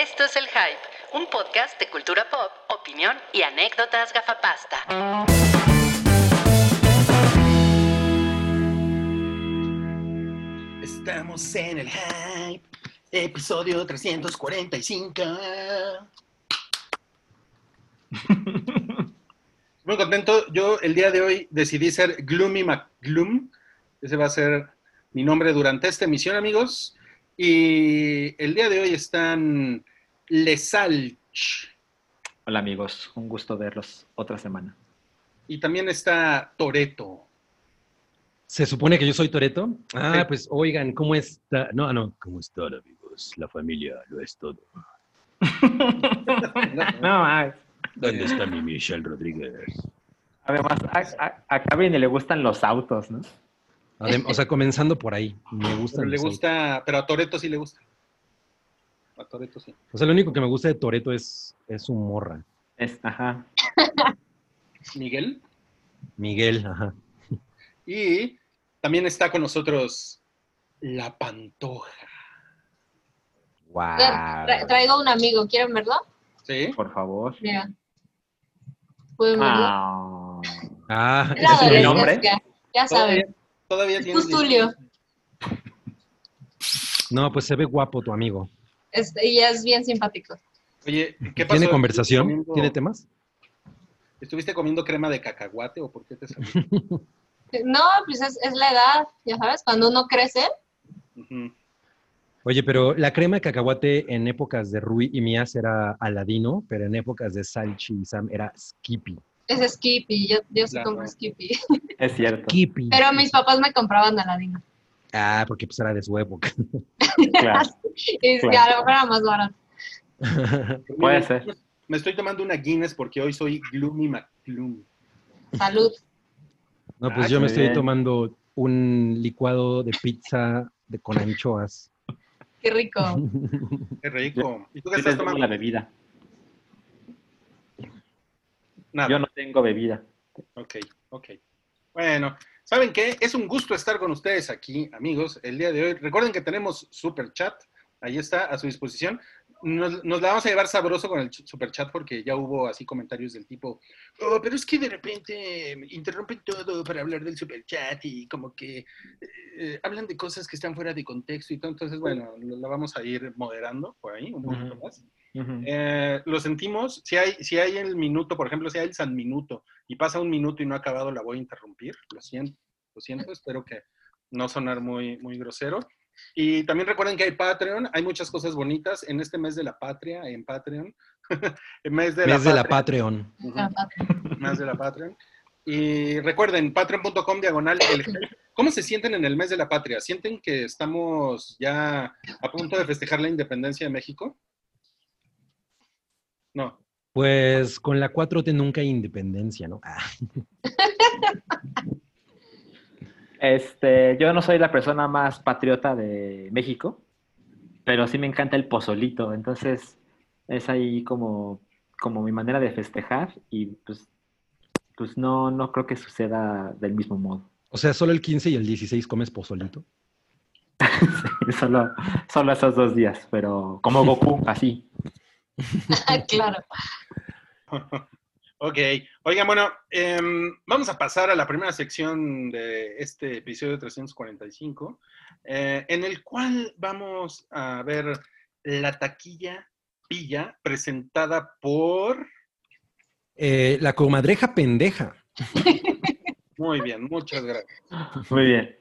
Esto es El Hype, un podcast de cultura pop, opinión y anécdotas gafapasta. Estamos en el hype, episodio 345. Muy contento. Yo el día de hoy decidí ser Gloomy McGloom. Ese va a ser mi nombre durante esta emisión, amigos. Y el día de hoy están Lesalch. Hola amigos, un gusto verlos otra semana. Y también está Toreto. ¿Se supone que yo soy Toreto? Ah, Sí. pues oigan, ¿cómo está? No, no, ¿cómo están, amigos? La familia lo es todo. No, ay. ¿Dónde está mi Michelle Rodríguez? además a, a, a Kevin le gustan los autos, ¿no? Adem- o sea, comenzando por ahí. Me gustan Pero le autos. gusta, pero a Toreto sí le gusta. A Toreto sí. O sea, lo único que me gusta de Toreto es, es su morra. Es, ajá. Miguel. Miguel, ajá. Y también está con nosotros la Pantoja. Wow. Tra- traigo un amigo, ¿quieren verlo? ¿Sí? Por favor. Mira. ¿Pueden verlo? Ah. Ah, Es ese es la mi nombre. Ya Todavía, saben. Todavía Es tienes Tulio. No, pues se ve guapo tu amigo. Este, y es bien simpático. Oye, ¿qué pasó? ¿Tiene conversación? ¿Estuviste comiendo- ¿Tiene temas? ¿Estuviste comiendo crema de cacahuate o por qué te salió? No, pues es, es la edad, ya sabes, cuando uno crece. Oye, pero la crema de cacahuate en épocas de Rui y Mías era Aladino, pero en épocas de Salchi y Sam era Skippy. Es Skippy. Yo, yo sí compro Skippy. Es cierto. Skippy. Pero mis papás me compraban Aladino. Ah, porque pues era de su época. Claro. Y Claro. a lo mejor era más barato. Puede ser. Me estoy tomando una Guinness porque hoy soy Gloomy McGloom. Salud. No, pues Ah, yo me estoy bien. tomando un licuado de pizza de, con anchoas. Qué rico. Qué rico. ¿Y tú qué estás tomando? la bebida. Nada. Yo no tengo bebida. Ok, ok. Bueno, ¿saben qué? Es un gusto estar con ustedes aquí, amigos, el día de hoy. Recuerden que tenemos super chat, ahí está, a su disposición. Nos, nos la vamos a llevar sabroso con el super chat porque ya hubo así comentarios del tipo, oh, pero es que de repente interrumpen todo para hablar del super chat y como que eh, hablan de cosas que están fuera de contexto y todo. Entonces, bueno, la vamos a ir moderando por ahí un poquito más. Ujú. Eh, lo sentimos. Si hay, si hay el minuto, por ejemplo, si hay el San Minuto y pasa un minuto y no ha acabado, la voy a interrumpir. Lo siento, lo siento. Espero que no sonar muy, muy grosero. Y también recuerden que hay Patreon. Hay muchas cosas bonitas en este mes de la patria, en Patreon. el mes de Mes de la patria. Patreon. Ujú, Ah, mes de la Patreon. Y recuerden, patreon.com diagonal. ¿Cómo se sienten en el mes de la patria? ¿Sienten que estamos ya a punto de festejar la independencia de México? No. Pues con la 4T nunca hay independencia, ¿no? Ah, Este, yo no soy la persona más patriota de México, pero sí me encanta el pozolito, entonces es ahí como, como mi manera de festejar y pues, pues no, no creo que suceda del mismo modo. o sea, solo el 15 y el 16 comes pozolito. solo, solo esos dos días, pero como Goku, así. claro. Ok, oigan, bueno, em, vamos a pasar a la primera sección de este episodio 345, eh, en el cual vamos a ver la taquilla pilla presentada por... Eh, la comadreja pendeja. Muy bien, muchas gracias. Muy bien.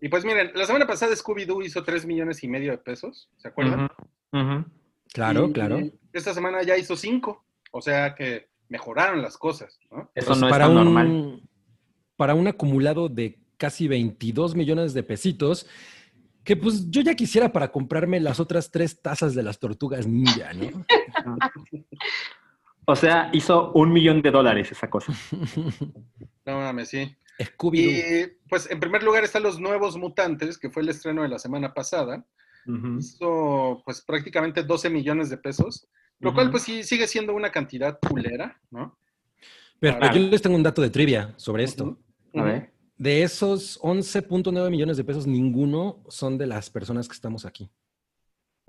Y pues miren, la semana pasada Scooby-Doo hizo 3 millones y medio de pesos, ¿se acuerdan? Ujú. Claro, Y claro. Esta semana ya hizo 5, o sea que mejoraron las cosas, ¿no? Eso Pues no es para tan un, normal. Para un acumulado de casi 22 millones de pesitos, que pues yo ya quisiera para comprarme las otras tres tazas de las tortugas ninja, ¿no? O sea, hizo un millón de dólares esa cosa. No mames, sí. Scooby-Doo. Y pues en primer lugar están los nuevos mutantes, que fue el estreno de la semana pasada. Hizo pues prácticamente 12 millones de pesos, lo cual pues sí sigue siendo una cantidad culera, ¿no? Pero Claro. yo les tengo un dato de trivia sobre esto. A ver. De esos 11.9 millones de pesos, ninguno son de las personas que estamos aquí.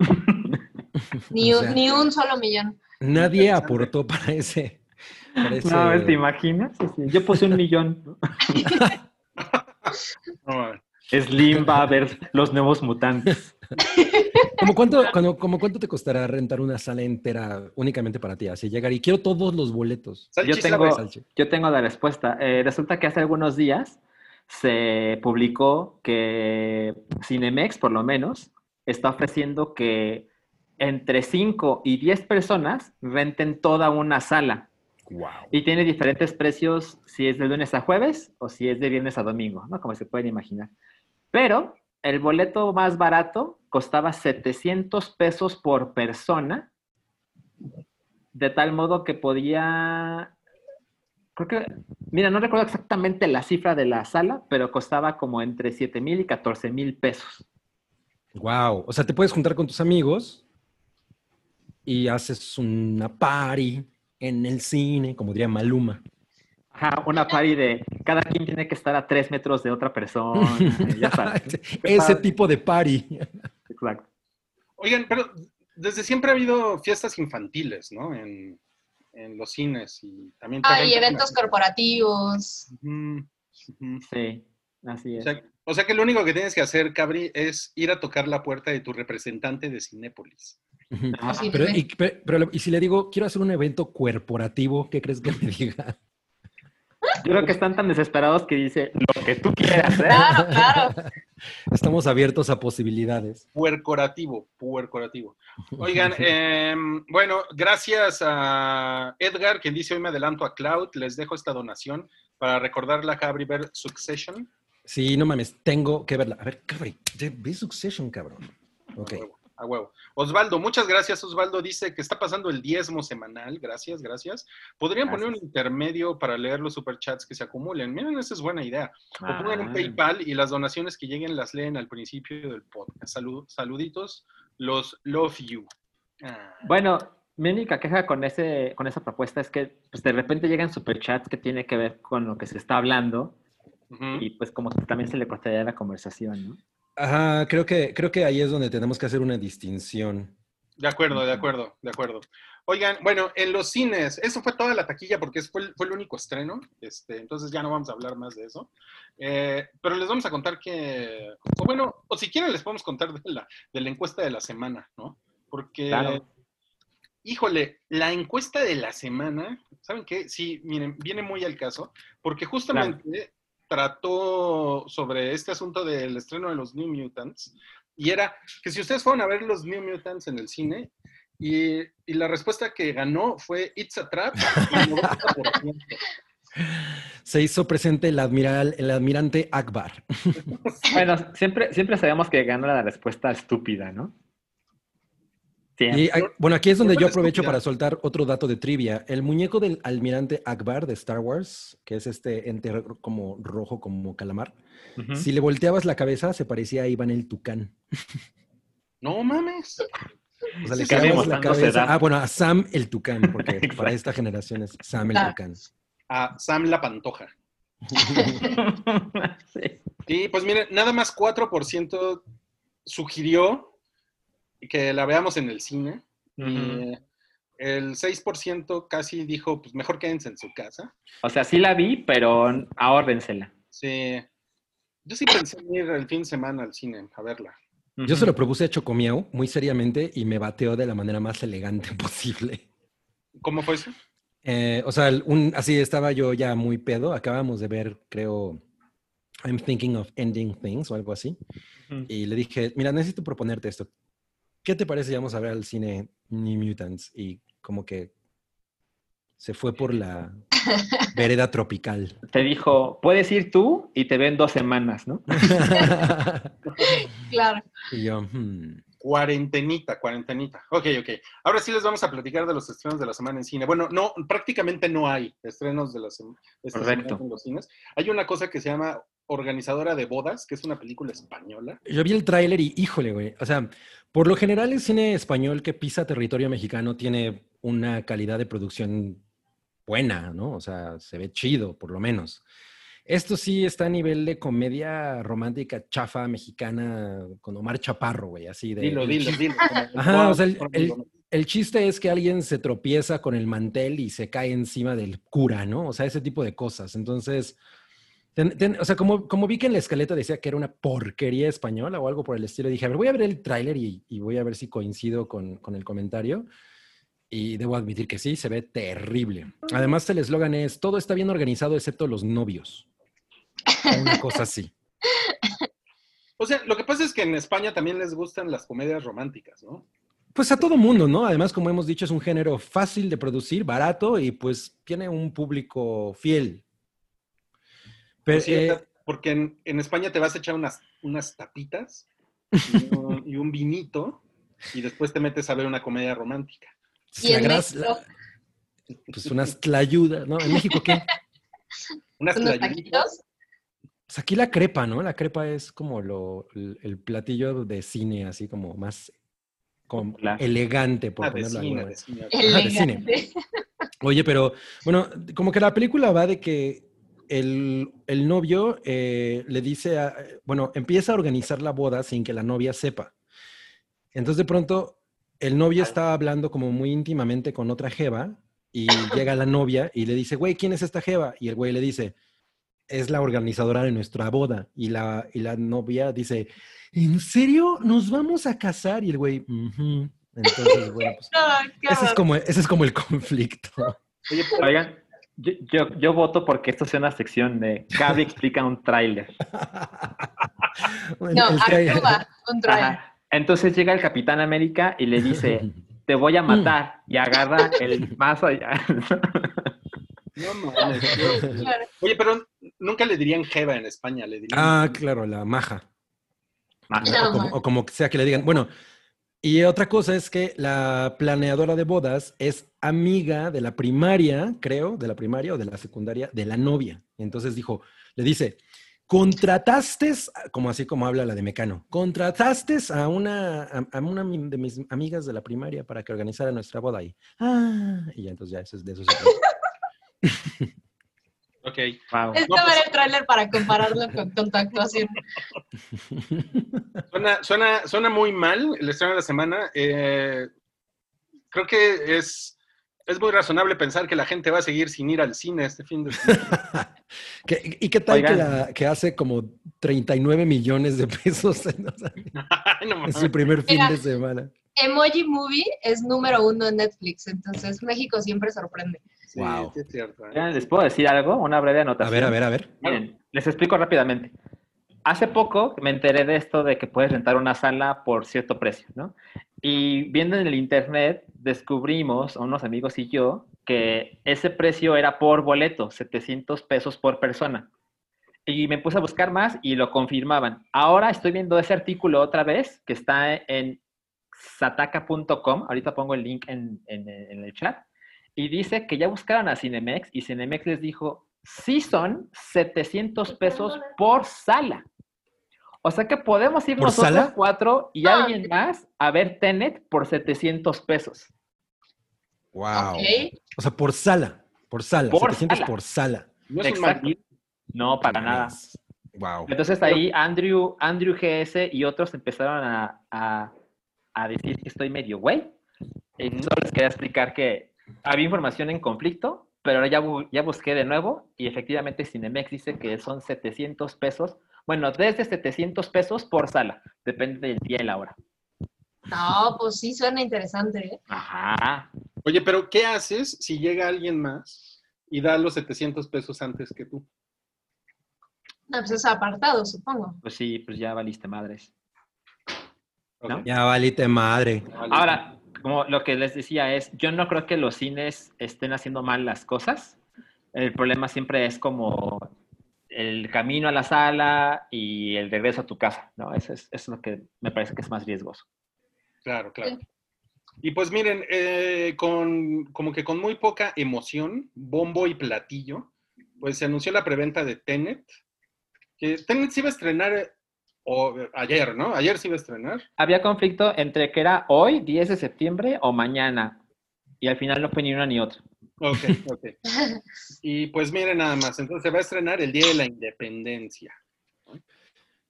Ni, O un, sea, ni un solo millón. Nadie aportó para ese. para ese- No, a ver, ¿te imaginas? Sí, sí. Yo puse un millón. Slim va a ver los nuevos mutantes. ¿Cómo cuánto, cuando- como cuánto te costará rentar una sala entera únicamente para ti? Así llegar y quiero todos los boletos. Yo tengo, yo tengo la respuesta. Eh, resulta que hace algunos días se publicó que Cinemex, por lo menos, está ofreciendo que entre 5 y 10 personas renten toda una sala. Wow. Y tiene diferentes precios si es de lunes a jueves o si es de viernes a domingo, ¿no? Como se pueden imaginar. Pero el boleto más barato costaba 700 pesos por persona, de tal modo que podía, creo que, mira, no recuerdo exactamente la cifra de la sala, pero costaba como entre 7 mil y 14 mil pesos. Wow. O sea, te puedes juntar con tus amigos y haces una party en el cine, como diría Maluma. Ajá, una party de cada quien tiene que estar a 3 metros de otra persona, ya sabes. ¿no? Ese tipo de party. Exacto. Oigan, pero desde siempre ha habido fiestas infantiles, ¿no? En, en los cines y también... Hay eventos corporativos. Sí, así O es. sea, o sea que lo único que tienes que hacer, Cabri, es ir a tocar la puerta de tu representante de Cinépolis. Ah, Sí, Pero, pues, y, pe- pero- y si le digo, quiero hacer un evento corporativo, ¿qué crees que me diga? Yo creo que están tan desesperados que dice lo que tú quieras, ¿eh? Claro, claro. Estamos abiertos a posibilidades. Puercorativo, puercorativo. Oigan, em, bueno, gracias a Edgar, quien dice hoy me adelanto a Cloud, les dejo esta donación para recordarle a Cabri ver Succession. Sí, no mames, tengo que verla. A ver, cabrón, ve Succession, cabrón. Ok. A huevo. Osvaldo, muchas gracias. Osvaldo dice que está pasando el diezmo semanal. Gracias, gracias. Podrían poner un intermedio para leer los superchats que se acumulen. Miren, esa es buena idea. O pongan un Ah. PayPal y las donaciones que lleguen las leen al principio del podcast. Salud, saluditos, los love you. Ah, Bueno, mi única queja con, ese, con esa propuesta es que pues, de repente llegan superchats que tiene que ver con lo que se está hablando y pues como que también se le cortaría la conversación, ¿no? Ajá, creo que, creo que ahí es donde tenemos que hacer una distinción. De acuerdo, de acuerdo, de acuerdo. Oigan, bueno, en los cines, eso fue toda la taquilla porque es- fue, el- fue el único estreno, este, entonces ya no vamos a hablar más de eso. Eh, pero les vamos a contar que, o bueno, o si quieren les podemos contar de la, de la encuesta de la semana, ¿no? Porque, Claro. híjole, la encuesta de la semana, ¿saben qué? Sí, miren, viene muy al caso, porque justamente trató sobre este asunto del estreno de los New Mutants, y era que si ustedes fueron a ver los New Mutants en el cine, y, y la respuesta que ganó fue It's a Trap, el 90%. Se hizo presente el, admiral, el admirante Akbar. Bueno, siempre, siempre sabemos que gana la respuesta estúpida, ¿no? Y, ah, bueno, aquí es donde yo aprovecho para soltar otro dato de trivia. El muñeco del almirante Akbar de Star Wars, que es este ente como rojo, como calamar, si le volteabas la cabeza, se parecía a Iván el Tucán. No mames. O sea, le Sí, la cabeza. Ah, bueno, a Sam el Tucán, porque para esta generación es Sam el Claro. Tucán. A Sam la Pantoja. Sí. Sí, pues miren, nada más 4% sugirió que la veamos en el cine. Ujú. Y el 6% casi dijo, pues mejor quédense en su casa. O sea, sí la vi, pero ahórrensela. Sí. Yo sí pensé en ir el fin de semana al cine a verla. Yo se lo propuse a Chocomiao muy seriamente y me bateó de la manera más elegante posible. ¿Cómo fue eso? Eh, o sea, un, así estaba yo ya muy pedo. Acabamos de ver, creo, I'm thinking of ending things o algo así. Y le dije, mira, necesito proponerte esto. ¿Qué te parece si vamos a ver al cine New Mutants? Y como que se fue por la vereda tropical. Te dijo, puedes ir tú y te ven dos semanas, ¿no? Claro. y yo, hmm. Cuarentenita, cuarentenita. Ok, ok. Ahora sí les vamos a platicar de los estrenos de la semana en cine. Bueno, no, prácticamente no hay estrenos de la esta Correcto. semana en los cines. Hay una cosa que se llama Organizadora de Bodas, que es una película española. Yo vi el tráiler y híjole, güey. O sea, por lo general el cine español que pisa territorio mexicano tiene una calidad de producción buena, ¿no? O sea, se ve chido, por lo menos. Esto sí está a nivel de comedia romántica chafa mexicana con Omar Chaparro, güey, así de... Dilo, dilo, chiste- dilo. Ajá, o sea, el- el- el chiste es que alguien se tropieza con el mantel y se cae encima del cura, ¿no? O sea, ese tipo de cosas. Entonces, ten- ten- o sea, como, como vi que en la escaleta decía que era una porquería española o algo por el estilo, dije, a ver, voy a ver el tráiler y, y voy a ver si coincido con, con el comentario. Y debo admitir que sí, se ve terrible. Además, el eslogan es, todo está bien organizado excepto los novios. Una cosa así. O sea, lo que pasa es que en España también les gustan las comedias románticas, ¿no? Pues a todo mundo, ¿no? Además, como hemos dicho, es un género fácil de producir, barato y pues tiene un público fiel. Pero, Pues sí, eh, porque en, en España te vas a echar unas, unas tapitas y un, y un vinito y después te metes a ver una comedia romántica. pues, Y la en México, la- pues unas tlayudas, ¿no? ¿En México qué? Unas unos taquitos. Pues aquí la crepa, ¿no? La crepa es como lo, el, el platillo de cine, así como más como elegante, por Ah, ponerlo de cine, alguna de manera. cine. Ajá, de cine. Elegante. Oye, pero bueno, como que la película va de que el, el novio eh, le dice, a- bueno, empieza a organizar la boda sin que la novia sepa. Entonces de pronto el novio está hablando como muy íntimamente con otra jeva y llega la novia y le dice, güey, ¿quién es esta jeva? Y el güey le dice, es la organizadora de nuestra boda. Y la, y la novia dice, ¿en serio nos vamos a casar? Y el güey. Entonces, bueno, pues No, ese es como, ese es como el conflicto. Oye, pero- Oigan, yo, yo, yo voto porque esto sea una sección de Gaby explica un tráiler. No, tráiler. actúa un trailer. Ajá. Entonces llega el Capitán América y le dice, te voy a matar. Y agarra el mazo allá. no yo- Claro. Oye, pero nunca le dirían jeva en España, le dirían. Ah, claro, la maja. No. O como, o como sea que le digan. Bueno, y otra cosa es que la planeadora de bodas es amiga de la primaria, creo, de la primaria o de la secundaria, de la novia. Entonces dijo, le dice, contrataste, como así como habla la de Mecano, contrataste a una, a, a una de mis amigas de la primaria para que organizara nuestra boda. Y, ah, y ya entonces ya de eso se. Ok. Wow. Es No, que pues- ver el tráiler para compararlo con, con tu actuación. Suena, suena, suena muy mal el estreno de la semana. Eh, creo que es, es muy razonable pensar que la gente va a seguir sin ir al cine este fin de semana. ¿Qué- ¿Y qué tal que, la, que hace como 39 millones de pesos en, o sea, Ay, no en mames. su primer fin Mira. de semana? Emoji Movie es número uno en Netflix, entonces México siempre sorprende. Sí, Wow. sí es cierto. ¿eh? ¿Les puedo decir algo? Una breve A anotación. ver, a ver, a ver. Miren, les explico rápidamente. Hace poco me enteré de esto de que puedes rentar una sala por cierto precio, ¿no? Y viendo en el internet, descubrimos, unos amigos y yo, que ese precio era por boleto, 700 pesos por persona. Y me puse a buscar más y lo confirmaban. Ahora estoy viendo ese artículo otra vez, que está en sataka.com. Ahorita pongo el link en, en- en el chat. Y dice que ya buscaron a Cinemex y Cinemex les dijo, sí son 700 pesos por sala. O sea que podemos ir ¿Por nosotros sala? cuatro y Ah. alguien más a ver Tenet por 700 pesos. Wow. O sea, por sala. Por sala. Por 700 sala. por sala. No Exacto. No, para nada. Wow. Entonces ahí Andrew, Andrew GS y otros empezaron a, a- a decir que estoy medio güey. Y solo les quería explicar que había información en conflicto, pero ahora ya, bu- ya busqué de nuevo y efectivamente Cinemex dice que son 700 pesos. Bueno, desde 700 pesos por sala. Depende del día y la hora. No, pues sí suena interesante, ¿eh? Ajá. Oye, pero ¿qué haces si llega alguien más y da los 700 pesos antes que tú? No, pues es apartado, supongo. Pues sí, pues ya valiste madres. Ya valite madre. Ahora, como lo que les decía es, yo no creo que los cines estén haciendo mal las cosas. El problema siempre es como el camino a la sala y el regreso a tu casa, ¿no? Eso es, eso es lo que me parece que es más riesgoso. Claro, claro. Y pues miren, eh, con, como que con muy poca emoción, bombo y platillo, pues se anunció la preventa de Tenet, que Tenet se iba a estrenar o, ayer, ¿no? Ayer se iba a estrenar. Había conflicto entre que era hoy, 10 de septiembre, o mañana. Y al final no fue ni una ni otra. Ok, ok. Y pues miren nada más, entonces se va a estrenar el Día de la Independencia.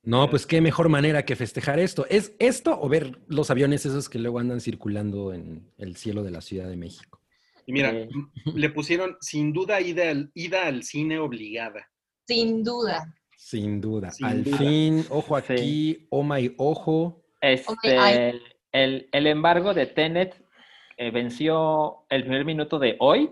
No, pues qué mejor manera que festejar esto. ¿Es esto o ver los aviones esos que luego andan circulando en el cielo de la Ciudad de México? Y mira, Eh. le pusieron sin duda ida al, ida al cine obligada. Sin duda. Sin duda. Sin Al duda. fin, ojo Sí. aquí, oh my ojo. Este, ay. el, el embargo de Tenet eh, venció el primer minuto de hoy.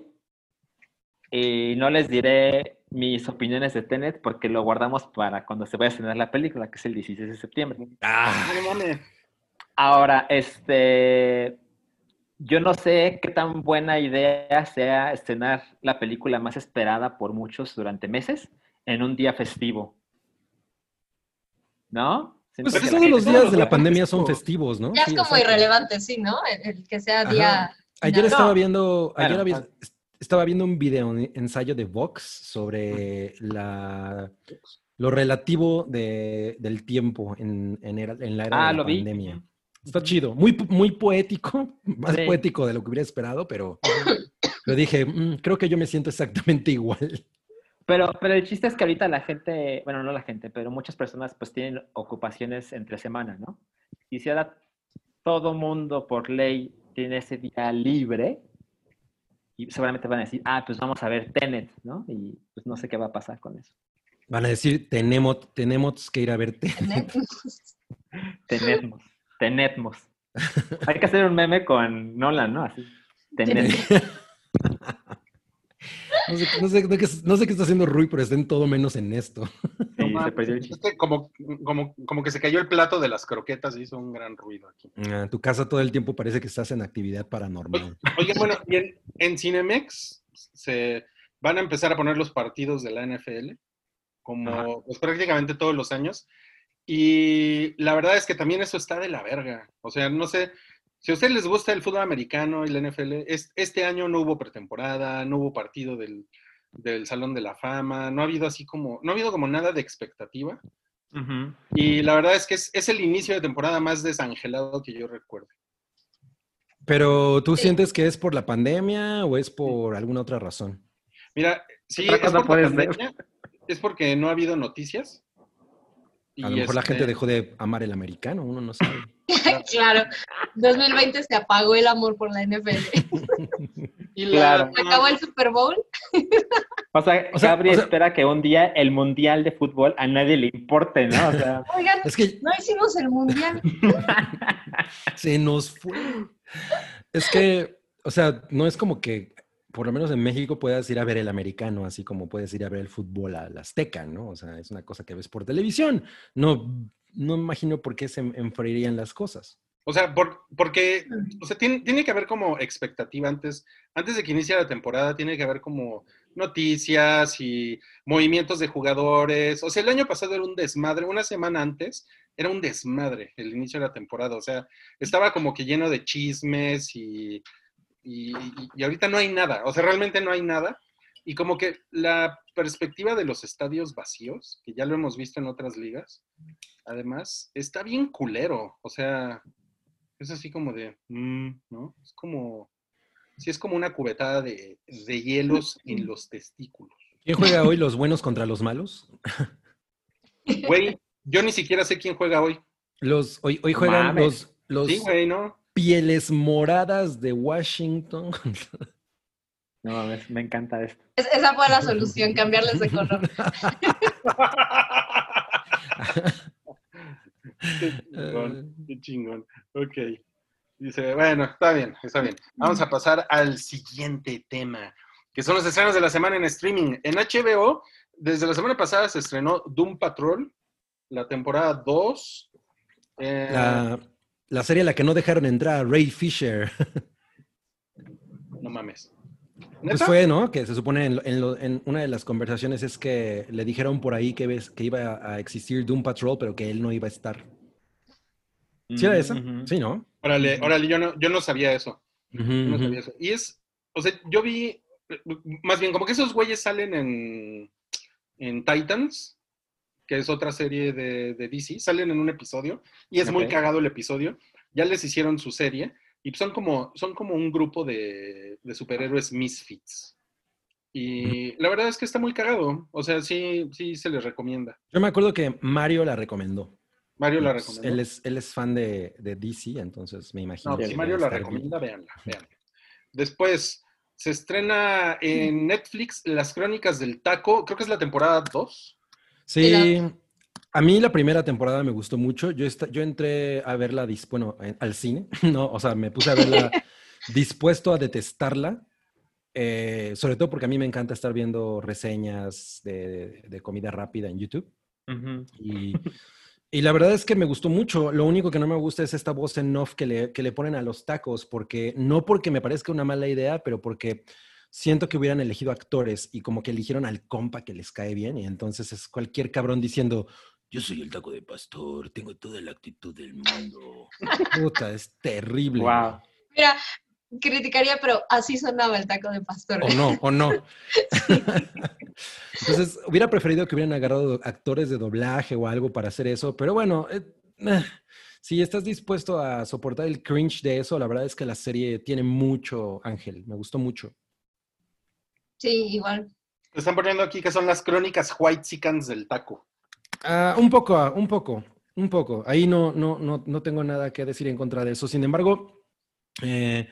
Y no les diré mis opiniones de Tenet porque lo guardamos para cuando se vaya a estrenar la película, que es el 16 de septiembre. Ah. Ahora, este, yo no sé qué tan buena idea sea estrenar la película más esperada por muchos durante meses en un día festivo. ¿No? Pues todos los días de la pandemia son festivo. festivos, ¿no? Ya Sí, es como exacto. irrelevante, sí, ¿no? El, el que sea Ajá. día. Ayer No. estaba viendo, ayer Claro, había- claro. estaba viendo un video, un ensayo de Vox sobre la, lo relativo de- del tiempo en, en era- en la era Ah, de la lo vi. pandemia. Está chido, muy, muy poético, más Sí. poético de lo que hubiera esperado, pero lo dije, "Mm, creo que yo me siento exactamente igual. Pero, pero el chiste es que ahorita la gente, bueno, no la gente, pero muchas personas pues tienen ocupaciones entre semana, ¿no? Y si ahora todo mundo por ley tiene ese día libre, y seguramente van a decir, ah, pues vamos a ver Tenet, ¿no? Y pues no sé qué va a pasar con eso. Van a decir, tenemos, tenemos que ir a verte. Tenetmos, tenetmos. Hay que hacer un meme con Nolan, ¿no? Así. Tenetmos. No sé, no sé- no sé- no sé qué está haciendo Rui, pero está en todo menos en esto. No Sí, se mames. perdió el Es chiste. que como, como, como que se cayó el plato de las croquetas y hizo un gran ruido aquí. Ah, tu casa todo el tiempo parece que estás en actividad paranormal. Oye, bueno, y en, en Cinemex se van a empezar a poner los partidos de la NFL, como pues, prácticamente todos los años. Y la verdad es que también eso está de la verga. O sea, no sé, si a ustedes les gusta el fútbol americano y la NFL, es- este año no hubo pretemporada, no hubo partido del, del Salón de la Fama, no ha habido así como, no ha habido como nada de expectativa. Y la verdad es que es, es el inicio de temporada más desangelado que yo recuerdo. Pero ¿tú Sí. sientes que es por la pandemia o es por alguna otra razón? Mira, sí, es, por la pandemia, es porque no ha habido noticias. A lo mejor la este, gente dejó de amar el americano, uno no sabe. claro. 2020 se apagó el amor por la NFL. y la- Claro. Se acabó el Super Bowl. O sea, O sea, Gabri o sea- espera que un día el mundial de fútbol a nadie le importe, ¿no? O sea, Oigan, Es que no hicimos el mundial. se nos fue. Es que, o sea, no es como que, por lo menos en México, puedas ir a ver el americano, así como puedes ir a ver el fútbol al Azteca, ¿no? O sea, es una cosa que ves por televisión. No, no imagino por qué se enfriarían las cosas. O sea, por- porque o sea, tiene, tiene que haber como expectativa antes, antes de que inicie la temporada, tiene que haber como noticias y movimientos de jugadores. O sea, el año pasado era un desmadre, una semana antes era un desmadre el inicio de la temporada. O sea, estaba como que lleno de chismes y, y, y- y ahorita no hay nada. O sea, realmente no hay nada. Y como que la perspectiva de los estadios vacíos, que ya lo hemos visto en otras ligas, además, está bien culero. O sea, es así como de, mm, ¿no? Es como, sí, es como una cubetada de, de hielos en los testículos. ¿Quién juega hoy los buenos contra los malos? Güey, yo ni siquiera sé quién juega hoy. Los, hoy, hoy juegan mames. los, los Sí, güey, ¿no? Pieles moradas de Washington. no mames, me encanta esto. Es- esa fue la solución, cambiarles de color. Qué chingón, qué chingón. Ok. Dice, bueno, está bien, está bien. Vamos a pasar al siguiente tema, que son los estrenos de la semana en streaming. En HBO, desde la semana pasada se estrenó Doom Patrol, la temporada 2. Eh, La, la serie a la que no dejaron entrar a Ray Fisher. No mames. Pues fue, ¿no? Que se supone en, lo- en lo- en una de las conversaciones es que le dijeron por ahí que, ves, que iba a existir Doom Patrol, pero que él no iba a estar. ¿Sí era esa? Sí, ¿no? Órale, órale, yo no, yo no sabía eso. No sabía eso. Y es, o sea, yo vi, más bien, como que esos güeyes salen en, en Titans, que es otra serie de, de DC, salen en un episodio, y es muy cagado el episodio. Ya les hicieron su serie, y son como, son como un grupo de, de superhéroes misfits. Y la verdad es que está muy cagado. O sea, sí, sí se les recomienda. Yo me acuerdo que Mario la recomendó. Mario la recomendó. Él es, él es fan de, de DC, entonces me imagino. No, que si Mario la estar bien. recomienda, véanla, véanla. Después se estrena en Netflix Las Crónicas del Taco. Creo que es la temporada 2. Sí, a mí la primera temporada me gustó mucho. Yo, entré a verla, dis- bueno, en- al cine, no, o sea, me puse a verla dispuesto a detestarla, eh, sobre todo porque a mí me encanta estar viendo reseñas de, de comida rápida en YouTube. Y, y la verdad es que me gustó mucho. Lo único que no me gusta es esta voz en off que le, que le ponen a los tacos, porque no porque me parezca una mala idea, pero porque siento que hubieran elegido actores y como que eligieron al compa que les cae bien y entonces es cualquier cabrón diciendo, yo soy el taco de pastor, tengo toda la actitud del mundo. Puta, es terrible. Wow. Mira, criticaría, pero así sonaba el taco de pastor. O no, o no. Entonces, hubiera preferido que hubieran agarrado actores de doblaje o algo para hacer eso, pero bueno, eh, eh, si estás dispuesto a soportar el cringe de eso, la verdad es que la serie tiene mucho, Ángel, me gustó mucho. Sí, igual. Están poniendo aquí que son las crónicas White Chickens del taco. Ah, un poco, ah, un poco, un poco. Ahí no, no, no, no tengo nada que decir en contra de eso. Sin embargo, eh,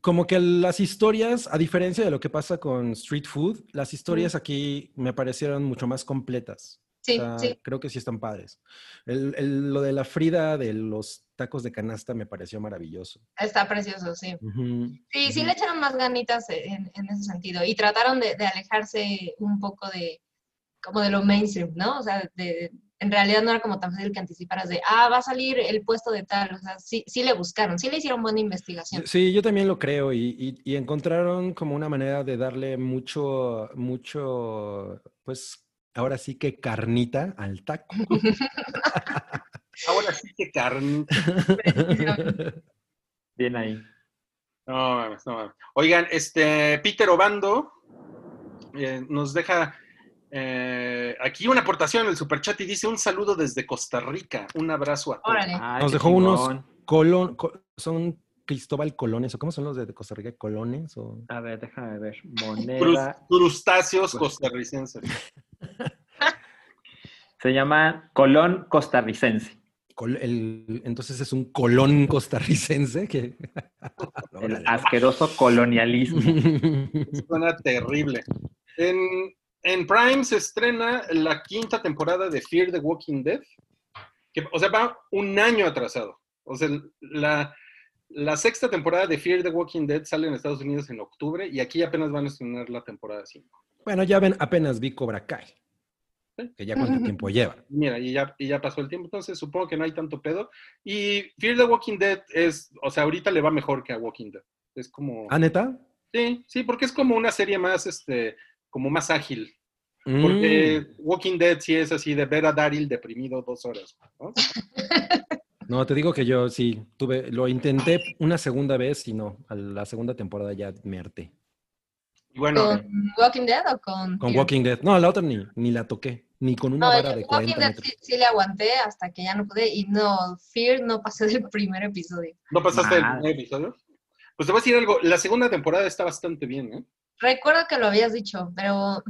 como que las historias, a diferencia de lo que pasa con Street Food, las historias aquí me parecieron mucho más completas. Sí, O sea, sí. Creo que sí están padres. El- el- lo de la Frida de los tacos de canasta me pareció maravilloso. Está precioso, sí. Ujú, Sí, sí ujú. le echaron más ganitas en, en ese sentido y trataron de, de alejarse un poco de como de lo mainstream, ¿no? O sea, de, en realidad no era como tan fácil que anticiparas de, ah, va a salir el puesto de tal, o sea, sí, sí le buscaron, sí le hicieron buena investigación. Sí, yo también lo creo y, y- y encontraron como una manera de darle mucho, mucho, pues ahora sí que carnita al taco. Ahora sí que carne. Bien ahí. No mames, no mames. Oigan, este Peter Obando eh, nos deja eh, aquí una aportación en el superchat y dice un saludo desde Costa Rica. Un abrazo a todos. Órale. Ay, Nos dejó unos colon, co- son Cristóbal Colones, o cómo son los de Costa Rica, colones o A ver, déjame ver. Moneda. crustáceos costarricenses. Se llama Colón Costarricense. col- el- entonces es un colón costarricense que El asqueroso colonialismo. Suena terrible. En, en Prime se estrena la quinta temporada de Fear the Walking Dead. Que, o sea, va un año atrasado. O sea, la, la sexta temporada de Fear the Walking Dead sale en Estados Unidos en octubre y aquí apenas van a estrenar la temporada 5. Bueno, ya ven, apenas vi Cobra Kai, que ya cuánto tiempo lleva. Mira, y ya, y ya pasó el tiempo, entonces supongo que no hay tanto pedo. Y Fear the Walking Dead es, o sea, ahorita le va mejor que a Walking Dead. Es como... ¿Ah, neta? Sí, sí, porque es como una serie más, este, como más ágil. Porque Mm. Walking Dead sí es así de ver a Daryl deprimido dos horas. ¿no? No, te digo que yo sí tuve, lo intenté una segunda vez y no, a la segunda temporada ya me harté. Y bueno, ¿Con Walking Dead o con...? Con? Walking Dead. No, la otra ni, ni la toqué, ni con una No, vara yo de Walking 40 Dead metros. sí, sí le aguanté hasta que ya no pude y no, Fear no pasé del primer episodio. ¿no pasaste el Madre. primer episodio? Pues te voy a decir algo, la segunda temporada está bastante bien, ¿eh? Recuerdo que lo habías dicho, pero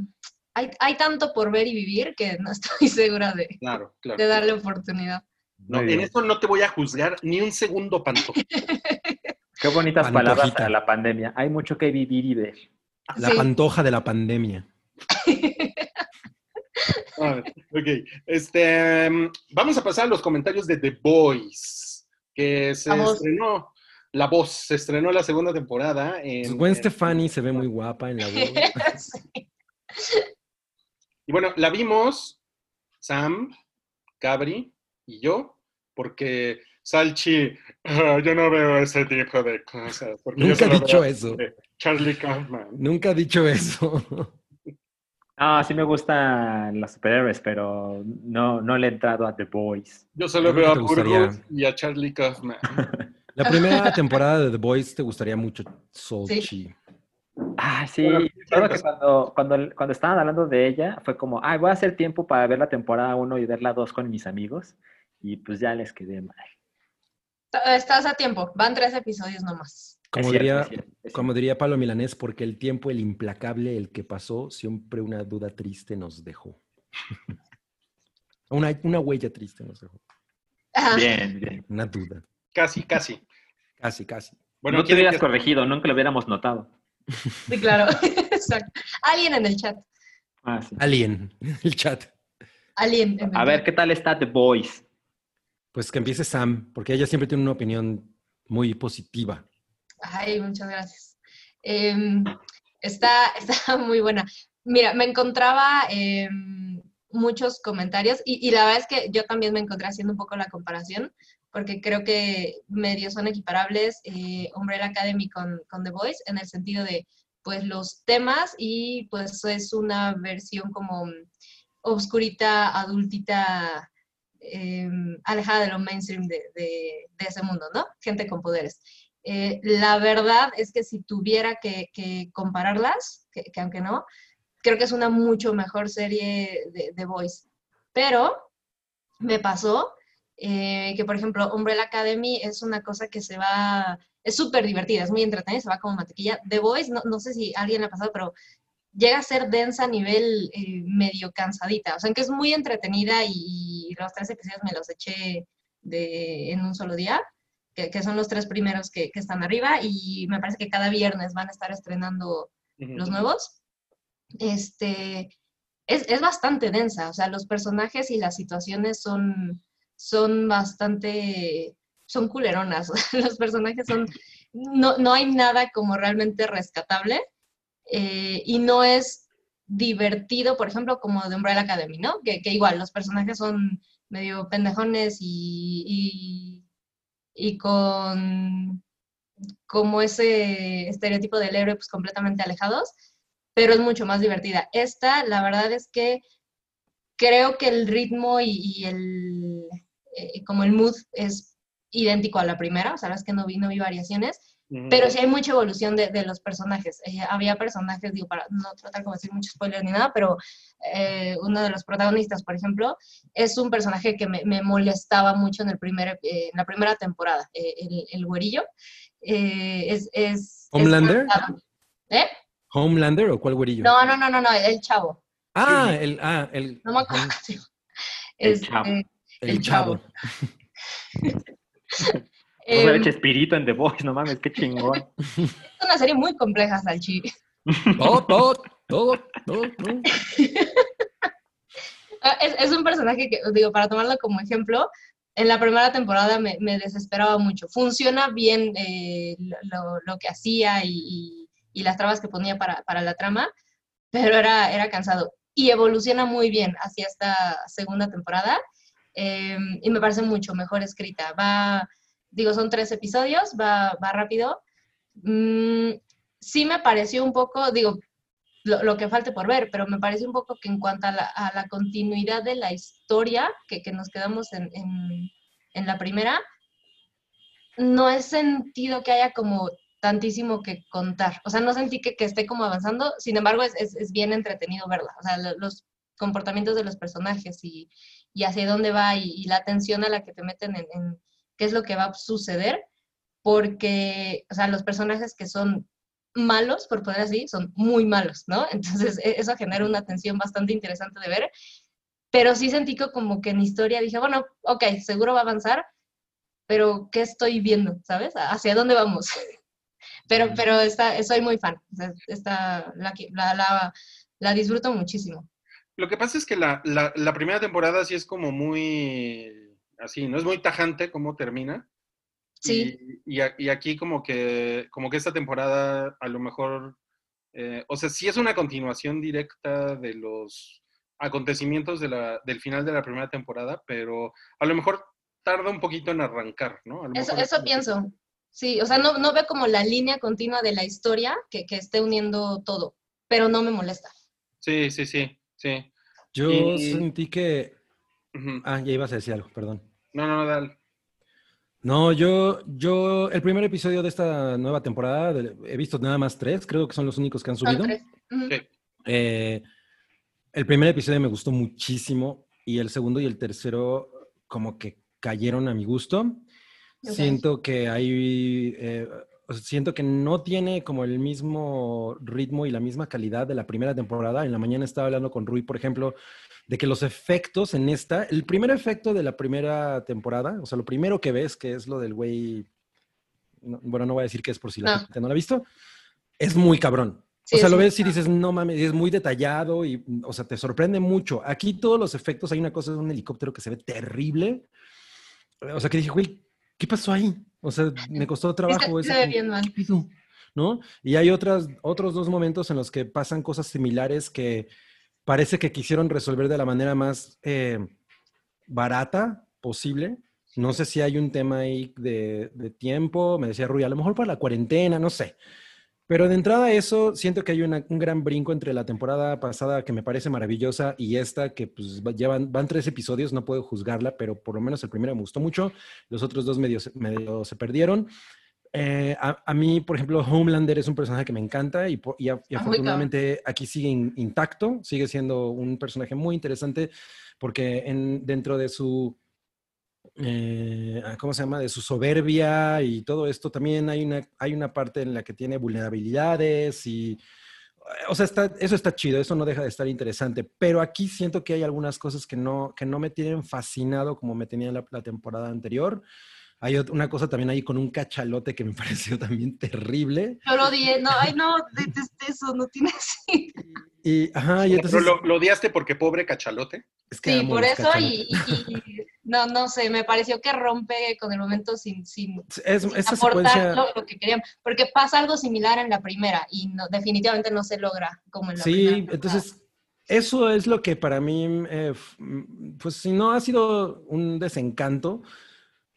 hay, hay tanto por ver y vivir que no estoy segura de, Claro, claro. de darle oportunidad. No, en eso no te voy a juzgar ni un segundo, Panto. Qué bonitas Pantojita. palabras para la pandemia. Hay mucho que vivir y ver. La Sí. pantoja de la pandemia. Ah, ok, este, mm, vamos a pasar a los comentarios de The Boys, que se La voz. estrenó, La Voz, se estrenó la segunda temporada. En, Pues Gwen en- Stefani se ve muy guapa en la voz. Sí. Y bueno, la vimos Sam, Cabri y yo, porque Salchi, ah, yo no veo ese tipo de cosas. Nunca he dicho eso. Charlie Kaufman. Nunca he dicho eso. Ah, sí me gustan los superhéroes, pero no, no le he entrado a The Boys. Yo solo veo a. Burgos y a Charlie Kaufman. La primera temporada de The Boys te gustaría mucho, Solchi. Ah, sí. Bueno, que cuando, cuando estaban hablando de ella, fue como, ay, voy a hacer tiempo para ver la temporada 1 y ver la 2 con mis amigos. Y pues ya les quedé mal. Estás a tiempo, van tres episodios nomás. Como cierto, diría es cierto. Como diría Pablo Milanés, porque el tiempo, el implacable, el que pasó, siempre una duda triste nos dejó. una, una huella triste nos dejó. Ajá. Bien, bien. Una duda. Casi, casi. Casi, casi. Bueno, no te ¿quieren hubieras que- corregido, nunca lo hubiéramos notado. Sí, claro. Exacto. Alguien en el chat. Ah, sí. Alien, el chat. Alguien en el A ver. ¿qué tal está The Voice? Pues que empiece Sam, porque ella siempre tiene una opinión muy positiva. Ay, muchas gracias. Em, está, está muy buena. Mira, me encontraba em, muchos comentarios y, la verdad es que yo también me encontré haciendo un poco la comparación porque creo que medio son equiparables eh, Umbrella Academy con, con The Voice en el sentido de pues los temas y pues es una versión como obscurita, adultita, em, alejada de lo mainstream de, ese mundo, ¿no? Gente con poderes. Eh, la verdad es que si tuviera que, compararlas, que, que aunque no, creo que es una mucho mejor serie de, de Voice. Pero me pasó eh, que, por ejemplo, Umbrella Academy es una cosa que se va, es súper divertida, es muy entretenida, se va como mantequilla. The Voice, no, no sé si alguien le ha pasado, pero llega a ser densa a nivel eh, medio cansadita. O sea, que es muy entretenida y, los tres episodios me los eché de, en un solo día, que, que son los tres primeros que, que están arriba y me parece que cada viernes van a estar estrenando los nuevos. Este, es, es bastante densa, o sea, los personajes y las situaciones son, son bastante, son culeronas, los personajes son, no, no hay nada como realmente rescatable eh, y no es divertido, por ejemplo, como de Umbrella Academy, ¿no? Que, que igual los personajes son medio pendejones y, y, y con como ese estereotipo del héroe pues completamente alejados, pero es mucho más divertida. Esta, la verdad es que creo que el ritmo y, y el, eh, como el mood es idéntico a la primera, o sea, es que no vi, no vi variaciones. Pero sí hay mucha evolución de, de los personajes. Eh, había personajes, digo, para no tratar como decir mucho spoiler ni nada, pero eh, uno de los protagonistas, por ejemplo, es un personaje que me, me molestaba mucho en, el primer, eh, en la primera temporada, eh, el, el güerillo. Eh, es, ¿Homelander? ¿Eh? ¿Homelander o cuál güerillo? No, no, no, no, no, el chavo. Ah, el, ah, el, No me acuerdo. ajá, El Este, chavo. el, el chavo. a em, Chespirito en The Voice, no mames, qué chingón. es una serie muy compleja, Salchi. Todo, todo, todo, todo, todo. Ah, Es, es un personaje que, digo, para tomarlo como ejemplo, en la primera temporada me, me desesperaba mucho. Funciona bien eh, lo, lo que hacía y, y- y las trabas que ponía para, para la trama, pero era, era cansado. Y evoluciona muy bien hacia esta segunda temporada eh, y me parece mucho mejor escrita. Va, digo, son tres episodios, va, va rápido. Mm, sí me pareció un poco, digo, lo, lo que falte por ver, pero me parece un poco que en cuanto a la, a la continuidad de la historia, que, que nos quedamos en, en- en la primera, no he sentido que haya como tantísimo que contar. O sea, no sentí que, que esté como avanzando, sin embargo, es, es- es bien entretenido verla. O sea, lo- los comportamientos de los personajes y, y hacia dónde va y, y la atención a la que te meten en, en qué es lo que va a suceder, porque, o sea, los personajes que son malos, por poder así, son muy malos, ¿no? Entonces, e- eso genera una tensión bastante interesante de ver, pero sí sentí que como que en historia dije, bueno, ok, seguro va a avanzar, pero ¿qué estoy viendo? ¿Sabes? ¿Hacia dónde vamos? Pero, pero está, soy muy fan, está, la, la, la disfruto muchísimo. Lo que pasa es que la, la- la primera temporada sí es como muy así, ¿no? Es muy tajante cómo termina. Sí. Y, y a- y aquí como que, como que esta temporada a lo mejor, eh, o sea, sí es una continuación directa de los acontecimientos de la, del final de la primera temporada, pero a lo mejor tarda un poquito en arrancar, ¿no? A lo Eso, es que- pienso. Sí, o sea, no, no veo como la línea continua de la historia que, que esté uniendo todo, pero no me molesta. Sí, sí, sí, sí. Yo Y- sentí que. Ah, ya ibas a decir algo, perdón. No, no, no, dale. No, yo, yo, el primer episodio de esta nueva temporada, de- he visto nada más tres, creo que son los únicos que han subido. tres. Sí. Eh, el primer episodio me gustó muchísimo y el segundo y el tercero como que cayeron a mi gusto. Siento que hay, eh, o sea, siento que no tiene como el mismo ritmo y la misma calidad de la primera temporada. En la mañana estaba hablando con Rui, por ejemplo, de que los efectos en esta, el primer efecto de la primera temporada, o sea, lo primero que ves, que es lo del güey, no- bueno, no voy a decir que es por si la No. gente no la ha visto, es muy cabrón. Sí, o sea, lo ves y dices, no mames, es muy detallado y, o sea, te sorprende mucho. Aquí todos los efectos, hay una cosa de un helicóptero que se ve terrible. O sea, que dije, güey, ¿qué pasó ahí? O sea, me costó trabajo. ese bien mal. ¿No? Y hay otras, otros dos momentos en los que pasan cosas similares que parece que quisieron resolver de la manera más eh, barata posible. No sé si hay un tema ahí de, de tiempo, me decía Rui, a lo mejor para la cuarentena, no sé. Pero de entrada eso, siento que hay una- un gran brinco entre la temporada pasada que me parece maravillosa y esta que pues va- llevan, van tres episodios, no puedo juzgarla, pero por lo menos el primero me gustó mucho, los otros dos medio, medio se perdieron. Eh, a, a mí, por ejemplo, Homelander es un personaje que me encanta y, y a- y Ah, afortunadamente aquí sigue in- intacto, sigue siendo un personaje muy interesante porque en, dentro de su, eh, ¿cómo se llama? De su soberbia y todo esto, también hay una, hay una parte en la que tiene vulnerabilidades y, o sea, está, eso está chido, eso no deja de estar interesante, pero aquí siento que hay algunas cosas que no, que no me tienen fascinado como me tenía la, la temporada anterior. Hay una cosa también ahí con un cachalote que me pareció también terrible. Yo lo odié. No, ay, no, detesté eso, no tiene sentido. Y, ajá, y entonces... Pero lo, lo odiaste porque pobre cachalote. es que Sí, por eso y, y- y- no, no sé, me pareció que rompe con el momento sin, sin, Es, sin esa aportar secuencia... lo, lo que querían, porque pasa algo similar en la primera y no, definitivamente no se logra como en la primera. Sí, entonces eso es lo que para mí, eh, mm, pues si no ha sido un desencanto,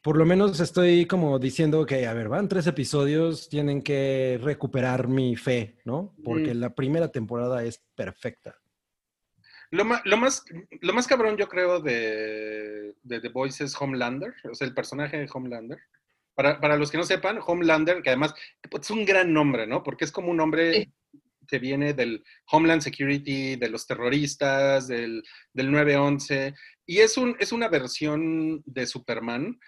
por lo menos estoy como diciendo que, a ver, van tres episodios, tienen que recuperar mi fe, ¿no? Porque Mm. la primera temporada es perfecta. Lo, ma- lo más, lo más cabrón, yo creo, de, de The Voice es Homelander, o sea, el personaje de Homelander. Para, para los que no sepan, Homelander, que además pues, es un gran nombre, ¿no? Porque es como un nombre Sí. que viene del Homeland Security, de los terroristas, del, del 9-11, y es, un, es una versión de Superman,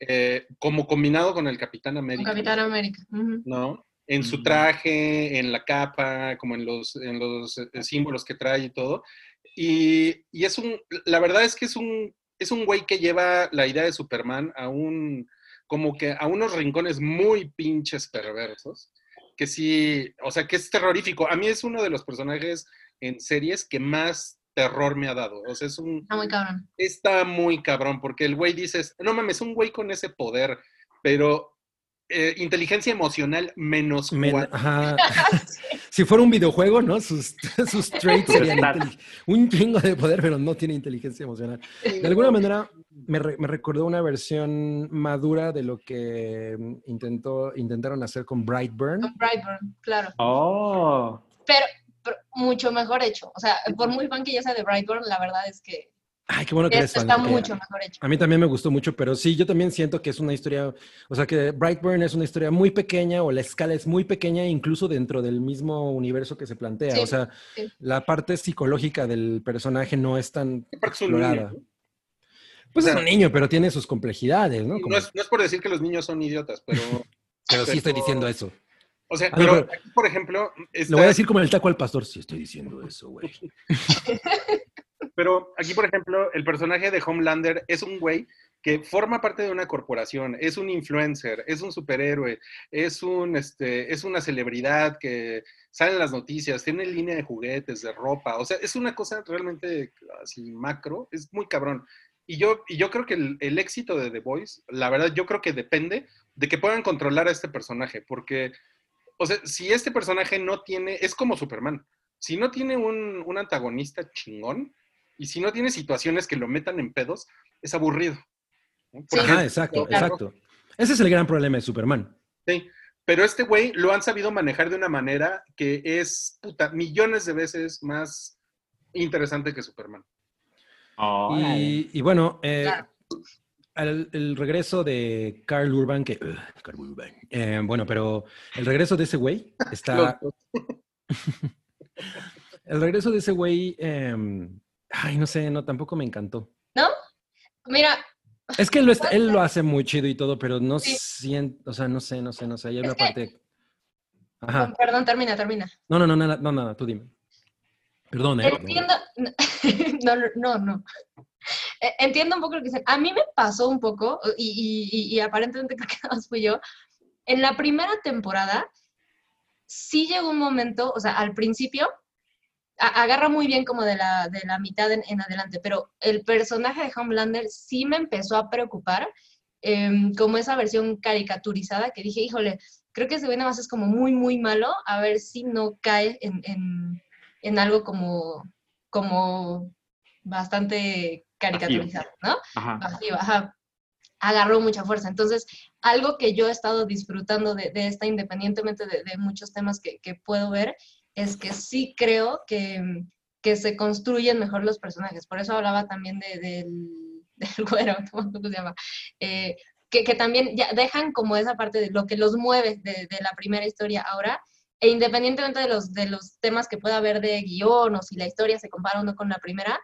eh, como combinado con el Capitán Con América. Capitán América. ¿no? En su traje, en la capa, como en los, en los eh, símbolos que trae y todo. Y, y es un, la verdad es que es un, es un güey que lleva la idea de Superman a un, como que a unos rincones muy pinches perversos, que sí, o sea, que es terrorífico. A mí es uno de los personajes en series que más terror me ha dado. O sea, es un, Está muy cabrón. está muy cabrón, porque el güey dices, no mames, un güey con ese poder, pero eh, inteligencia emocional menos Men- cuatro. ajá. si fuera un videojuego, ¿no? Sus, sus traits un chingo de poder, pero no tiene inteligencia emocional. De alguna manera me, re- me recordó una versión madura de lo que mm, intentó, intentaron hacer con Brightburn. Con Brightburn, claro. Oh. Pero mucho mejor hecho. O sea, por muy fan que yo sea de Brightburn, la verdad es que Ay, qué bueno que eres fan. está mucho mejor hecho. A mí también me gustó mucho, pero sí, yo también siento que es una historia, o sea, que Brightburn es una historia muy pequeña o la escala es muy pequeña, incluso dentro del mismo universo que se plantea. Sí, o sea, sí. la parte psicológica del personaje no es tan explorada. niño, Pues O es un niño, pero tiene sus complejidades, ¿no? ¿no? Como- No es, no es por decir que los niños son idiotas, pero, pero sí estoy diciendo eso. O sea, pero pero- aquí, por ejemplo, está- Le voy a decir como el taco al pastor, sí estoy diciendo eso, güey. pero aquí, por ejemplo, el personaje de Homelander es un güey que forma parte de una corporación, es un influencer, es un superhéroe, es, un, este, es una celebridad que sale en las noticias, tiene línea de juguetes, de ropa, o sea, es una cosa realmente así macro, es muy cabrón. Y yo, y yo creo que el, el éxito de The Voice, la verdad, yo creo que depende de que puedan controlar a este personaje, porque, o sea, si este personaje no tiene, es como Superman, si no tiene un, un antagonista chingón, y si no tiene situaciones que lo metan en pedos, es aburrido. ¿no? Sí. Exacto, claro. exacto. Ese es el gran problema de Superman. Sí, pero este güey lo han sabido manejar de una manera que es, puta, millones de veces más interesante que Superman. Y bueno, eh, Claro. Al- el regreso de Carl Urban, que... ugh, Carl Urban. Eh, bueno, pero el regreso de ese güey está... El regreso de ese güey, em, ay, no sé, no, tampoco me encantó. ¿No? Mira, Es que él lo, está- él lo hace muy chido y todo, pero no Sí. siento, o sea, no sé, no sé, no sé. Hay Es una que- parte. Ajá. Perdón, termina, termina. No, no, no, nada, no, nada, tú dime. Perdón, ¿eh? Entiendo, no, no, no. Eh, Entiendo un poco lo que dicen. A mí me pasó un poco, y, aparentemente creo que más fui yo, en la primera temporada sí llegó un momento, o sea, al principio, agarra muy bien como de la, de la mitad en, adelante, pero el personaje de Homelander sí me empezó a preocupar, em, como esa versión caricaturizada que dije, híjole, creo que ese güey nada más es como muy, muy malo, a ver si no cae en, en- en algo como, como bastante caricaturizado, ¿no? Ajá. Ajá. Agarró mucha fuerza. Entonces, algo que yo he estado disfrutando de, de esta, independientemente de, de muchos temas que, que puedo ver, es que sí creo que, que se construyen mejor los personajes. Por eso hablaba también de- del, del güero, ¿cómo se llama? Eh, que, que también ya dejan como esa parte de lo que los mueve de, de la primera historia ahora, e independientemente de los, de los temas que pueda haber de guion o si la historia se compara o no con la primera,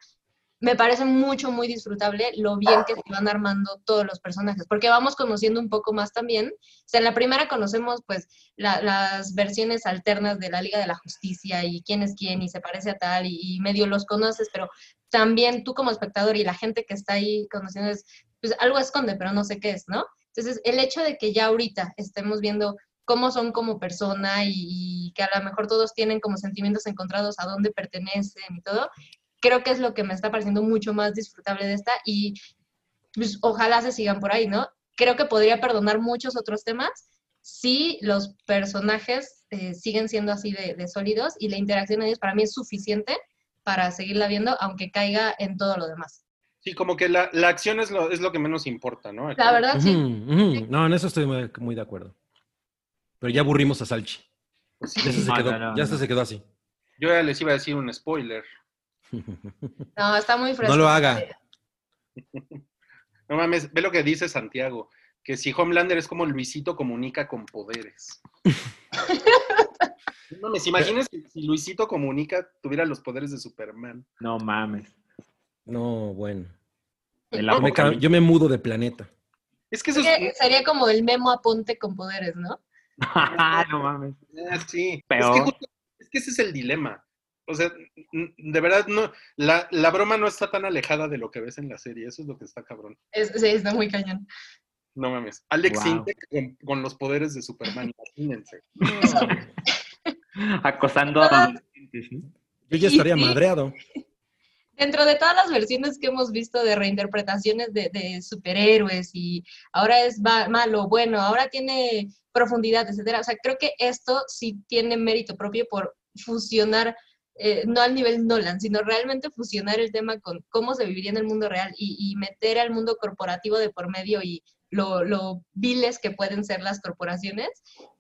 me parece mucho, muy disfrutable lo bien que se van armando todos los personajes, porque vamos conociendo un poco más también. O sea, en la primera conocemos pues la- las versiones alternas de la Liga de la Justicia y quién es quién y se parece a tal y, medio los conoces, pero también tú como espectador y la gente que está ahí conociendo es, pues algo esconde, pero no sé qué es, ¿no? Entonces, el hecho de que ya ahorita estemos viendo cómo son como persona y, y que a lo mejor todos tienen como sentimientos encontrados a dónde pertenecen y todo, creo que es lo que me está pareciendo mucho más disfrutable de esta y pues, ojalá se sigan por ahí, ¿no? Creo que podría perdonar muchos otros temas si los personajes eh, siguen siendo así de, de sólidos y la interacción de ellos para mí es suficiente para seguirla viendo, aunque caiga en todo lo demás. Sí, como que la, la acción es lo, es lo que menos importa, ¿no? La verdad, sí. No, en eso estoy muy, muy de acuerdo. Pero ya aburrimos a Salchi. Pues sí. Ya se, No, quedó, no, no, ya no. hasta se quedó así. Yo ya les iba a decir un spoiler. No, está muy fresco. No lo haga. No mames, ve lo que dice Santiago, que si Homelander es como Luisito comunica con poderes. No mames, imagínate si- si Luisito comunica tuviera los poderes de Superman. No mames. No, bueno. Me, yo me mudo de planeta. Es que eso Es que sería como el memo aponte con poderes, ¿no? no mames. Ah, sí. Peor. Es que, justo- es que ese es el dilema. O sea, de verdad, no, la, la broma no está tan alejada de lo que ves en la serie. Eso es lo que está cabrón. Es, sí, está muy cañón. No mames. Alex Wow. Sintek con, con los poderes de Superman, imagínense. Acosando a. Yo ya estaría sí. madreado. Dentro de todas las versiones que hemos visto de reinterpretaciones de, de superhéroes y ahora es ma- malo, bueno, ahora tiene profundidad, etcétera. O sea, creo que esto sí tiene mérito propio por fusionar, eh, no al nivel Nolan, sino realmente fusionar el tema con cómo se viviría en el mundo real y, meter al mundo corporativo de por medio y lo, lo viles que pueden ser las corporaciones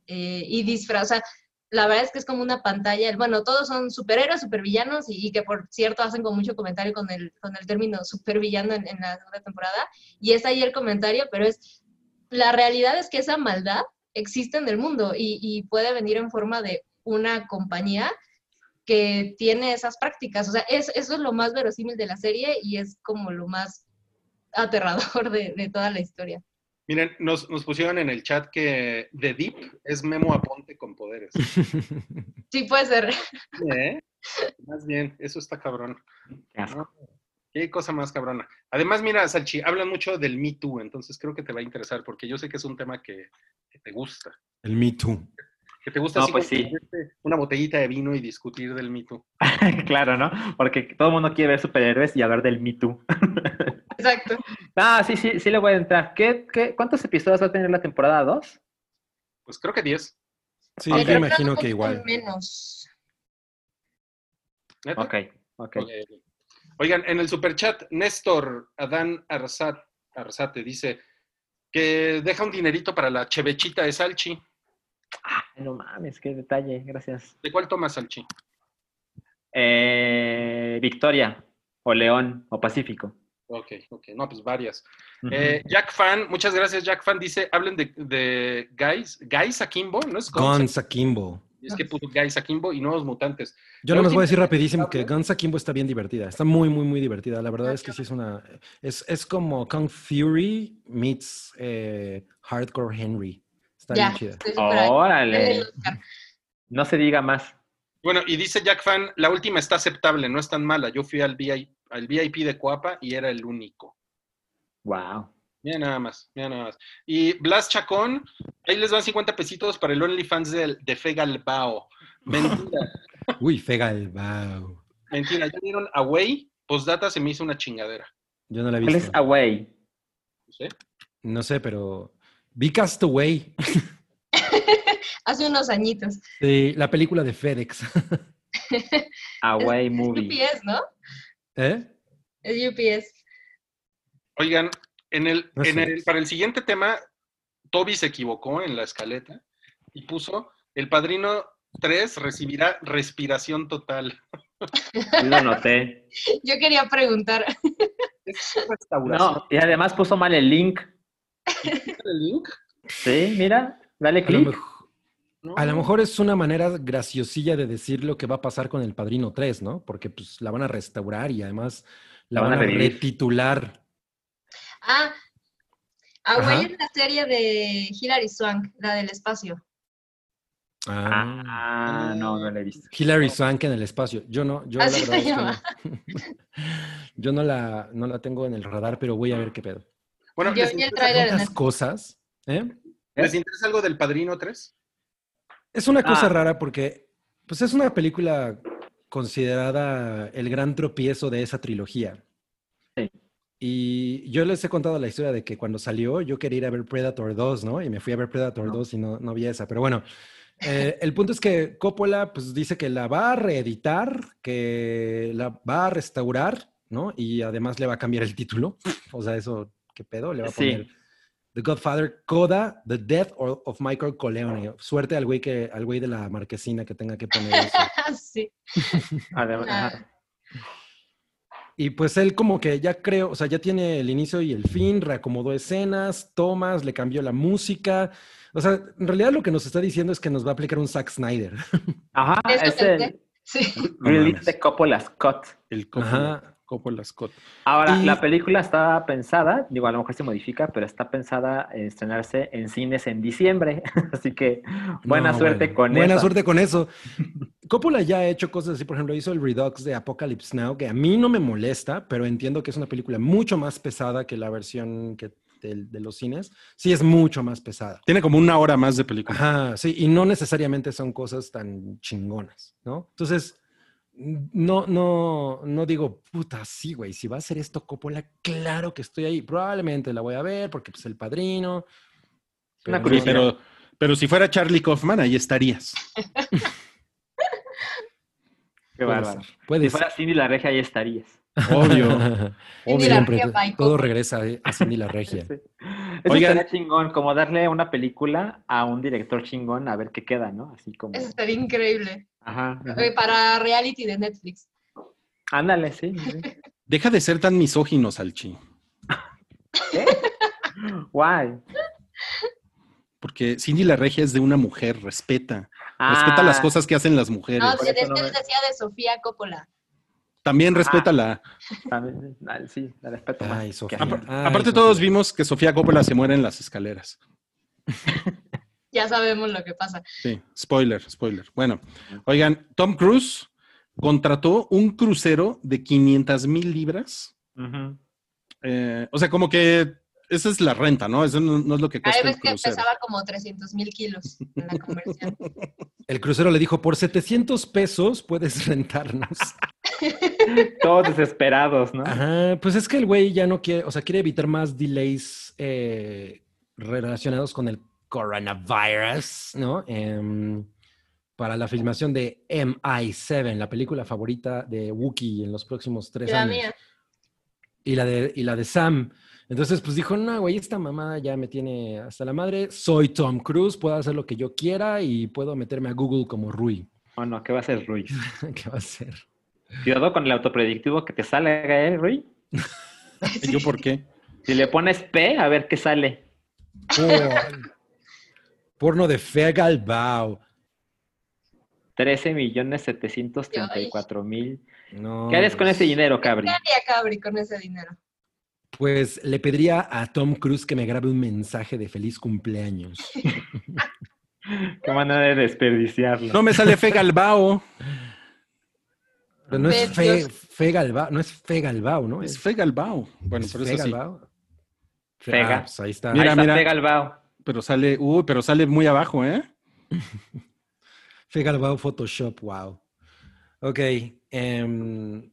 eh, y disfrazar. La verdad es que es como una pantalla, bueno, todos son superhéroes, supervillanos y, que por cierto hacen con mucho comentario con el, con el término supervillano en, la segunda temporada y es ahí el comentario, pero es, la realidad es que esa maldad existe en el mundo y puede venir en forma de una compañía que tiene esas prácticas. O sea, es, eso es lo más verosímil de la serie y es como lo más aterrador de, de toda la historia. Miren, nos, nos pusieron en el chat que The Deep es Memo Aponte con poderes. Sí, puede ser. ¿Eh? Más bien, eso está cabrón. Qué cosa más cabrona. Además, mira, Salchi, hablan mucho del Me Too, entonces creo que te va a interesar, porque yo sé que es un tema que, que te gusta. El Me Too. Que te gusta No, así pues sí. una botellita de vino y discutir del Me Too. claro, ¿no? Porque todo el mundo quiere ver superhéroes y hablar del Me Too. Exacto. Ah, sí, sí, sí le voy a entrar. ¿Qué, qué, ¿Cuántos episodios va a tener la temporada 2? Pues creo que 10. Sí, yo imagino que igual. Menos. ¿Neta? Ok, ok. Oigan, en el superchat, Néstor Adán Arzat, Arzate dice que deja un dinerito para la chevechita de Salchi. Ay, no mames, qué detalle, gracias. ¿De cuál tomas, Salchi? Eh, Victoria, o León, o Pacífico. Ok, ok, no, pues varias. Eh, Jack Fan, muchas gracias, Jack Fan. Dice, hablen de, de Guys, Guys Akimbo, ¿no es Guns Guns Akimbo. Es que puso Guys Akimbo y Nuevos Mutantes. Yo La nomás voy a decir rapidísimo que Guns Akimbo está bien divertida. Está muy, muy, muy divertida. La verdad es que sí es una... Es, es como Kung Fury meets eh, Hardcore Henry. Está Ya, bien chida. Órale. No se diga más. Bueno, y dice Jack Fan, la última está aceptable, no es tan mala. Yo fui al VIP, al VIP de Coapa y era el único. Wow. Mira nada más, mira nada más. Y Blas Chacón, ahí les van 50 pesitos para el OnlyFans de, de Fegalbao. Mentira, Uy, Fegal, wow. mentira. Ya vieron Away, postdata se me hizo una chingadera. Yo no la he ¿Cuál es. Away? ¿Sí? No sé, pero... Vi Castaway. Hace unos añitos. Sí, la película de FedEx. Away Es Movie. UPS, ¿no? ¿Eh? Es UPS. Oigan, en el, No en el- para el siguiente tema, Toby se equivocó en la escaleta y puso, el padrino 3 recibirá respiración total. Lo noté. Yo quería preguntar. Es restauración. No, y además puso mal el link. ¿El link? Sí, mira, dale clic. No. a lo mejor es una manera graciosilla de decir lo que va a pasar con el Padrino 3, ¿no? Porque pues la van a restaurar y además la, van, a revivir. Ah, retitular. Away Ajá. es la serie de Hilary Swank, la del espacio. Ah. Ah, no, no lo he visto. Hilary Swank en el espacio. Yo no, yo la Así se es que no. yo no la, no la tengo en el radar, pero voy a ver qué pedo. Bueno, Yo ¿les, vi el interesa, tráiler en Tantas el- cosas. ¿eh? les interesa algo del padrino 3? Es una cosa Ah. rara porque pues es una película considerada el gran tropiezo de esa trilogía. Sí. Y yo les he contado la historia de que cuando salió yo quería ir a ver Predator 2, ¿no? Y me fui a ver Predator 2 y no, no vi esa. Pero bueno, eh, el punto es que Coppola pues dice que la va a reeditar, que la va a restaurar, ¿no? Y además le va a cambiar el título. O sea, eso, ¿qué pedo? Le va a Sí. poner The Godfather, Coda, The Death of Michael Corleone. Suerte al güey que, al güey de la marquesina que tenga que poner eso. sí. Además. Y pues él como que ya creo, o sea, ya tiene el inicio y el fin, reacomodó escenas, tomas, le cambió la música. O sea, en realidad lo que nos está diciendo es que nos va a aplicar un Zack Snyder. Ajá, es el Sí. Release de Coppola Scott. El Coppola, Ajá. Coppola Scott. Ahora, Y- la película está pensada, digo, a lo mejor se modifica, pero está pensada en estrenarse en cines en diciembre. Así que buena No, suerte bueno, con Buena eso. suerte con eso. Coppola ya ha hecho cosas así, por ejemplo, hizo el Redux de Apocalypse Now, que a mí no me molesta, pero entiendo que es una película mucho más pesada que la versión que del- de, los cines. Sí, es mucho más pesada. Tiene como una hora más de película. Ajá, sí, y no necesariamente son cosas tan chingonas, ¿no? Entonces, no, no, no digo, puta, sí, güey, si va a hacer esto Coppola, claro que estoy ahí. Probablemente la voy a ver porque pues el padrino. Una pero no- curiosidad. Pero, pero si fuera Charlie Kaufman, ahí estarías. Qué bárbaro. ser, Si ser. fuera Cindy la Regia, ahí estarías. Obvio. La Siempre, todo regresa a- Cindy la regia. Sí. Eso Oigan. estaría chingón, como darle una película a un director chingón a ver qué queda, ¿no? Así como. Eso estaría increíble. Ajá. ajá. Eh, Para reality de Netflix. Ándale, sí. sí. Deja de ser tan misógino, Salchi. ¿Qué? Guay. Porque Cindy la Regia es de una mujer, respeta. Ah, Respeta las cosas que hacen las mujeres. No, me- decía de Sofía Coppola. También respeta la... también, ah, sí, la respeto. Ay, Sofía. Ay, aparte Sofía. todos vimos que Sofía Coppola se muere en las escaleras. Ya sabemos lo que pasa. Sí, spoiler, spoiler. Bueno, oigan, Tom Cruise contrató un crucero de 500 mil libras. Eh, o sea, como que esa es la renta, ¿no? Eso no, no es lo que Ahí cuesta ves el que crucero. pesaba como 300 mil kilos en la conversión. El crucero le dijo, por 700 pesos puedes rentarnos. Todos desesperados, ¿no? Ajá, pues es que el güey ya no quiere, o sea, quiere evitar más delays eh, relacionados con el coronavirus, ¿no? Em, para la filmación de MI7, la película favorita de Wookiee en los próximos tres la años. mía. Y la de, y la de Sam. Entonces, pues dijo, no, güey, esta mamada ya me tiene hasta la madre. Soy Tom Cruise, puedo hacer lo que yo quiera y puedo meterme a Google como Rui. ¿O no? ¿Qué va a hacer Ruiz? ¿Qué va a hacer? Cuidado con el autopredictivo que te sale, ¿eh, Rui? ¿Y yo por qué? Si le pones P, a ver qué sale. Porn. Porno de Fegalbao. 13 millones 734 mil. No, ¿Qué harías con pues, ese dinero, Cabri? ¿Qué haría Cabri con ese dinero? Pues le pediría a Tom Cruise que me grabe un mensaje de feliz cumpleaños. Qué manera de desperdiciarlo. No me sale Fe Galbao. Pero no es fe, fe Galbao, no es fe Galbao, ¿no? Es Fe Galbao. Bueno, es pero fe eso sí. Galbao. Fega. Ah, pues ahí está. Mira, Ahí está mira. Pega el Bao. Pero sale, uy, pero sale muy abajo, ¿eh? Fe Galbao Photoshop, wow. Ok. em,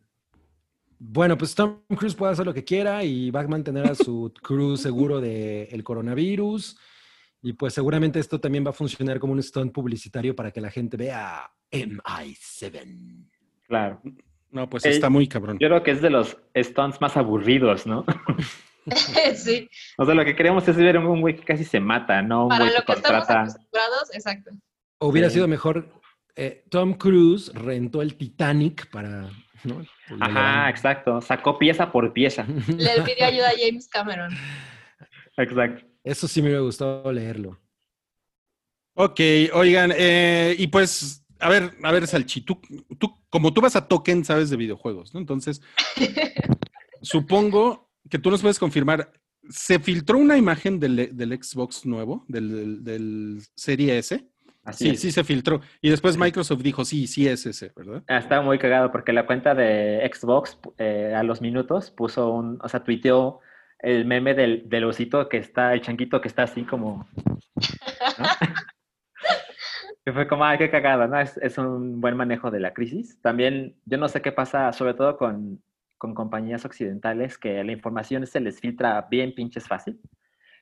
bueno, pues Tom Cruise puede hacer lo que quiera y va a mantener a su crew seguro del coronavirus. Y pues seguramente esto también va a funcionar como un stunt publicitario para que la gente vea MI7. Claro. No, pues Eh, está muy cabrón. Yo creo que es de los stunts más aburridos, ¿no? sí, O sea, lo que queremos es ver un güey que casi se mata, no un para lo que que estamos contrata. acostumbrados, exacto. Hubiera Sí. sido mejor. eh, Tom Cruise rentó el Titanic para. ¿no? Ajá, exacto. Sacó pieza por pieza. Le pidió ayuda a James Cameron. Exacto. Eso sí me hubiera gustado leerlo. Ok, oigan, eh, y pues, a ver, a ver, Salchi, tú, tú, como tú vas a Token, sabes de videojuegos, ¿no? Entonces, supongo que tú nos puedes confirmar, ¿se filtró una imagen del, del Xbox nuevo, del, del, del Serie S? Así Sí, es. sí se filtró. Y después Microsoft dijo, sí, sí es ese, ¿verdad? Ah, Estaba muy cagado porque la cuenta de Xbox eh, a los minutos puso un, o sea, tuiteó el meme del, del osito que está, el changuito que está así como... ¿no? fue como, ay, qué cagada, ¿no? Es, un buen manejo de la crisis. También, yo no sé qué pasa, sobre todo con, compañías occidentales, que la información se les filtra bien pinches fácil.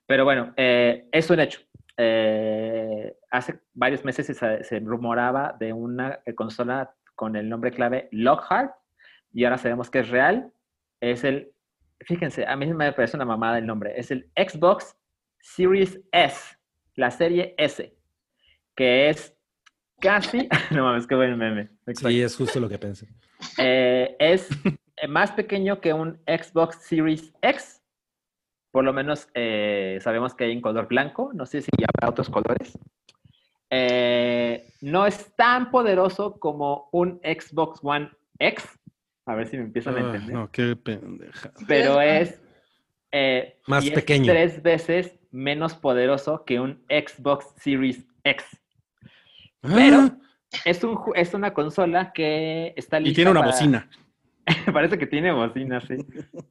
Pero bueno, eh, es un hecho. Eh, hace varios meses se, se rumoraba de una consola con el nombre clave Lockhart y ahora sabemos que es real. Es el, fíjense, a mí me parece una mamada el nombre. Es el Xbox Series S, la serie S, que es casi, no mames, qué buen meme. Exacto. Sí, es justo lo que pensé. Eh, es eh, más pequeño que un Xbox Series X. Por lo menos eh, sabemos que hay en color blanco. No sé si habrá otros colores. Eh, no es tan poderoso como un Xbox One X. A ver si me empiezan a Ah, entender. no, qué pendeja. Pero es eh, Más tres veces menos poderoso que un Xbox Series X. Pero Ah, es, un, es una consola que está lista y tiene una para- bocina. Parece que tiene bocina, sí.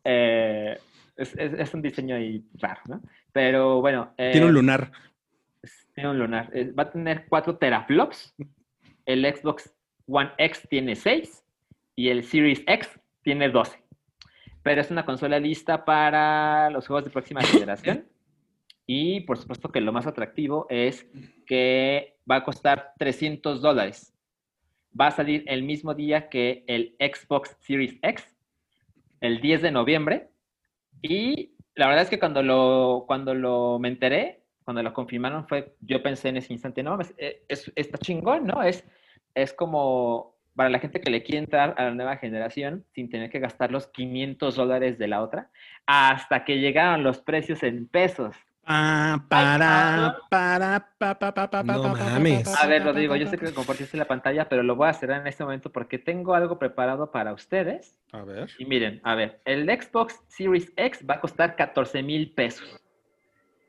Eh, es, es- es un diseño ahí raro, ¿no? Pero bueno. eh, Tiene un lunar. tiene un lunar. Eh, va a tener 4 teraflops. El Xbox One X tiene 6 y el Series X tiene 12. Pero es una consola lista para los juegos de próxima generación. Y por supuesto que lo más atractivo es que va a costar 300 dólares. Va a salir el mismo día que el Xbox Series X, el 10 de noviembre. Y la verdad es que cuando lo, cuando lo me enteré, cuando lo confirmaron, fue, yo pensé en ese instante, no, eh, es, está chingón, ¿no? Es, es como para la gente que le quiere entrar a la nueva generación sin tener que gastar los 500 dólares de la otra, hasta que llegaron los precios en pesos. Pa, para, para, pa, pa, pa, pa, No pa, mames. A ver, Rodrigo, yo sé que compartiste la pantalla, pero lo voy a cerrar en este momento porque tengo algo preparado para ustedes. A ver. Y miren, a ver, el Xbox Series X va a costar 14 mil pesos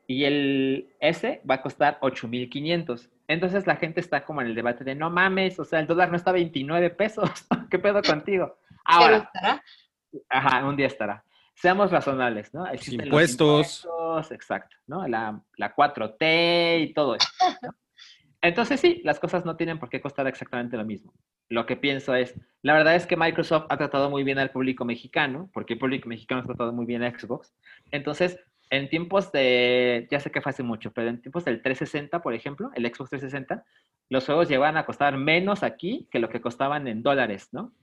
y el S va a costar 8 mil 500. Entonces la gente está como en el debate de no mames, o sea, el dólar no está a 29 pesos. ¿Qué pedo contigo? Pero Ahora, estará. ajá, un día estará. Seamos razonables, ¿no? Existen los impuestos. impuestos, exacto, ¿no? La, la 4T y todo eso. ¿no? Entonces sí, las cosas no tienen por qué costar exactamente lo mismo. Lo que pienso es, la verdad es que Microsoft ha tratado muy bien al público mexicano, porque el público mexicano ha tratado muy bien a Xbox. Entonces, en tiempos de, ya sé que fue hace mucho, pero en tiempos del 360, por ejemplo, el Xbox 360, los juegos llegaban a costar menos aquí que lo que costaban en dólares, ¿no?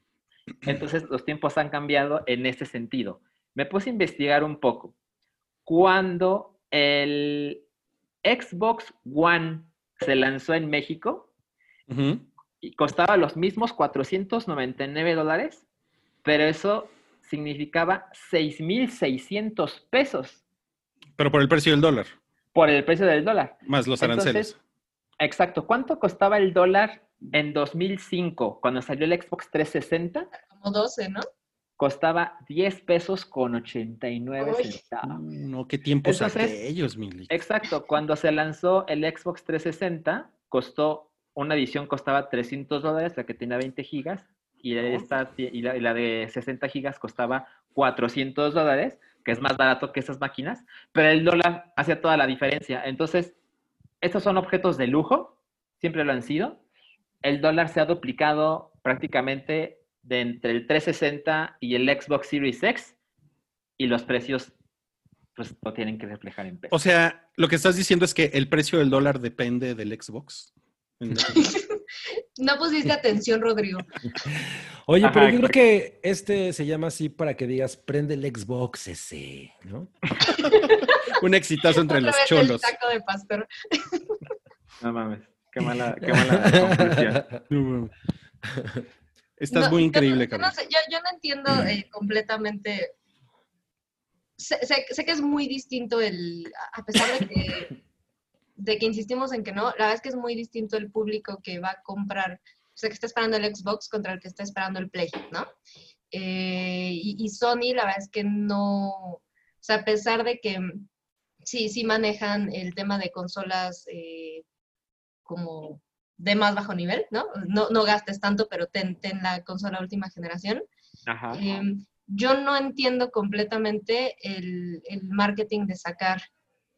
Entonces, los tiempos han cambiado en este sentido. Me puse a investigar un poco. Cuando el Xbox One se lanzó en México, y costaba los mismos 499 dólares, pero eso significaba 6,600 pesos Pero por el precio del dólar, por el precio del dólar. más los Entonces, aranceles. Exacto. ¿Cuánto costaba el dólar En 2005, cuando salió el Xbox 360, Como 12, ¿no? Costaba 10 pesos con 89 Uy. centavos. No, qué tiempos Entonces, aquellos, Mili. Exacto, cuando se lanzó el Xbox 360, costó, una edición costaba 300 dólares, la que tenía 20 gigas, y, esta, y, la, y la de 60 gigas costaba 400 dólares, que es más barato que esas máquinas, pero el dólar hacía toda la diferencia. Entonces, estos son objetos de lujo, siempre lo han sido. El dólar se ha duplicado prácticamente de entre el 360 y el Xbox Series X, y los precios pues lo tienen que reflejar en pesos. O sea, lo que estás diciendo es que el precio del dólar depende del Xbox. No pusiste atención, Rodrigo. Oye, Ajá, pero yo creo que este se llama así para que digas, prende el Xbox ese, ¿no? Un exitazo entre Otra los vez cholos. El taco de pastor. No mames, qué mala, qué mala conclusión. No, mames. Estás No, muy yo increíble, no- yo, no sé, yo, yo no entiendo eh, completamente. Sé, sé- sé que es muy distinto el. A pesar de que, de que insistimos en que no, la verdad es que es muy distinto el público que va a comprar, o sea, que está esperando el Xbox contra el que está esperando el Play, ¿no? Eh, y, y Sony, la verdad es que no. O sea, a pesar de que sí, sí manejan el tema de consolas eh, como de más bajo nivel, ¿no? No, no gastes tanto, pero ten, ten la consola última generación. Ajá. Eh, yo no entiendo completamente el, el marketing de sacar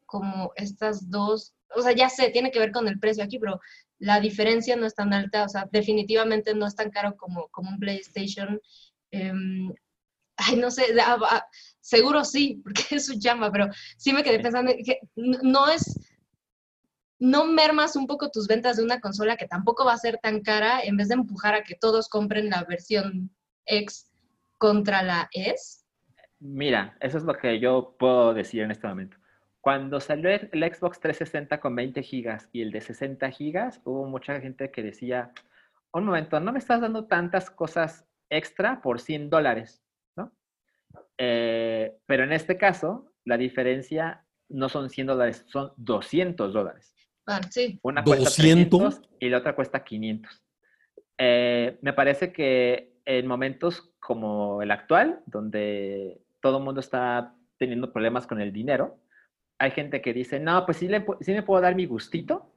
como estas dos, o sea, ya sé, tiene que ver con el precio aquí, pero la diferencia no es tan alta, o sea, definitivamente no es tan caro como, como un PlayStation. Em, ay, no sé, ah, seguro sí, porque es su chamba, pero sí me quedé pensando que no es, no mermas un poco tus ventas de una consola que tampoco va a ser tan cara en vez de empujar a que todos compren la versión X contra la S. Mira, eso es lo que yo puedo decir en este momento. Cuando salió el Xbox 360 con 20 gigas y el de 60 gigas, hubo mucha gente que decía, un momento, no me estás dando tantas cosas extra por 100 dólares, ¿no? Eh, pero en este caso, la diferencia no son 100 dólares, son 200 dólares. Ah, sí, Una cuesta 200. 300 y la otra cuesta 500. Eh, me parece que en momentos como el actual, donde todo el mundo está teniendo problemas con el dinero, hay gente que dice, no, pues sí, le, sí me puedo dar mi gustito,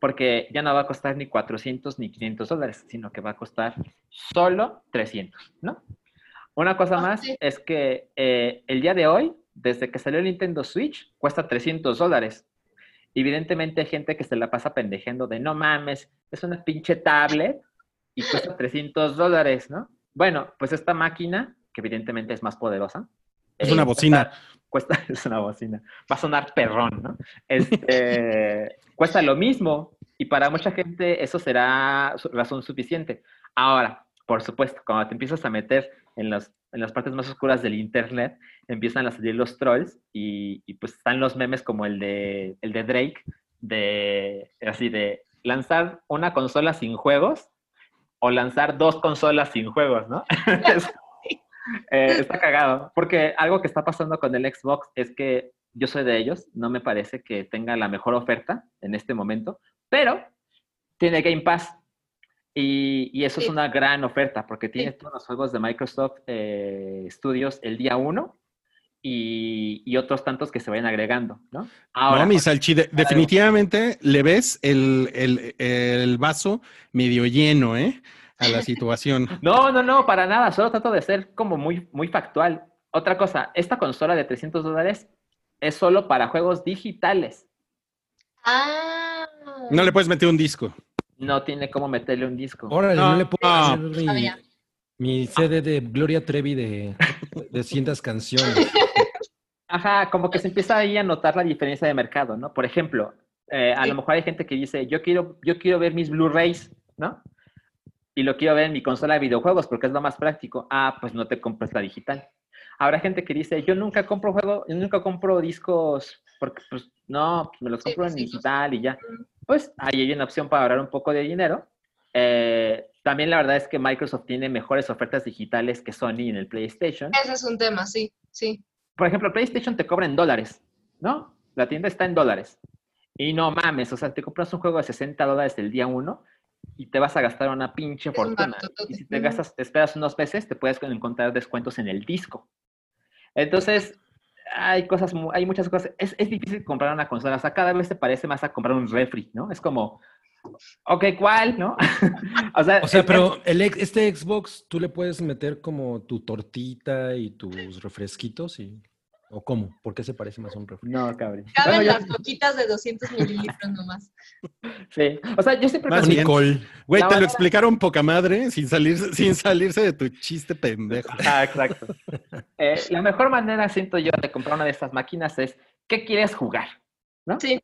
porque ya no va a costar ni 400 ni 500 dólares, sino que va a costar solo 300, ¿no? Una cosa Ah, más sí. es que eh, el día de hoy, desde que salió el Nintendo Switch, cuesta 300 dólares. Evidentemente hay gente que se la pasa pendejeando de no mames, es una pinche tablet y cuesta 300 dólares, ¿no? Bueno, pues esta máquina, que evidentemente es más poderosa. Es eh, una bocina. Cuesta, cuesta- es una bocina. Va a sonar perrón, ¿no? Este, cuesta lo mismo y para mucha gente eso será razón suficiente. Ahora, por supuesto, cuando te empiezas a meter en, los, en las partes más oscuras del internet, empiezan a salir los trolls y, pues están los memes como el de, el de Drake, de así de lanzar una consola sin juegos o lanzar dos consolas sin juegos, ¿no? Eh, está cagado, porque algo que está pasando con el Xbox es que yo soy de ellos, no me parece que tenga la mejor oferta en este momento, pero tiene Game Pass. Y, y eso es una gran oferta, porque tiene todos los juegos de Microsoft eh, Studios el día 1 y, y otros tantos que se vayan agregando, ¿no? Ahora, no, mi Salchi, de- definitivamente le ves el, el- el vaso medio lleno, ¿eh? A la situación. No, no, no, para nada. Solo trato de ser como muy, muy factual. Otra cosa, esta consola de 300 dólares es solo para juegos digitales. Ah. No le puedes meter un disco. No tiene cómo meterle un disco. Órale, no, No, le puedo no. hacer mi, mi CD de Gloria Trevi de, de cientas canciones. Ajá, como que se empieza ahí a notar la diferencia de mercado, ¿no? Por ejemplo, eh, a Sí. lo mejor hay gente que dice, yo quiero, yo quiero ver mis Blu-rays, ¿no? Y lo quiero ver en mi consola de videojuegos porque es lo más práctico. Ah, pues no te compres la digital. Habrá gente que dice, yo nunca compro juego, yo nunca compro discos porque, pues, no, me los Sí, compro en físicos. digital y ya. Pues ahí hay una opción para ahorrar un poco de dinero. Eh, también la verdad es que Microsoft tiene mejores ofertas digitales que Sony en el PlayStation. Ese es un tema, sí, sí. Por ejemplo, PlayStation te cobra en dólares, ¿no? La tienda está en dólares. Y no mames, o sea, te compras un juego de 60 dólares el día uno y te vas a gastar una pinche un fortuna. Y si te gastas, te esperas unos meses, te puedes encontrar descuentos en el disco. Entonces, hay cosas, hay muchas cosas. Es, es difícil comprar una consola. O sea, cada vez te parece más a comprar un refri, ¿no? Es como, ok, ¿cuál? ¿No? o sea, O sea, es- pero el, este Xbox, tú le puedes meter como tu tortita y tus refresquitos y... ¿O cómo? ¿Por qué se parece más a un refri? No, cabrón. Caben Bueno, yo- las coquitas de 200 mililitros nomás. sí. O sea, yo siempre... Más. Nicole. Güey, te lo explicaron poca madre sin, salir, sin salirse de tu chiste pendejo. Ah, exacto. Eh, la mejor manera, siento yo, de comprar una de estas máquinas es, ¿qué quieres jugar? ¿No? Sí.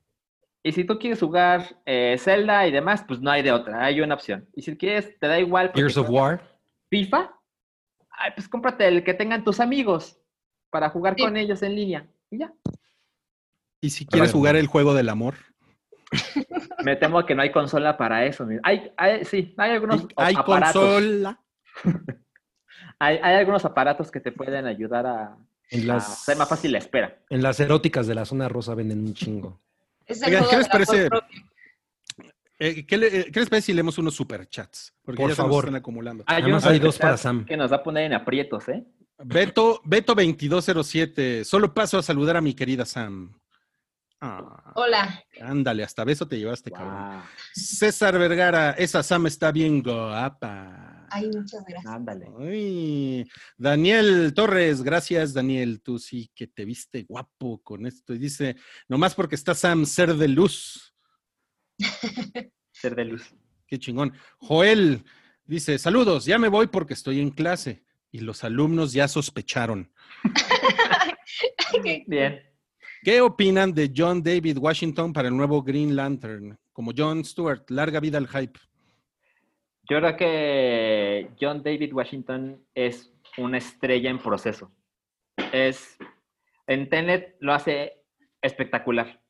Y si tú quieres jugar eh, Zelda y demás, pues no hay de otra, hay una opción. Y si quieres, te da igual. porque Gears of War. FIFA, ay, pues cómprate el que tengan tus amigos para jugar Sí. con ellos en línea. Y ya. Y si quieres jugar el juego del amor, Me temo que no hay consola para eso. Hay, hay- sí, hay algunos hay aparatos. consola. Hay, hay algunos aparatos que te pueden ayudar a, En a las, hacer más fácil la espera. en las eróticas de la zona rosa venden un chingo. Oigan, ¿qué les parece? Eh, ¿qué, le- eh, qué les parece si leemos unos superchats? Porque Por ya se nos favor. están acumulando. Hay Además unos hay dos para Sam. Que nos va a poner en aprietos, ¿eh? Beto, Beto 2207, solo paso a saludar a mi querida Sam. Ah, Hola. ándale, hasta beso te llevaste, cabrón. César Vergara, esa Sam está bien guapa. Ay, muchas gracias. ándale. Ay, Daniel Torres, gracias Daniel, tú sí que te viste guapo con esto. Y dice, nomás porque está Sam, ser de luz. Ser de luz. Qué chingón. Joel dice, saludos, ya me voy porque estoy en clase. Y los alumnos ya sospecharon. Bien. ¿Qué opinan de John David Washington para el nuevo Green Lantern? Como John Stewart, larga vida al hype. Yo creo que John David Washington es una estrella en proceso. Es en Tenet lo hace espectacular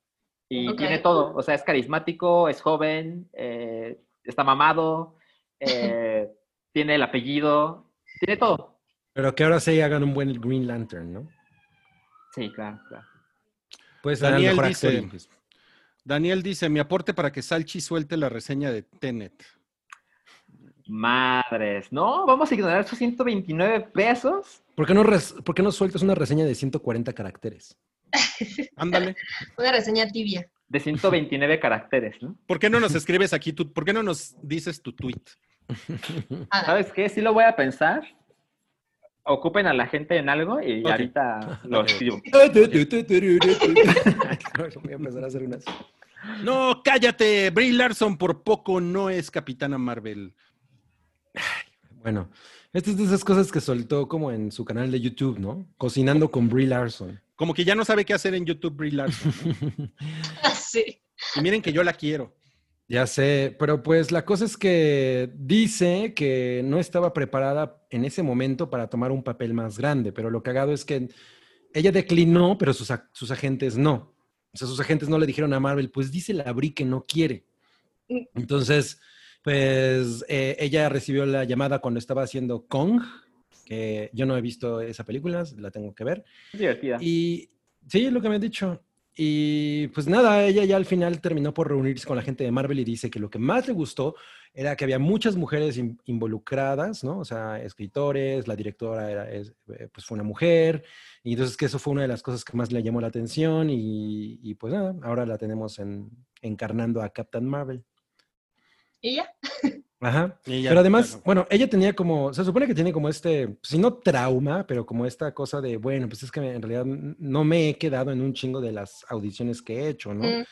y tiene todo. O sea, es carismático, es joven, eh, está mamado, eh, tiene el apellido, tiene todo. Pero que ahora sí hagan un buen Green Lantern, ¿no? Sí, claro, claro. El Daniel mejor dice, pues, Daniel dice, mi aporte para que Salchi suelte la reseña de Tenet. Madres, ¿no? Vamos a ignorar esos 129 pesos. ¿por, qué no res- por qué no sueltas una reseña de 140 caracteres? Ándale. Una reseña tibia. De 129 caracteres, ¿no? ¿Por qué no nos escribes aquí tu, por qué no nos dices tu tweet? ¿Sabes qué? Sí lo voy a pensar. Ocupen a la gente en algo y ahorita lo escribo. Voy a empezar a hacer unas. No, cállate. Brie Larson por poco no es Capitana Marvel. Bueno, estas es de esas cosas que soltó como en su canal de YouTube, ¿no? Cocinando con Brie Larson. Como que ya no sabe qué hacer en YouTube Brie Larson. ¿no? sí. Y miren que yo la quiero. Ya sé, pero pues la cosa es que dice que no estaba preparada en ese momento para tomar un papel más grande, pero lo cagado es que ella declinó, pero sus, sus agentes no. O sea, sus agentes no le dijeron a Marvel, pues dice la Brie que no quiere. Entonces, pues eh, ella recibió la llamada cuando estaba haciendo Kong, que yo no he visto esa película, la tengo que ver. Divertida. Y sí, es lo que me han dicho. Y pues nada, ella ya al final terminó por reunirse con la gente de Marvel y dice que lo que más le gustó era que había muchas mujeres in- involucradas, ¿no? O sea, escritores, la directora era, es- eh, pues fue una mujer, y entonces que eso fue una de las cosas que más le llamó la atención y, y, pues nada, ahora la tenemos en, encarnando a Captain Marvel. Y ya. Ajá. Ya, Pero además, claro. bueno, ella tenía como, se supone que tiene como este, si no trauma, pero como esta cosa de, bueno, pues es que en realidad no me he quedado en un chingo de las audiciones que he hecho, ¿no? Mm,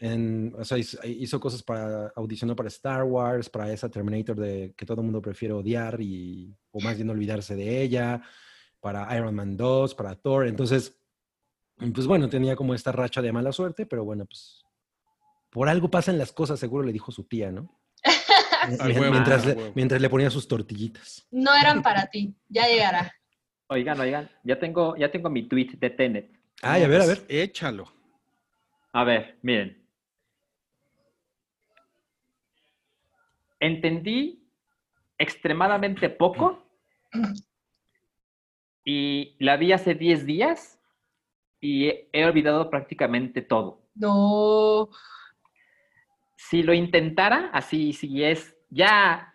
En, o sea, hizo, hizo cosas para, audicionó para Star Wars, para esa Terminator de que todo el mundo prefiere odiar y, o más bien olvidarse de ella, para Iron Man 2, para Thor, entonces, pues bueno, tenía como esta racha de mala suerte, pero bueno, pues por algo pasan las cosas, seguro le dijo su tía, ¿no? Huevo, mientras, le, huevo. mientras le ponía sus tortillitas. No eran para ti. Ya llegará. Oigan, oigan, ya tengo, ya tengo mi tweet de Tenet. Ay, a ver, a ver. Échalo. A ver, miren. Entendí extremadamente poco y la vi hace 10 días y he, he olvidado prácticamente todo. No. Si lo intentara, así, si es ya,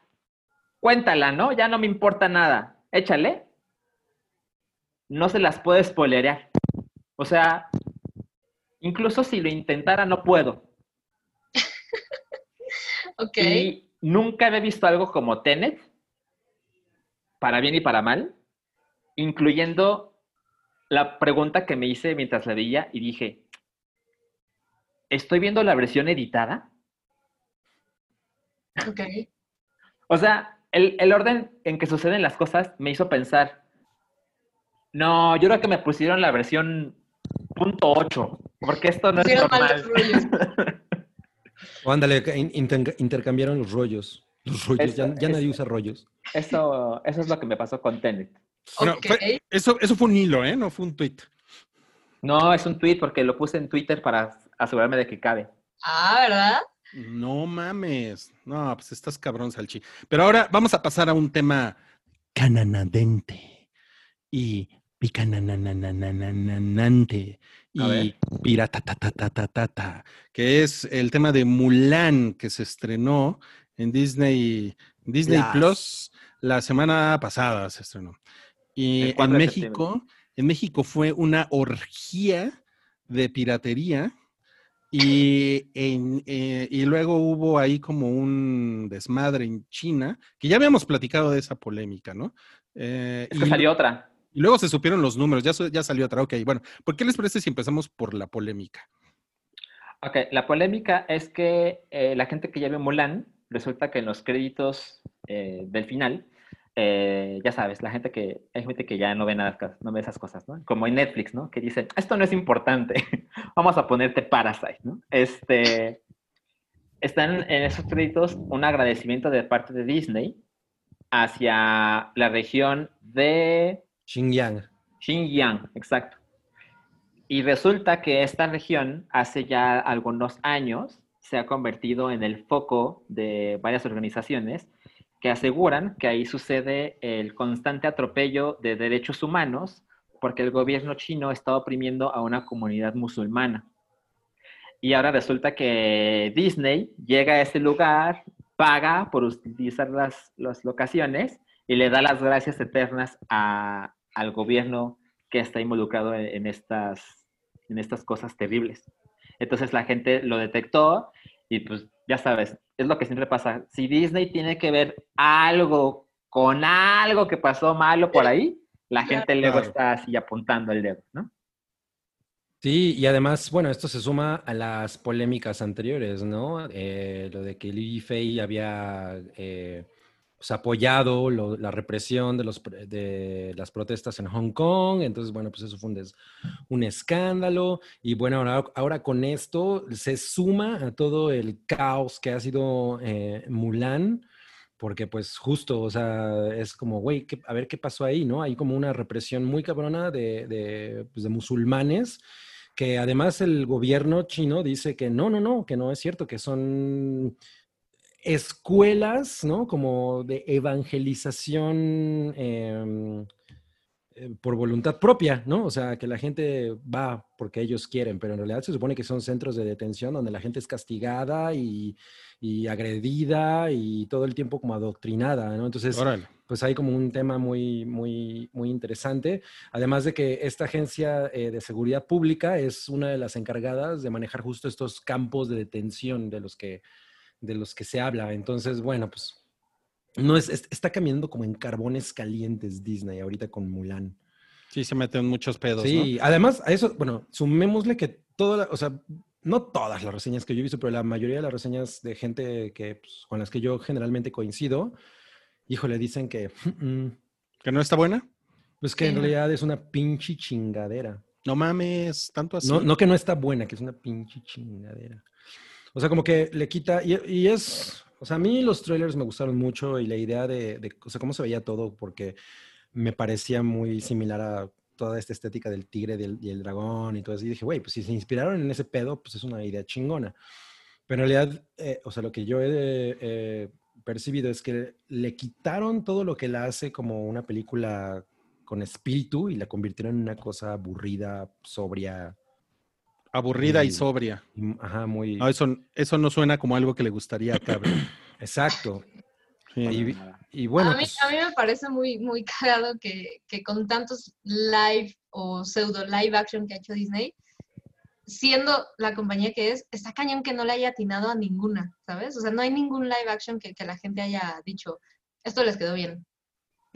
cuéntala, ¿no? Ya no me importa nada. Échale. No se las puede spoilerear. O sea, incluso si lo intentara, no puedo. Ok. Y nunca había visto algo como Tenet, para bien y para mal, incluyendo la pregunta que me hice mientras la veía y dije, ¿estoy viendo la versión editada? Ok. O sea, el, el orden en que suceden las cosas me hizo pensar, no, yo creo que me pusieron la versión punto 8, porque esto no es Pusieron mal normal. los rollos. O ándale, inter- intercambiaron los rollos. Los rollos, Eso- ya, ya nadie usa rollos. Eso, eso es lo que me pasó con Tenet. Bueno, Ok. fue- eso, eso fue un hilo, ¿eh? No fue un tweet. No, es un tweet porque lo puse en Twitter para asegurarme de que cabe. Ah, ¿verdad? No mames. No, pues estás cabrón, Salchi. Pero ahora vamos a pasar a un tema cananadente y ver. y piratatatatatatata, que es el tema de Mulan que se estrenó en Disney, Disney Plus. La semana pasada se estrenó. Y en 4 de México, en México fue una orgía de piratería y, en, eh, y luego hubo ahí como un desmadre en China, que ya habíamos platicado de esa polémica, ¿no? Eh, Es que y, salió otra. y luego se supieron los números, ya, ya salió otra. Ok, bueno, ¿por qué les parece si empezamos por la polémica? Ok, la polémica es que eh, la gente que ya vio Mulan, resulta que en los créditos eh, del final, eh, ya sabes, la gente que, hay gente que ya no ve nada, no ve esas cosas, ¿no? Como en Netflix, ¿no? Que dicen, esto no es importante, vamos a ponerte Parasite, ¿no? Este, están en esos créditos un agradecimiento de parte de Disney hacia la región de Xinjiang. Xinjiang, exacto. Y resulta que esta región hace ya algunos años se ha convertido en el foco de varias organizaciones que aseguran que ahí sucede el constante atropello de derechos humanos porque el gobierno chino está oprimiendo a una comunidad musulmana. Y ahora resulta que Disney llega a ese lugar, paga por utilizar las, las locaciones y le da las gracias eternas a- al gobierno que está involucrado en, estas, en estas cosas terribles. Entonces la gente lo detectó y pues ya sabes, es lo que siempre pasa. Si Disney tiene que ver algo con algo que pasó malo por ahí, la gente luego está así apuntando el dedo, ¿no? Sí, y además, bueno, esto se suma a las polémicas anteriores, ¿no? Eh, lo de que Li Fei había eh, pues, apoyado lo- la represión de, los, de las protestas en Hong Kong, entonces, bueno, pues eso fue un, des- un escándalo, y bueno, ahora, ahora con esto se suma a todo el caos que ha sido eh, Mulan, porque pues justo, o sea, es como, güey, ¿qué- a ver qué pasó ahí, ¿no? Hay como una represión muy cabrona de, de, pues, de musulmanes que además el gobierno chino dice que no, no, no, que no es cierto, que son escuelas, ¿no? Como de evangelización em, eh, por voluntad propia, ¿no? O sea, que la gente va porque ellos quieren, pero en realidad se supone que son centros de detención donde la gente es castigada y, y agredida y todo el tiempo como adoctrinada, ¿no? Entonces, Órale. pues hay como un tema muy, muy, muy interesante. Además de que esta agencia eh, de seguridad pública es una de las encargadas de manejar justo estos campos de detención de los que, de los que se habla. Entonces, bueno, pues no es, es- está caminando como en carbones calientes Disney ahorita con Mulan. Sí, se meten muchos pedos, Sí, además a eso, bueno, sumémosle que toda, o sea, no todas las reseñas que yo he visto, pero la mayoría de las reseñas de gente que, pues, con las que yo generalmente coincido, híjole, dicen que, "Mm, mm, ¿no? ¿Que no está buena? pues que en realidad es una pinche chingadera. No mames, tanto así. No, no que no está buena, que es una pinche chingadera. O sea, como que le quita, y, es, o sea, a mí los trailers me gustaron mucho y la idea de, de, o sea, cómo se veía todo, porque me parecía muy similar a toda esta estética del tigre del- y el dragón y todo eso. Y dije, güey, pues si se inspiraron en ese pedo, pues es una idea chingona. Pero en realidad, eh, o sea, lo que yo he eh, percibido es que le quitaron todo lo que la hace como una película con espíritu y la convirtieron en una cosa aburrida, sobria, Aburrida y sobria. y, ajá, muy... No, eso, eso no suena como algo que le gustaría a Cabri. Exacto. Sí. Y, y bueno, a, mí, pues, a mí me parece muy, muy cagado que, que con tantos live o pseudo live action que ha hecho Disney, siendo la compañía que es, está cañón que no le haya atinado a ninguna, ¿sabes? O sea, no hay ningún live action que, que la gente haya dicho, esto les quedó bien.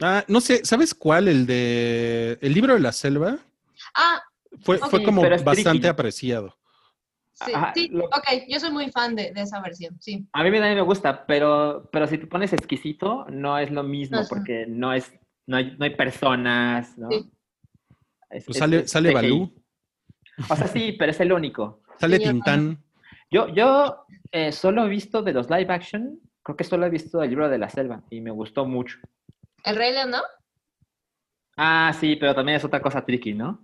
Ah, no sé, ¿sabes cuál? El de El libro de la selva. Ah, Fue, fue como bastante tricky. apreciado. sí, Ajá, sí, lo- ok, yo soy muy fan de, de esa versión, sí. A mí también me gusta, pero, pero si te pones exquisito, no es lo mismo, No es- porque no es, no hay, no hay personas, ¿no? Sí. Es- Pues es- sale, es sale. Balú, O sea, sí, pero es el único. sale Sí, yo Tintán. Yo, yo eh, solo he visto de los live action, creo que solo he visto el libro de la selva y me gustó mucho. El Rey León, ¿no? Ah, sí, pero también es otra cosa tricky, ¿no?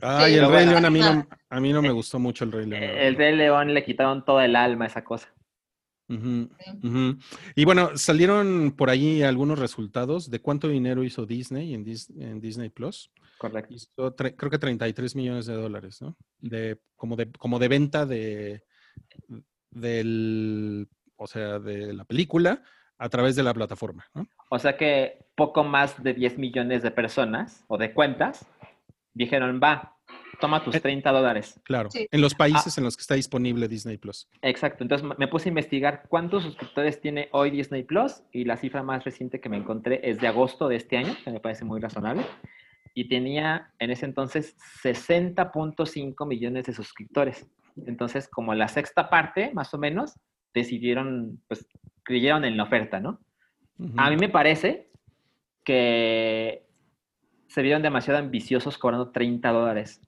Ay, Sí, el Rey bueno. León a mí no, a mí no me gustó mucho el Rey León. El. Rey León le quitaron todo el alma a esa cosa. Ujú. Y bueno, salieron por ahí algunos resultados de cuánto dinero hizo Disney en, Dis- en Disney Plus. Correcto. Hizo creo que 33 millones de dólares, ¿no? De, como, de, como de venta de, del, o sea, de la película a través de la plataforma, ¿no? O sea que poco más de 10 millones de personas o de cuentas dijeron, va, toma tus Eh. 30 dólares. Claro, Sí. en los países en los que está disponible Disney Plus. Exacto. Entonces me puse a investigar cuántos suscriptores tiene hoy Disney Plus y la cifra más reciente que me encontré es de agosto de este año, que me parece muy razonable. Y tenía en ese entonces 60.5 millones de suscriptores. Entonces, como la sexta parte, más o menos, decidieron, pues, creyeron en la oferta, ¿no? Ujú. A mí me parece que se vieron demasiado ambiciosos cobrando 30 dólares.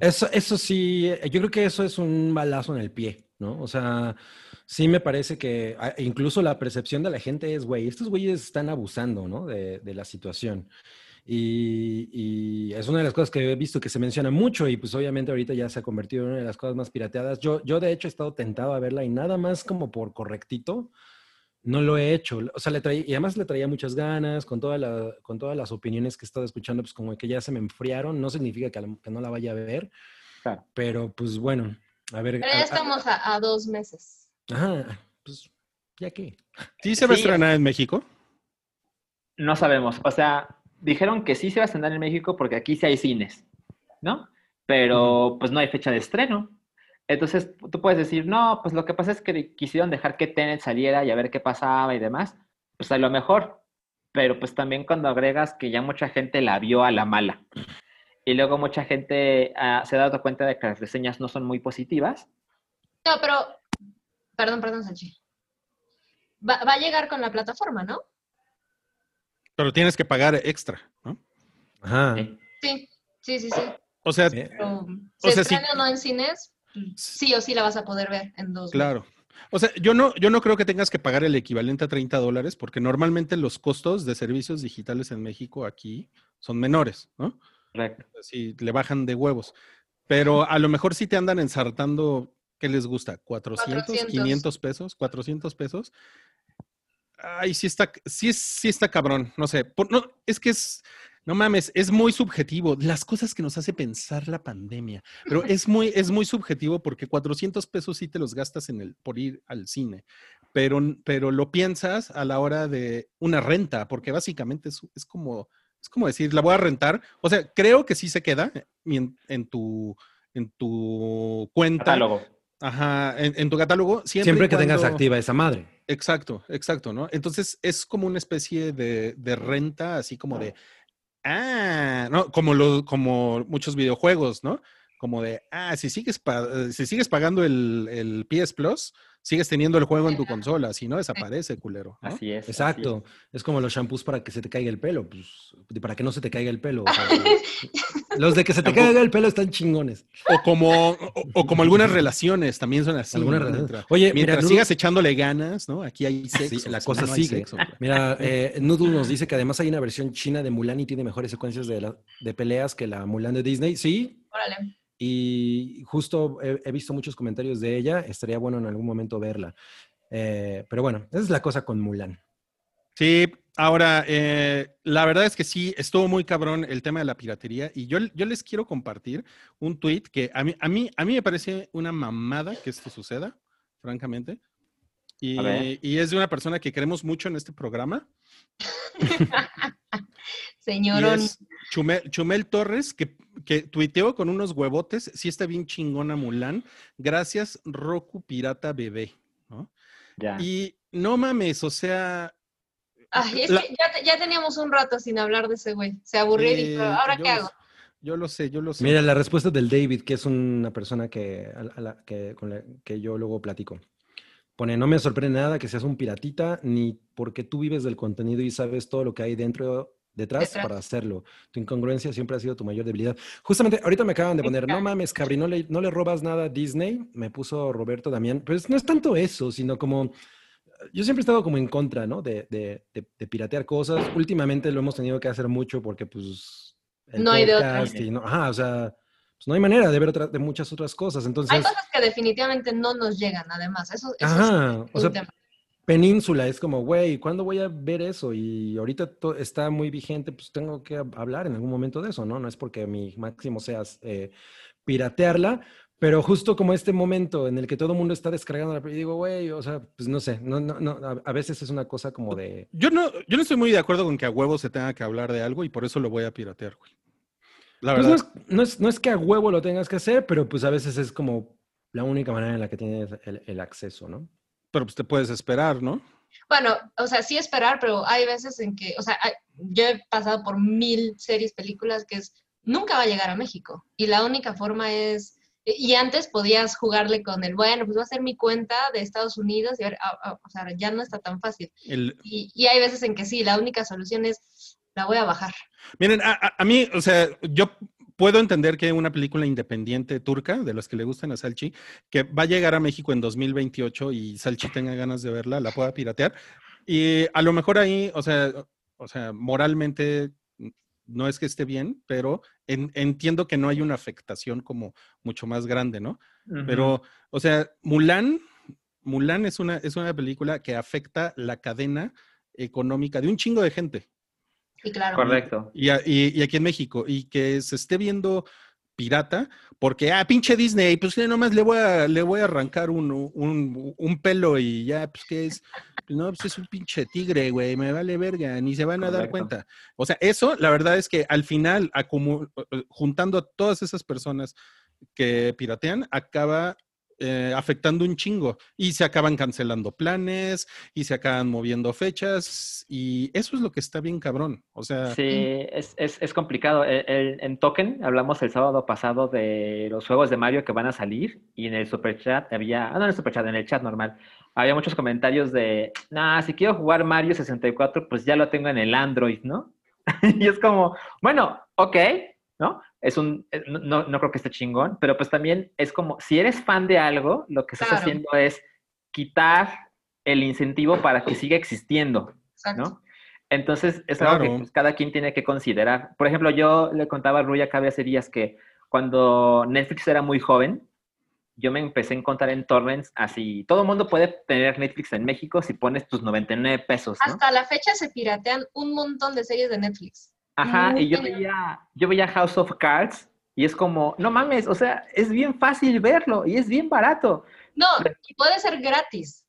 Eso, eso sí, yo creo que eso es un balazo en el pie, ¿no? O sea, sí me parece que incluso la percepción de la gente es, güey, estos güeyes están abusando, ¿no? De, de la situación. Y, y es una de las cosas que he visto que se menciona mucho y pues obviamente ahorita ya se ha convertido en una de las cosas más pirateadas. Yo, yo de hecho he estado tentado a verla y nada más como por correctito, no lo he hecho. O sea, le traía, y además le traía muchas ganas con, toda la, con todas las opiniones que he estado escuchando, pues como que ya se me enfriaron. No significa que, no la vaya a ver, Claro. pero pues bueno, a ver. Pero a- ya a- estamos a, a dos meses. Ajá, pues ya que. ¿Sí se va a Sí. estrenar en México? No sabemos. O sea, dijeron que sí se va a estrenar en México porque aquí sí hay cines, ¿no? Pero pues no hay fecha de estreno. Entonces tú puedes decir, no, pues lo que pasa es que quisieron dejar que Tenet saliera y a ver qué pasaba y demás. Pues a lo mejor. Pero pues también cuando agregas que ya mucha gente la vio a la mala. Y luego mucha gente ah, se ha dado cuenta de que las reseñas no son muy positivas. No, pero, perdón, perdón, Sanchi. Va, va a llegar con la plataforma, ¿no? Pero tienes que pagar extra, ¿no? Ajá. Sí. Sí, sí, sí, sí. O sea, Pero, O se sea, estrene o no en cines, sí o sí la vas a poder ver en dos. claro. O sea, yo no, yo no creo que tengas que pagar el equivalente a 30 dólares, porque normalmente los costos de servicios digitales en México aquí son menores, ¿no? Correcto. Si le bajan de huevos. Pero a lo mejor sí te andan ensartando, ¿qué les gusta? ¿400, 400. 500 pesos? ¿400 pesos? Ay, sí está, sí, es- sí está cabrón, no sé. Por- no, es que es, no mames, es muy subjetivo. Las cosas que nos hace pensar la pandemia. Pero es muy, es muy subjetivo porque 400 pesos sí te los gastas en el, por ir al cine. Pero, pero lo piensas a la hora de una renta, porque básicamente es, es como, es como decir, la voy a rentar. O sea, creo que sí se queda en, en tu, en tu cuenta. Catálogo. Ajá, en, en tu catálogo. Siempre, Siempre que tengas activa esa madre. Exacto, exacto, ¿no? Entonces es como una especie de, de renta, así como de, ah, no, como lo, como muchos videojuegos, ¿no? Como de, ah, si sigues, eh, si sigues pagando el, el PS Plus, sigues teniendo el juego en tu consola, si no desaparece, culero. ¿no? Así es. así Exacto. Es como los shampoos para que se te caiga el pelo. Pues, para que no se te caiga el pelo. o sea, los de que se te caiga el pelo están chingones. O como, o, o como algunas relaciones también son así. Algunas relaciones. Oye, mientras mira, sigas echándole ganas, ¿no? Aquí hay sexo. Sí, la cosa no, sigue. sexo, güey. Mira, eh, Noodle nos dice que además hay una versión china de Mulan y tiene mejores secuencias de, la- de peleas que la Mulan de Disney. Sí, Órale. Y justo he, visto muchos comentarios de ella. Estaría bueno en algún momento verla. Eh, pero bueno, esa es la cosa con Mulan. Sí, ahora, eh, la verdad es que sí, estuvo muy cabrón el tema de la piratería y yo, yo les quiero compartir un tweet que a mí, a, mí, a mí me parece una mamada que esto suceda, francamente. Y, es de una persona que queremos mucho en este programa. Señorón. Chumel, Chumel Torres, que, que tuiteó con unos huevotes. Sí está bien chingona Mulan. Gracias, Roku Pirata Bebé. ¿no? Ya. Y no mames, o sea, Ay, es la- que ya, ya teníamos un rato sin hablar de ese güey. Se aburrió y dijo, eh, ¿ahora yo qué hago? Yo lo sé, yo lo sé. Mira, la respuesta del David, que es una persona que, a la- a la- que, con la que yo luego platico. Pone, no me sorprende nada que seas un piratita, ni porque tú vives del contenido y sabes todo lo que hay dentro, detrás, Detrás. para hacerlo. Tu incongruencia siempre ha sido tu mayor debilidad. Justamente, ahorita me acaban de poner, no mames, Cabri, no le, no le robas nada a Disney, me puso Roberto Damián. Pues no es tanto eso, sino como... Yo siempre he estado como en contra, ¿no? De, de- de- de piratear cosas. Últimamente lo hemos tenido que hacer mucho porque, pues... el No hay de otra. podcast y no- ajá, o sea, pues no hay manera de ver otra- de muchas otras cosas. Entonces, Hay cosas que definitivamente no nos llegan, además. Eso, eso ajá, es o sea, tema. Península es como, güey, ¿cuándo voy a ver eso? Y ahorita to- está muy vigente, pues tengo que hab- hablar en algún momento de eso, ¿no? No es porque mi máximo sea eh, piratearla, pero justo como este momento en el que todo el mundo está descargando la, y digo, güey, o sea, pues no sé, no, no, no, a, a veces es una cosa como de... Yo no, yo no estoy muy de acuerdo con que a huevo se tenga que hablar de algo y por eso lo voy a piratear, güey. La Pues no es, no, es, no es que a huevo lo tengas que hacer, pero pues a veces es como la única manera en la que tienes el, el acceso, ¿no? Pero pues te puedes esperar, ¿no? Bueno, o sea, sí esperar, pero hay veces en que, o sea, hay- yo he pasado por mil series, películas que es, nunca va a llegar a México. Y la única forma es, y antes podías jugarle con el, bueno, pues va a ser mi cuenta de Estados Unidos y ver, ah, ah, o sea, ya no está tan fácil. El, Y, y hay veces en que sí, la única solución es, la voy a bajar. Miren, a, a- a mí, o sea, yo puedo entender que una película independiente turca, de las que le gustan a Salchi, que va a llegar a México en 2028 y Salchi tenga ganas de verla, la pueda piratear. Y a lo mejor ahí, o sea, o sea, moralmente no es que esté bien, pero en- entiendo que no hay una afectación como mucho más grande, ¿no? Pero, o sea, Mulan, Mulan es una, es una película que afecta la cadena económica de un chingo de gente. Y claro. Correcto. Y, a- y- y aquí en México, y que se esté viendo pirata, porque, ah, pinche Disney, pues nomás le voy a, le voy a arrancar un, un, un pelo y ya, pues, ¿qué es? No, pues es un pinche tigre, güey, me vale verga, ni se van a dar cuenta. O sea, eso, la verdad es que al final, eh, juntando a todas esas personas que piratean, acaba eh, afectando un chingo y se acaban cancelando planes y se acaban moviendo fechas y eso es lo que está bien cabrón. O sea, Sí, es, es, es complicado. El- el- en Token hablamos el sábado pasado de los juegos de Mario que van a salir y en el superchat había, ah, no en el superchat, en el chat normal, había muchos comentarios de, nah, si quiero jugar Mario 64, pues ya lo tengo en el Android, ¿no? y es como, bueno, ok, ¿no? Es un, eh, no, no- no creo que esté chingón, pero pues también es como, si eres fan de algo, lo que estás Claro. haciendo es quitar el incentivo para que siga existiendo. Exacto. ¿no? Entonces, es algo que Claro. pues, cada quien tiene que considerar. Por ejemplo, yo le contaba a Ruya acá hace días que cuando Netflix era muy joven, yo me empecé a encontrar en torrents así. Todo el mundo puede tener Netflix en México si pones tus 99 pesos, ¿no? Hasta la fecha se piratean un montón de series de Netflix. Ajá, y yo veía, yo veía House of Cards y es como, no mames, o sea, es bien fácil verlo y es bien barato. No, y puede ser gratis.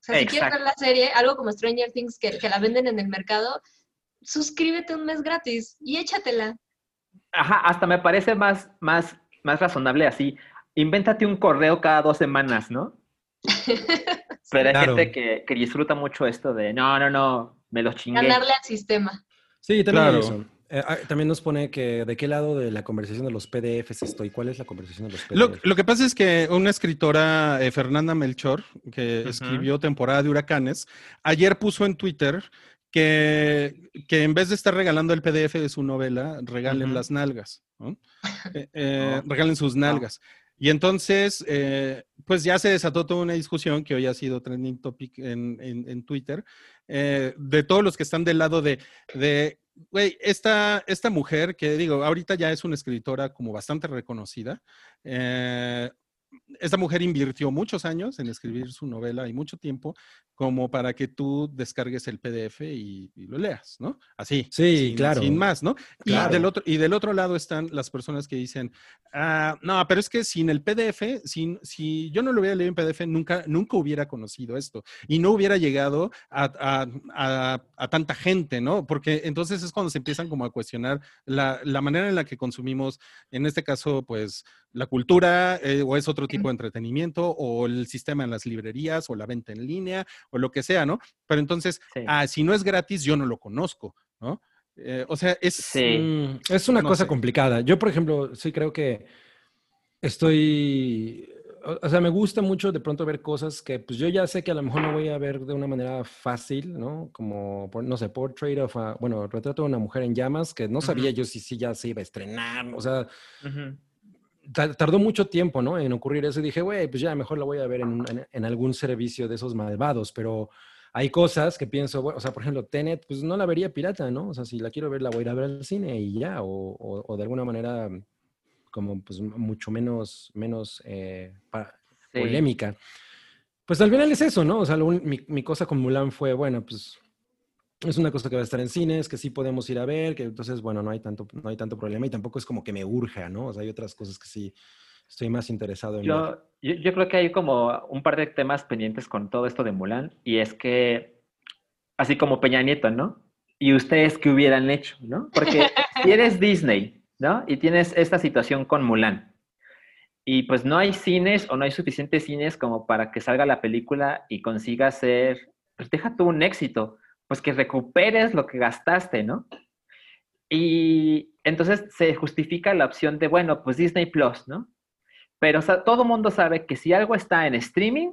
O sea, si quieres ver la serie, algo como Stranger Things que, que la venden en el mercado, suscríbete un mes gratis y échatela. Ajá, hasta me parece más, más, más razonable así. Invéntate un correo cada dos semanas, ¿no? Pero hay Claro. gente que, que disfruta mucho esto de, no, no, no, me los chingué. Ganarle al sistema. Sí, también Claro. hay eso. Eh, ah, también nos pone que de qué lado de la conversación de los PDFs estoy. ¿Cuál es la conversación de los Lo, PDFs? lo que pasa es que una escritora, eh, Fernanda Melchor, que escribió Temporada de Huracanes, ayer puso en Twitter que, que en vez de estar regalando el PDF de su novela, regalen las nalgas, ¿no? Eh, eh, Oh. regalen sus nalgas. Y entonces, eh, pues ya se desató toda una discusión que hoy ha sido trending topic en, en- en Twitter, eh, de todos los que están del lado de, de güey, esta, esta mujer que digo, ahorita ya es una escritora como bastante reconocida, eh, esta mujer invirtió muchos años en escribir su novela y mucho tiempo como para que tú descargues el PDF y, y lo leas, ¿no? Así. Sí, sin, claro. Sin más, ¿no? Claro. Y, del otro, y del otro lado están las personas que dicen, ah, no, pero es que sin el PDF, sin, si yo no lo hubiera leído en PDF, nunca, nunca hubiera conocido esto y no hubiera llegado a, a- a- a tanta gente, ¿no? Porque entonces es cuando se empiezan como a cuestionar la, la manera en la que consumimos, en este caso, pues la cultura eh, o es otro tipo de entretenimiento o el sistema en las librerías o la venta en línea o lo que sea, ¿no? Pero entonces, Sí. ah, si no es gratis, yo no lo conozco, ¿no? Eh, o sea, es... Sí. Mm, es una No cosa sé. complicada. Yo, por ejemplo, sí creo que estoy, o, o sea, me gusta mucho de pronto ver cosas que pues yo ya sé que a lo mejor no voy a ver de una manera fácil, ¿no? Como, por- no sé, Portrait of a, bueno, Retrato de una mujer en llamas, que no sabía Ujú. yo si, si ya se iba a estrenar, o sea, Ujú. ta- tardó mucho tiempo, ¿no? En ocurrir eso y dije, güey, pues ya mejor la voy a ver en, un- en- en algún servicio de esos malvados, pero hay cosas que pienso, bueno, o sea, por ejemplo, Tenet, pues no la vería pirata, ¿no? O sea, si la quiero ver, la voy a ir a ver al cine y ya, o, o- o de alguna manera como pues mucho menos, menos eh, Sí. polémica. Pues al final es eso, ¿no? O sea, lo mi, mi cosa con Mulan fue, bueno, pues es una cosa que va a estar en cines, que sí podemos ir a ver, que entonces, bueno, no hay tanto, no hay tanto problema y tampoco es como que me urja, ¿no? O sea, hay otras cosas que sí estoy más interesado en ver. Yo, yo, yo creo que hay como un par de temas pendientes con todo esto de Mulan, y es que, así como Peña Nieto, ¿no? ¿Y ustedes qué hubieran hecho, no? Porque si eres Disney, ¿no? Y tienes esta situación con Mulan, y pues no hay cines o no hay suficientes cines como para que salga la película y consiga ser, pues deja tú un éxito, pues que recuperes lo que gastaste, ¿no? Y entonces se justifica la opción de, bueno, pues Disney Plus, ¿no? Pero o sea, todo mundo sabe que si algo está en streaming,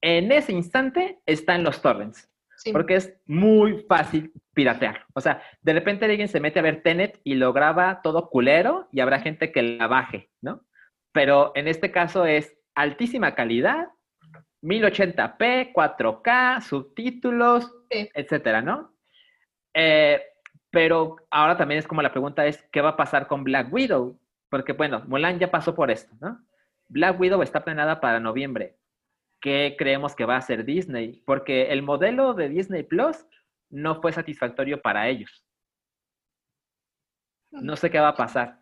en ese instante está en los torrents, Sí. porque es muy fácil piratear. O sea, de repente alguien se mete a ver Tenet y lo graba todo culero y habrá gente que la baje, ¿no? Pero en este caso es altísima calidad, 1080p, 4K, subtítulos, Sí. etcétera, ¿no? Eh, pero ahora también es como la pregunta es, ¿qué va a pasar con Black Widow? Porque, bueno, Mulan ya pasó por esto, ¿no? Black Widow está planeada para noviembre. ¿Qué creemos que va a hacer Disney? Porque el modelo de Disney Plus no fue satisfactorio para ellos. No sé qué va a pasar.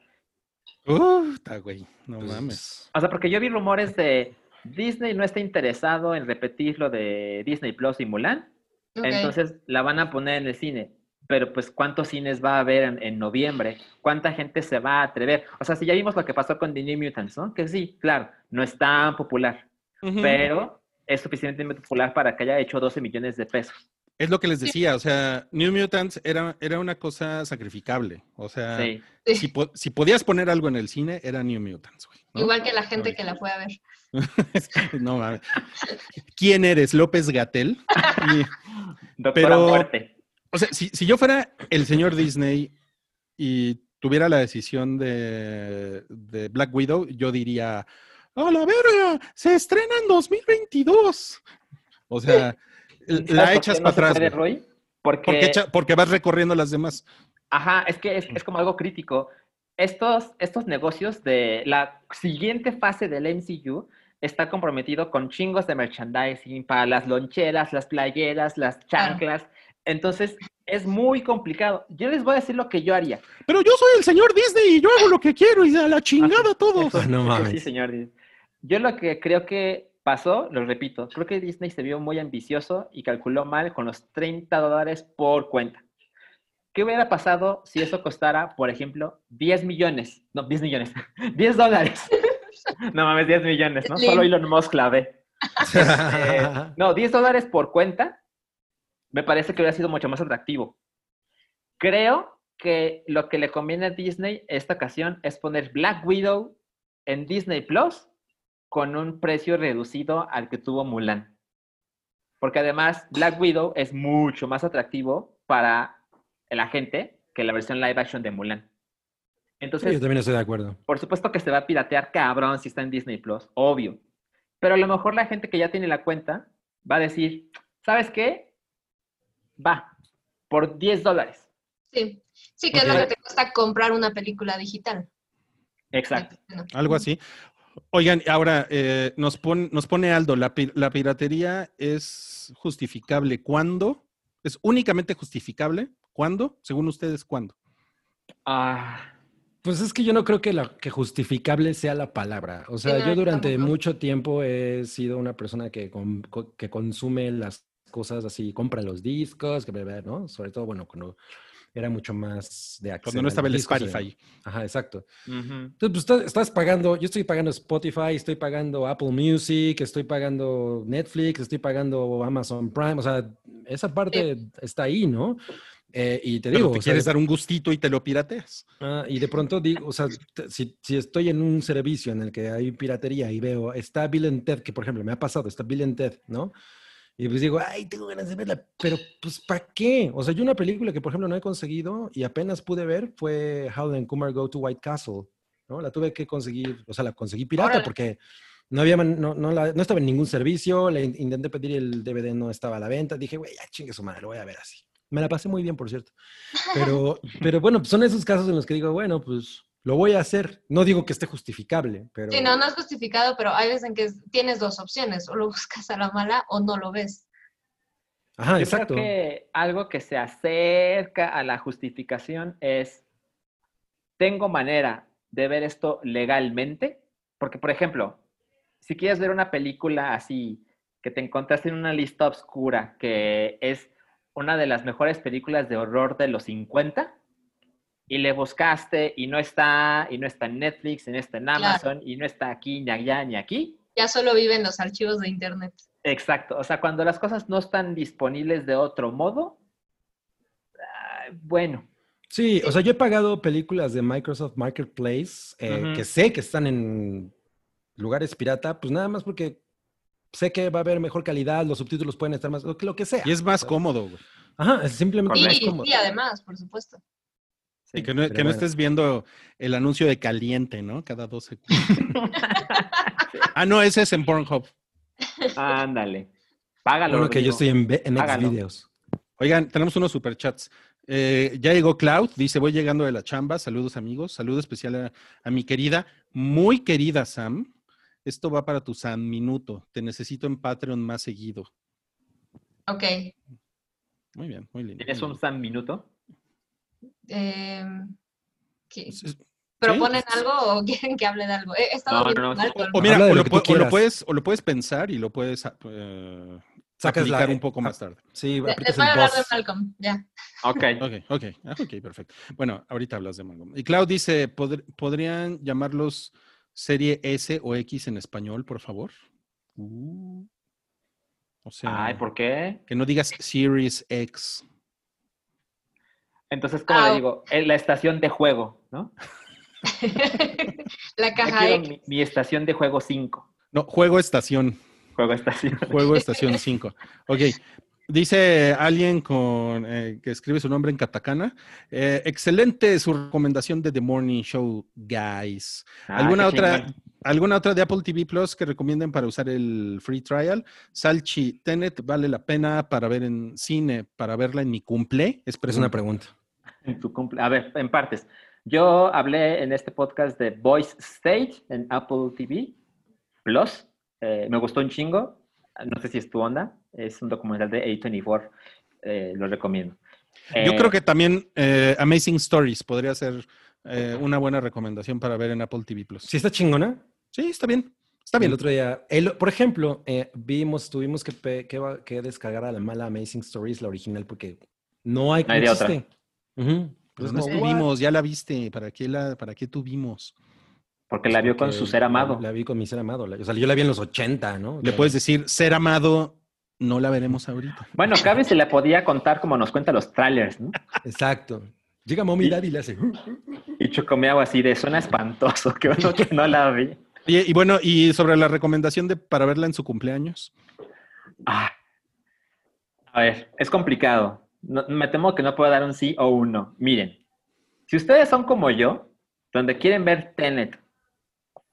Puta, güey, no Pues, mames. O sea, porque yo vi rumores de Disney no está interesado en repetir lo de Disney Plus y Mulan. Entonces la van a poner en el cine. Pero pues, ¿cuántos cines va a haber en, en noviembre? ¿Cuánta gente se va a atrever? O sea, si ya vimos lo que pasó con The New Mutants, ¿no? Que sí, claro, no es tan popular, pero es suficientemente popular para que haya hecho 12 millones de pesos. Es lo que les decía, o sea, New Mutants era, era una cosa sacrificable. O sea, Sí. Si, po- si podías poner algo en el cine, era New Mutants, güey. ¿no? Igual que la gente que la fue a ver. no mames. ¿Quién eres? López Gatel. Doctora Pero- Muerte. O sea, si, si yo fuera el señor Disney y tuviera la decisión de, de Black Widow, yo diría, ¡a la verga! ¡Se estrena en 2022! O sea, ¿Sabes la echas no para se atrás. puede. Roy? Porque, Porque, echa- porque vas recorriendo las demás. ajá, es que es, es como algo crítico. Estos, estos negocios de la siguiente fase del MCU está comprometido con chingos de merchandising para las loncheras, las playeras, las chanclas. Entonces, es muy complicado. Yo les voy a decir lo que yo haría. Pero yo soy el señor Disney y yo hago lo que quiero y a la chingada. Eso- Ah, no mames. Sí, señor. Yo lo que creo que pasó, lo repito, creo que Disney se vio muy ambicioso y calculó mal con los 30 dólares por cuenta. ¿Qué hubiera pasado si eso costara, por ejemplo, 10 millones? No, 10 millones. 10 dólares. No mames, 10 millones, ¿no? Solo Elon Musk la ve. Eh, no, 10 dólares por cuenta me parece que hubiera sido mucho más atractivo. Creo que lo que le conviene a Disney esta ocasión es poner Black Widow en Disney Plus con un precio reducido al que tuvo Mulan. Porque además Black Widow es mucho más atractivo para la gente que la versión live action de Mulan. Sí, Entonces, yo también estoy de acuerdo. por supuesto que se va a piratear cabrón si está en Disney Plus, obvio. Pero a lo mejor la gente que ya tiene la cuenta va a decir, ¿sabes qué? Va, por 10 dólares. Sí, sí que es lo que te cuesta comprar una película digital. Exacto. Bueno, Algo así. Oigan, ahora eh, nos, pon- nos pone Aldo, la, pi- la piratería es justificable cuándo? ¿Es únicamente justificable? ¿Cuándo? Según ustedes, ¿cuándo? Ah, Pues es que yo no creo que, la, que justificable sea la palabra. O sea, Sí, no, yo durante tampoco. mucho tiempo he sido una persona que, con- co- que consume las cosas así, compra los discos, que ¿no? Sobre todo, bueno, cuando era mucho más de acceso. Cuando no estaba el Spotify. Ajá, exacto. ujú. Entonces, pues estás, estás pagando, yo estoy pagando Spotify, estoy pagando Apple Music, estoy pagando Netflix, estoy pagando Amazon Prime, o sea, esa parte está ahí, ¿no? Eh, y te Pero digo, te o sea, quieres dar un gustito y te lo pirateas. Ah, y de pronto digo, o sea, si, si estoy en un servicio en el que hay piratería y veo, está Bill and Ted, que por ejemplo me ha pasado, está Bill and Ted, ¿no? Y pues digo, ay, tengo ganas de verla, pero pues ¿para qué? O sea, yo una película que por ejemplo no he conseguido y apenas pude ver fue How and Kumar Go to White Castle, ¿no? La tuve que conseguir, o sea, la conseguí pirata Órale. porque no había, no, no, la- no estaba en ningún servicio, le in- intenté pedir y el DVD no estaba a la venta, dije, güey, ya chingue su madre, lo voy a ver así. Me la pasé muy bien, por cierto. Pero, pero bueno, pues son esos casos en los que digo, bueno, pues lo voy a hacer. No digo que esté justificable, pero... Sí, no, no es justificado, pero hay veces en que es- tienes dos opciones, o lo buscas a la mala o no lo ves. Ajá, Yo exacto. creo que algo que se acerca a la justificación es, tengo manera de ver esto legalmente, porque por ejemplo, si quieres ver una película así, que te encontraste en una lista oscura, que es una de las mejores películas de horror de los 50, y le buscaste y no está, y no está en Netflix, y no está en Amazon, y no está aquí, ni allá, ni aquí, Ya solo viven los archivos de internet. Exacto, o sea, cuando las cosas no están disponibles de otro modo, bueno, Sí, o sea, yo he pagado películas de Microsoft Marketplace eh, que sé que están en lugares pirata, pues nada más porque sé que va a haber mejor calidad, los subtítulos pueden estar más, lo que, lo que sea. Y es más cómodo, güey. Ajá, es simplemente más Y, cómodo. y además, por supuesto. Y que no, que no bueno. estés viendo el anuncio de caliente, ¿no? Cada 12 segundos. ah, no, ese es en Pornhub. ándale. Págalo. Bueno, que yo estoy en, en. Xvideos. Oigan, tenemos unos superchats. Eh, ya llegó Cloud, dice, voy llegando de la chamba. Saludos amigos. Saludo especial a, a mi querida, muy querida Sam. Esto va para tu San Minuto. Te necesito en Patreon más seguido. Ok. Muy bien, muy lindo. ¿Tienes un San Minuto? em, ¿qué- ¿Proponen sí. algo o quieren que hable de algo? He he estado No, viendo no, no. mal con- O mira, Habla de o lo o puedes, o lo puedes pensar y lo puedes eh, Sacas la- aplicar un poco más tarde. Sí, Le- aprietas Les voy a el hablar de. Malcolm, ya. Ok. Ok, ok, ah, ok, perfecto. Bueno, ahorita hablas de Malcolm. Y Cloud dice, "¿Pod- ¿podrían llamarlos serie S o X en español, por favor? Uh. o sea, Ay, ¿por qué? que no digas Series X. Entonces, ¿cómo Ah, le digo? En la estación de juego, ¿no? La caja X. mi, mi estación de juego 5. No, juego estación. Juego estación. Juego estación 5. Ok. Dice alguien con eh, que escribe su nombre en katakana. eh, excelente su recomendación de The Morning Show, guys. Ah, ¿Alguna otra. ¿Alguna otra de Apple TV Plus que recomienden para usar el free trial? Salchi, Tenet vale la pena para ver en cine, para verla en mi cumple. Es una pregunta. En tu cumple- A ver, en partes. Yo hablé en este podcast de Voice Stage en Apple TV Plus. Eh, me gustó un chingo. No sé si es tu onda. Es un documental de A24. Eh, lo recomiendo. Yo Eh, creo que también eh, Amazing Stories podría ser eh, una buena recomendación para ver en Apple TV Plus. ¿Sí está chingona? Sí, está bien. Está bien. El otro día, el- por ejemplo, eh, vimos, tuvimos que, pe- que, va- que descargar a la mala Amazing Stories, la original, porque no hay, No hay de otra. Pues Pues no estuvimos, ya la viste. ¿Para qué, la, ¿Para qué tuvimos? Porque la vio con su ser la- amado. La, vi con mi ser amado. la- o sea, yo la vi en los 80, ¿no? Le puedes decir, ser amado, no la veremos ahorita. Bueno, cabe se la podía contar como nos cuenta los trailers, ¿no? Exacto. Llega Mommy Y- Daddy y le hace. Y chocomeaba así de suena espantoso, que bueno que no la vi. Y, y bueno, y sobre la recomendación de para verla en su cumpleaños. Ah. A ver, es complicado. No- me temo que no puedo dar un sí o un no. Miren, si ustedes son como yo, donde quieren ver Tenet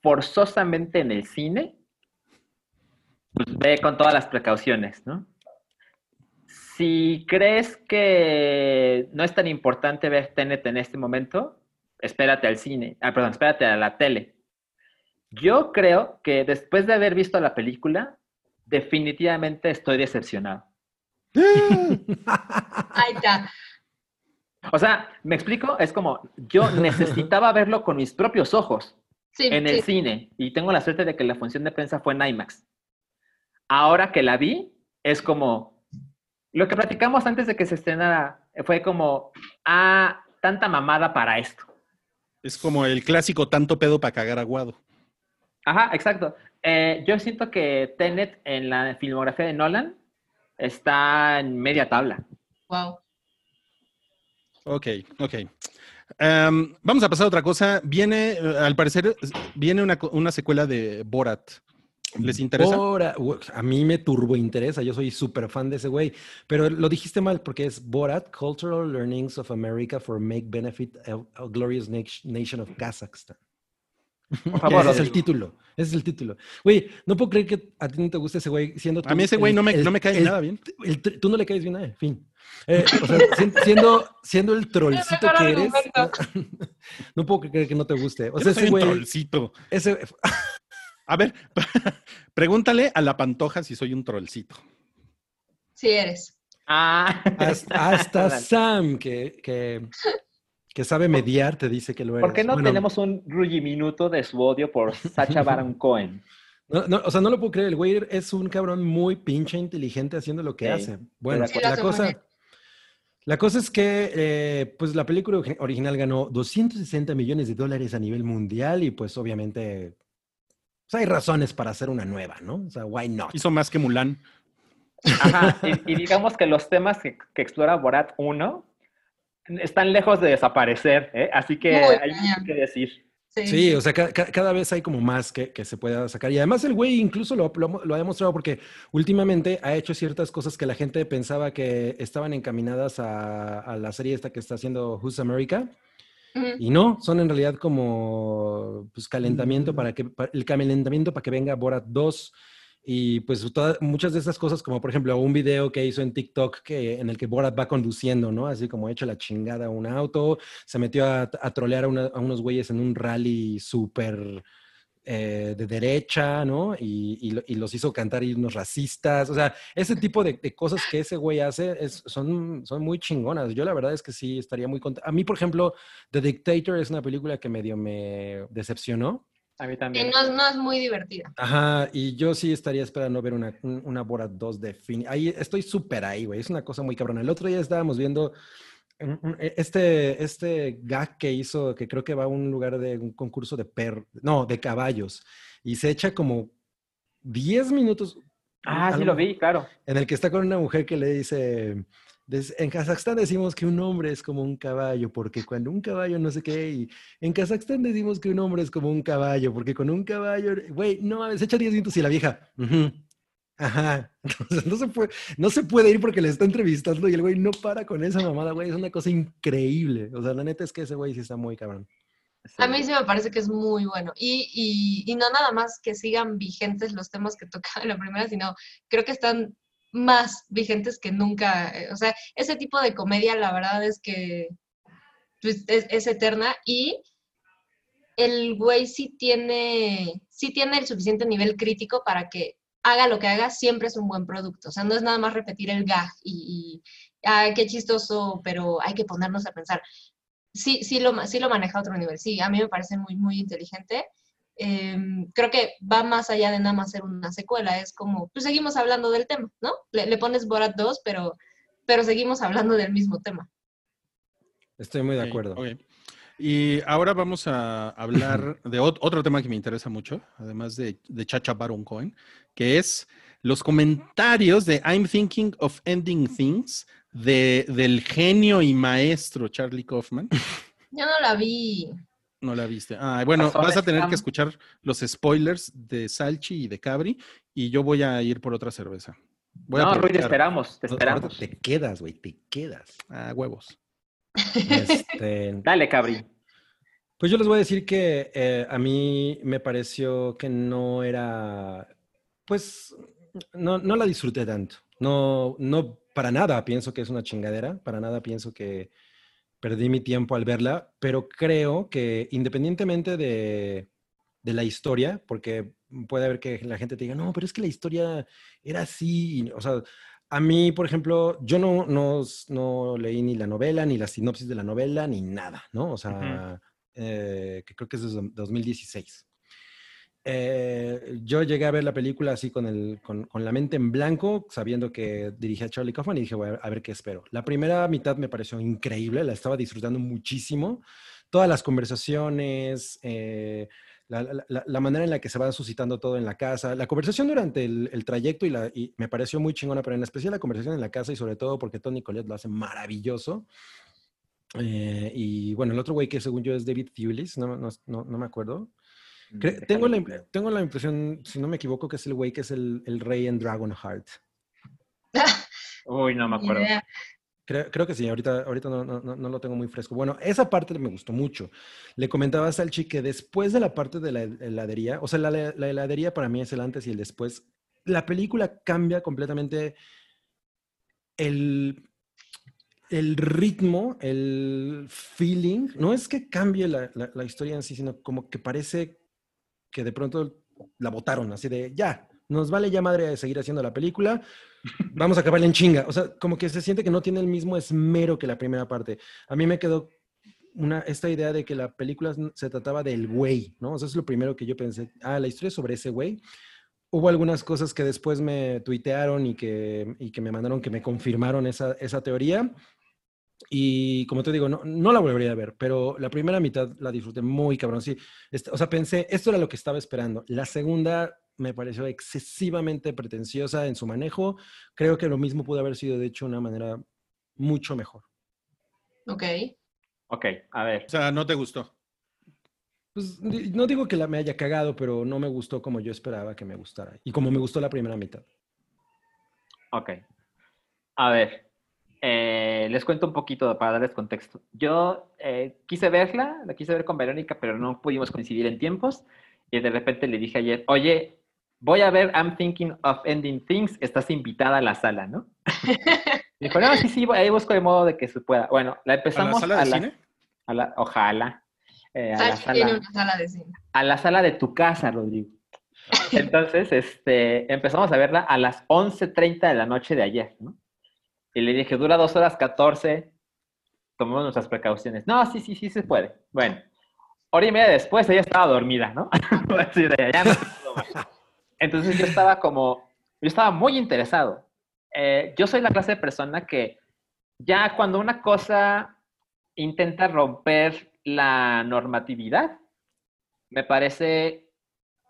forzosamente en el cine, pues ve con todas las precauciones, ¿no? Si crees que no es tan importante ver Tenet en este momento, espérate al cine. Ah, perdón, espérate a la tele. Yo creo que después de haber visto la película, definitivamente estoy decepcionado. Ahí está. O sea, ¿me explico? Es como, yo necesitaba verlo con mis propios ojos Sí, en el sí. cine y tengo la suerte de que la función de prensa fue en IMAX. Ahora que la vi, es como, lo que platicamos antes de que se estrenara, fue como, ah, tanta mamada para esto. Es como el clásico tanto pedo para cagar aguado. Ajá, exacto. Eh, yo siento que Tenet en la filmografía de Nolan está en media tabla. Wow. Ok, ok. Em, vamos a pasar a otra cosa. Viene, al parecer, viene una, una secuela de Borat. ¿Les interesa? Bora- a mí me turbo interesa, yo soy súper fan de ese güey, pero lo dijiste mal porque es Borat, Cultural Learnings of America for Make Benefit a, a Glorious Nat- Nation of Kazakhstan. Por favor, ese es el título, ese es el título. Güey, no puedo creer que a ti no te guste ese güey siendo A mí ese güey no me, el- no me cae el- nada bien. el tú no le caes bien a él, fin. Eh, o sea, si- siendo, siendo el trollcito que eres, argumento. no puedo creer que no te guste. O Yo sea, no soy ese un güey, trollcito. ese, A ver, pregúntale a la pantoja si soy un trollcito. Sí eres. Ah, hasta. Sam, que, que, que sabe mediar, te dice que lo eres. ¿Por qué no Bueno, tenemos un minuto de su odio por Sacha Baron Cohen? no, no, o sea, no lo puedo creer. El güey es un cabrón muy pinche inteligente haciendo lo que Sí, hace. Bueno, Sí, la cosa, la cosa es que eh, pues la película ori- original ganó 260 millones de dólares a nivel mundial y pues obviamente pues, hay razones para hacer una nueva, ¿no? O sea, why not? Hizo más que Mulan. Ajá, y, y digamos que los temas que, que explora Borat 1 están lejos de desaparecer, ¿eh? así que Muy hay mucho que decir. Sí. Sí, o sea, ca- ca- cada vez hay como más que, que se pueda sacar. Y además el güey incluso lo, lo- lo ha demostrado porque últimamente ha hecho ciertas cosas que la gente pensaba que estaban encaminadas a, a la serie esta que está haciendo Who's America. Y no, son en realidad como pues calentamiento para que, el calentamiento para que venga Borat 2. Y pues todas, muchas de esas cosas, como por ejemplo un video que hizo en TikTok que, en el que Borat va conduciendo, ¿no? Así como hecho la chingada a un auto, se metió a, a trolear a, una- a unos güeyes en un rally súper eh, de derecha, ¿no? Y, y y los hizo cantar himnos racistas. O sea, ese tipo de, de cosas que ese güey hace es- son, son muy chingonas. Yo la verdad es que sí estaría muy contento. A mí, por ejemplo, The Dictator es una película que medio me decepcionó. A mí también. no, es- no es muy divertida. Ajá, y yo sí estaría esperando ver una, un- una Borat 2 de fin. Ahí estoy súper ahí, güey. Es una cosa muy cabrona. El otro día estábamos viendo este, este gag que hizo, que creo que va a un lugar de un concurso de perros, no, de caballos, y se echa como 10 minutos. Ah, a sí lo vi, claro. En el que está con una mujer que le dice, "Des- en Kazajstán decimos que un hombre es como un caballo, porque cuando un caballo no sé qué, y en Kazajstán decimos que un hombre es como un caballo, porque con un caballo, güey, no, se echa 10 minutos y la vieja, "Ujú, ajá, entonces no se, puede, no se puede ir porque le está entrevistando y el güey no para con esa mamada, güey, es una cosa increíble, o sea, la neta es que ese güey sí está muy cabrón. A mí sí me parece que es muy bueno. Y, y, y no nada más que sigan vigentes los temas que tocaba en la primera, sino creo que están más vigentes que nunca. eh, O sea, ese tipo de comedia, la verdad es que pues, es, es eterna y el güey sí tiene, sí tiene el suficiente nivel crítico para que haga lo que haga, siempre es un buen producto. O sea, no es nada más repetir el gag y, y ay, qué chistoso, pero hay que ponernos a pensar sí, sí lo, sí lo maneja a otro nivel. Sí, a mí me parece muy, muy inteligente. Em, creo que va más allá de nada más ser una secuela. Es como, pues seguimos hablando del tema, ¿no? Le, le pones Borat 2, pero, pero seguimos hablando del mismo tema. Estoy muy de acuerdo. ok. Y ahora vamos a hablar de ot- otro tema que me interesa mucho, además de, de Chacha Baron Cohen, que es los comentarios de I'm Thinking of Ending Things de, del genio y maestro Charlie Kaufman. Yo no la vi. No la viste. Ah, bueno, Pasó vas a tener que escuchar los spoilers de Salchi y de Cabri y yo voy a ir por otra cerveza. Voy a no, Ruy, te esperamos, te esperamos. Te quedas, güey, te quedas. Ah, huevos. Este, Dale, Cabri. Pues yo les voy a decir que eh, a mí me pareció que no era, pues, no, no la disfruté tanto. No, no, para nada pienso que es una chingadera, para nada pienso que perdí mi tiempo al verla, pero creo que independientemente de, de la historia, porque puede haber que la gente te diga, no, pero es que la historia era así. o sea, a mí, por ejemplo, yo no, no, no leí ni la novela, ni la sinopsis de la novela, ni nada, ¿no? O sea, eh, que creo que es de 2016. Eh, yo llegué a ver la película así con, el, con, con, la mente en blanco, sabiendo que dirigía Charlie Kaufman y dije, bueno, a ver qué espero. La primera mitad me pareció increíble, la estaba disfrutando muchísimo. Todas las conversaciones, eh, la, la, la, manera en la que se va suscitando todo en la casa, la conversación durante el, el trayecto y, la, y me pareció muy chingona, pero en especial la conversación en la casa y sobre todo porque Tony Collette lo hace maravilloso. Eh, y bueno, el otro güey que según yo es David Thewlis, no, no, no, no me acuerdo. Cre tengo, la, tengo la impresión, si no me equivoco, que es el güey que es el, el rey en Dragonheart. Uy, no me acuerdo. Yeah. Creo, creo, que sí, ahorita, ahorita no, no, no, lo tengo muy fresco. Bueno, esa parte me gustó mucho. Le comentaba a Salchi que después de la parte de la heladería, o sea, la, la heladería para mí es el antes y el después, la película cambia completamente el, el ritmo, el feeling. No es que cambie la, la, la historia en sí, sino como que parece que de pronto la votaron, así de, ya, nos vale ya madre de seguir haciendo la película, vamos a acabarla en chinga. O sea, como que se siente que no tiene el mismo esmero que la primera parte. A mí me quedó una, esta idea de que la película se trataba del güey, ¿no? O sea, es lo primero que yo pensé, ah, la historia es sobre ese güey. Hubo algunas cosas que después me tuitearon y que, y que me mandaron que me confirmaron esa, esa teoría. Y como te digo, no, no, la volvería a ver, pero la primera mitad la disfruté muy cabrón. Sí, este, o sea, pensé, esto era lo que estaba esperando. La segunda me pareció excesivamente pretenciosa en su manejo. Creo que lo mismo pudo haber sido, de hecho, de una manera mucho mejor. Ok. Ok, a ver. O sea, ¿no te gustó? Pues no digo que la me haya cagado, pero no me gustó como yo esperaba que me gustara. Y como me gustó la primera mitad. Ok. A ver, eh, les cuento un poquito para darles contexto. Yo eh, quise verla, la quise ver con Verónica, pero no pudimos coincidir en tiempos. Y de repente le dije ayer, oye, voy a ver I'm Thinking of Ending Things, estás invitada a la sala, ¿no? y dijo, no, sí, sí, ahí busco el modo de que se pueda. Bueno, la empezamos a la sala de la, cine. A la, ojalá. Eh, a, la sala, una sala de cine. a la sala de tu casa, Rodrigo. Entonces, este, empezamos a verla a las 11.30 de la noche de ayer, ¿no? Y le dije, dura dos horas 14, tomamos nuestras precauciones. No, sí, sí, sí se puede. Bueno, hora y media después ella estaba dormida, ¿no? Más. Entonces yo estaba como, yo estaba muy interesado. Eh, yo soy la clase de persona que ya cuando una cosa intenta romper la normatividad, me parece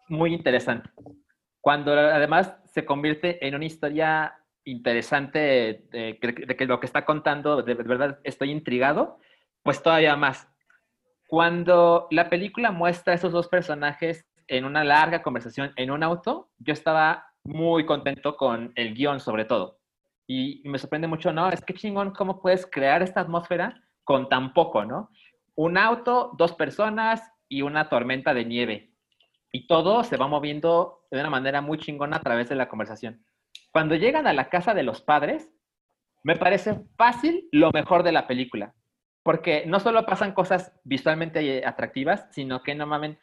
muy interesante. Cuando además se convierte en una historia interesante de, de, que lo que está contando, de verdad estoy intrigado, pues todavía más. Cuando la película muestra a esos dos personajes en una larga conversación en un auto, yo estaba muy contento con el guion sobre todo. Y me sorprende mucho, ¿no? Es que chingón, ¿cómo puedes crear esta atmósfera con tan poco, ¿no? Un auto, dos personas y una tormenta de nieve. Y todo se va moviendo de una manera muy chingona a través de la conversación. Cuando llegan a la casa de los padres, me parece fácil lo mejor de la película. Porque no solo pasan cosas visualmente atractivas, sino que normalmente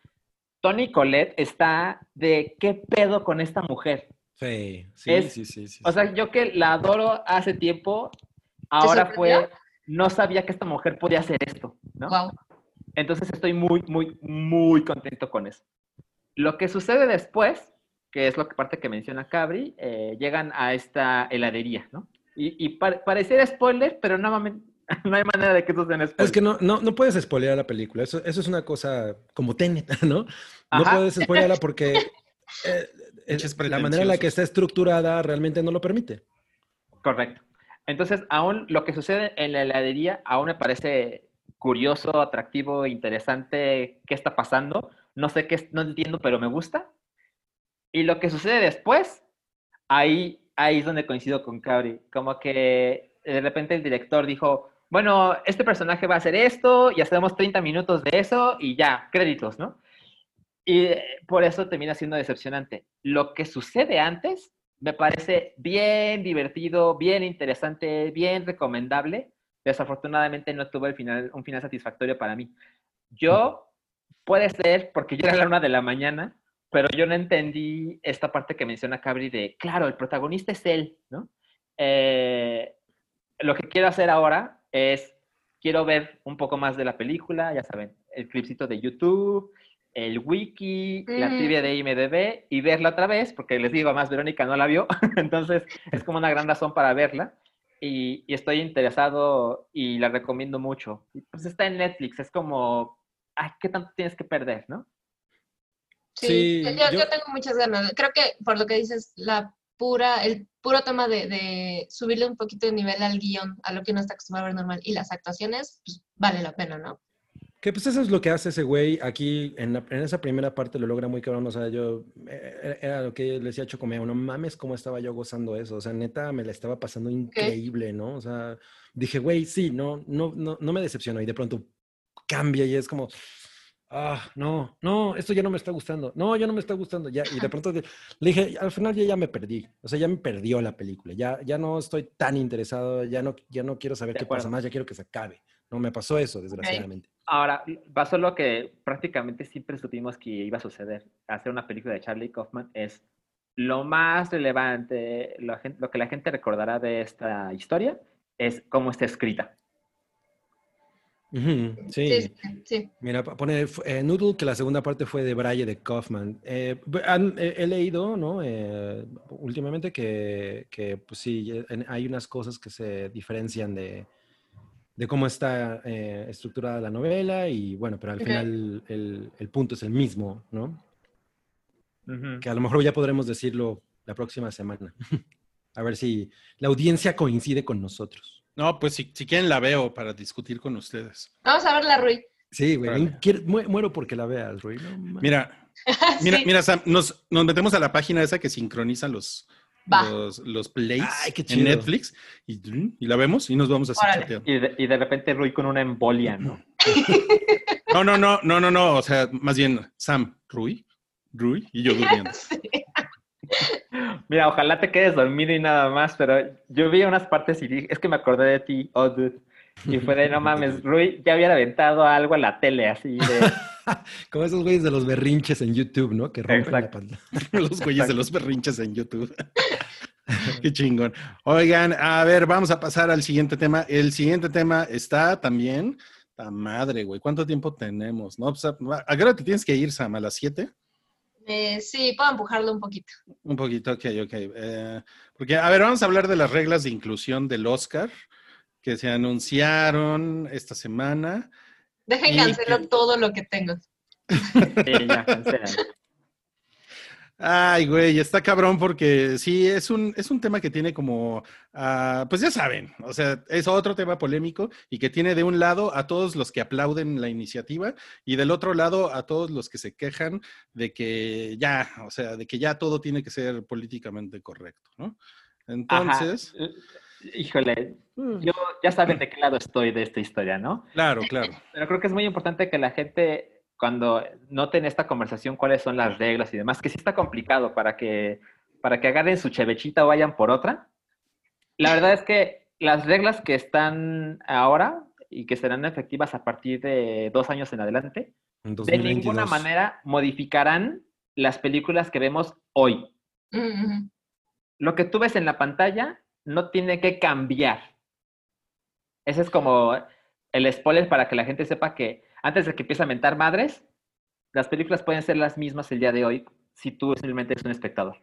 Tony Colette está de qué pedo con esta mujer. Sí, sí, es, sí, sí, sí, O sea, yo que la adoro hace tiempo, ahora fue, no sabía que esta mujer podía hacer esto, ¿no? Wow. Entonces estoy muy, muy, muy contento con eso. Lo que sucede después, que es lo que parte que menciona Cabri, eh, llegan a esta heladería, ¿no? Y, y pa pareciera spoiler, pero no, no hay manera de que eso sea spoiler. Es que no, no, no puedes spoilear la película. Eso, eso es una cosa como Tenet, ¿no? No Ajá. puedes spoilearla porque eh, la manera en la que está estructurada realmente no lo permite. Correcto. Entonces, aún lo que sucede en la heladería, aún me parece curioso, atractivo, interesante, qué está pasando. No sé qué, no entiendo, pero me gusta. Y lo que sucede después, ahí, ahí es donde coincido con Cabri. Como que de repente el director dijo, bueno, este personaje va a hacer esto y hacemos 30 minutos de eso y ya, créditos, ¿no? Y por eso termina siendo decepcionante. Lo que sucede antes me parece bien divertido, bien interesante, bien recomendable. Desafortunadamente no tuvo un final satisfactorio para mí. Yo puede ser porque ya era la una de la mañana, pero yo no entendí esta parte que menciona Cabri de, claro, el protagonista es él, ¿no? Eh, lo que quiero hacer ahora es, quiero ver un poco más de la película, ya saben, el clipcito de YouTube, el wiki, la trivia de IMDB y verla otra vez, porque les digo, más Verónica no la vio, entonces es como una gran razón para verla. Y, y estoy interesado y la recomiendo mucho. Pues está en Netflix, es como, ay, ¿qué tanto tienes que perder, no? Sí, Sí, yo, yo yo- tengo muchas ganas. Creo que por lo que dices, la pura, el puro tema de, de subirle un poquito de nivel al guion, a lo que uno está acostumbrado a ver normal, y las actuaciones, pues vale la pena, ¿no? Que pues eso es lo que hace ese güey aquí en, la- en esa primera parte lo logra muy cabrón. O sea, yo eh, era lo que le decía a Chocomeo, no mames cómo estaba yo gozando eso. O sea, neta me la estaba pasando increíble, ¿no? O sea, dije, güey, sí, no, no, no, no me decepcionó. Y de pronto cambia y es como, ah, no, no, esto ya no me está gustando. No, ya no me está gustando. Ya, y de pronto le dije, al final ya, ya me perdí. O sea, ya me perdió la película. Ya, ya no estoy tan interesado, ya no, ya no quiero saber De qué pasa acuerdo. más, ya quiero que se acabe. No me pasó eso, desgraciadamente. Ahora, pasó lo que prácticamente siempre supimos que iba a suceder. Hacer una película de Charlie Kaufman es lo más relevante, lo que la gente recordará de esta historia es cómo está escrita. Sí, sí. sí, sí. Mira, pone eh, Noodle que la segunda parte fue de Braille de Kaufman. Eh, han- eh, he leído, ¿no? Eh, últimamente que, que, pues sí, hay unas cosas que se diferencian de, de cómo está estructurada la novela y bueno, pero al final el, el punto es el mismo, ¿no? Que a lo mejor ya podremos decirlo la próxima semana. a ver si la audiencia coincide con nosotros. No, pues si, si quieren la veo para discutir con ustedes. Vamos a verla, Rui. Sí, güey. Quiero- muero porque la veas, Rui. no. Mira, mira, Sí. mira, Sam, nos, nos metemos a la página esa que sincronizan los, los, los plays Ay, qué en. Netflix y, y la vemos y nos vamos así Órale. chateando. Y de, y de repente Rui con una embolia, ¿no? No, no, no, no, no, no. O sea, más bien Sam, Rui, Rui y yo durmiendo. Sí. Mira, ojalá te quedes dormido y nada más, pero yo vi unas partes y dije, es que me acordé de ti, oh, dude. Y fue de, no mames, Rui ya había aventado algo a la tele, así de... Como esos güeyes de los berrinches en YouTube, ¿no? Que rompen la pantalla. Los güeyes de los berrinches en YouTube. Qué chingón. Oigan, a ver, vamos a pasar al siguiente tema. El siguiente tema está también. La madre, güey. ¿Cuánto tiempo tenemos? No, pues, ¿a qué hora te tienes que ir, Sam? ¿A las 7? Eh, sí, puedo empujarlo un poquito. Un poquito, ok, ok. Eh, porque, a ver, vamos a hablar de las reglas de inclusión del Oscar que se anunciaron esta semana. Dejen que- todo lo que tengo. Sí, ya. Ay, güey, está cabrón porque sí, es un, es un tema que tiene como, ah, pues ya saben, o sea, es otro tema polémico y que tiene de un lado a todos los que aplauden la iniciativa y del otro lado a todos los que se quejan de que ya, o sea, de que ya todo tiene que ser políticamente correcto, ¿no? Entonces, Ajá. Híjole, mm, yo ya saben de qué lado estoy de esta historia, ¿no? claro, claro. Pero creo que es muy importante que la gente, cuando noten esta conversación, cuáles son las reglas y demás, que sí está complicado para que, para que agarren su chevechita o vayan por otra. La verdad es que las reglas que están ahora y que serán efectivas a partir de dos años en adelante, En de ninguna 2022. manera modificarán las películas que vemos hoy. Lo que tú ves en la pantalla no tiene que cambiar. Ese es como el spoiler para que la gente sepa que antes de que empiece a mentar madres, las películas pueden ser las mismas el día de hoy si tú simplemente eres un espectador.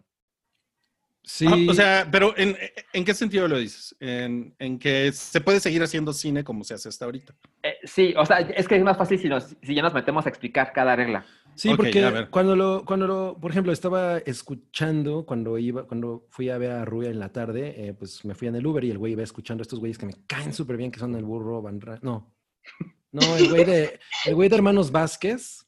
Sí, Ah, o sea, pero ¿en, ¿en qué sentido lo dices? En, en que se puede seguir haciendo cine como se hace hasta ahorita. Eh, sí, o sea, es que es más fácil si, nos- si ya nos metemos a explicar cada regla. sí, ok, porque a ver. cuando lo, cuando lo, por ejemplo, estaba escuchando cuando iba, cuando fui a ver a Rui en la tarde, eh, pues me fui en el Uber y el güey iba escuchando a estos güeyes que me caen súper bien, que son el burro Van Ra- No, no, el güey de, el güey de Hermanos Vázquez.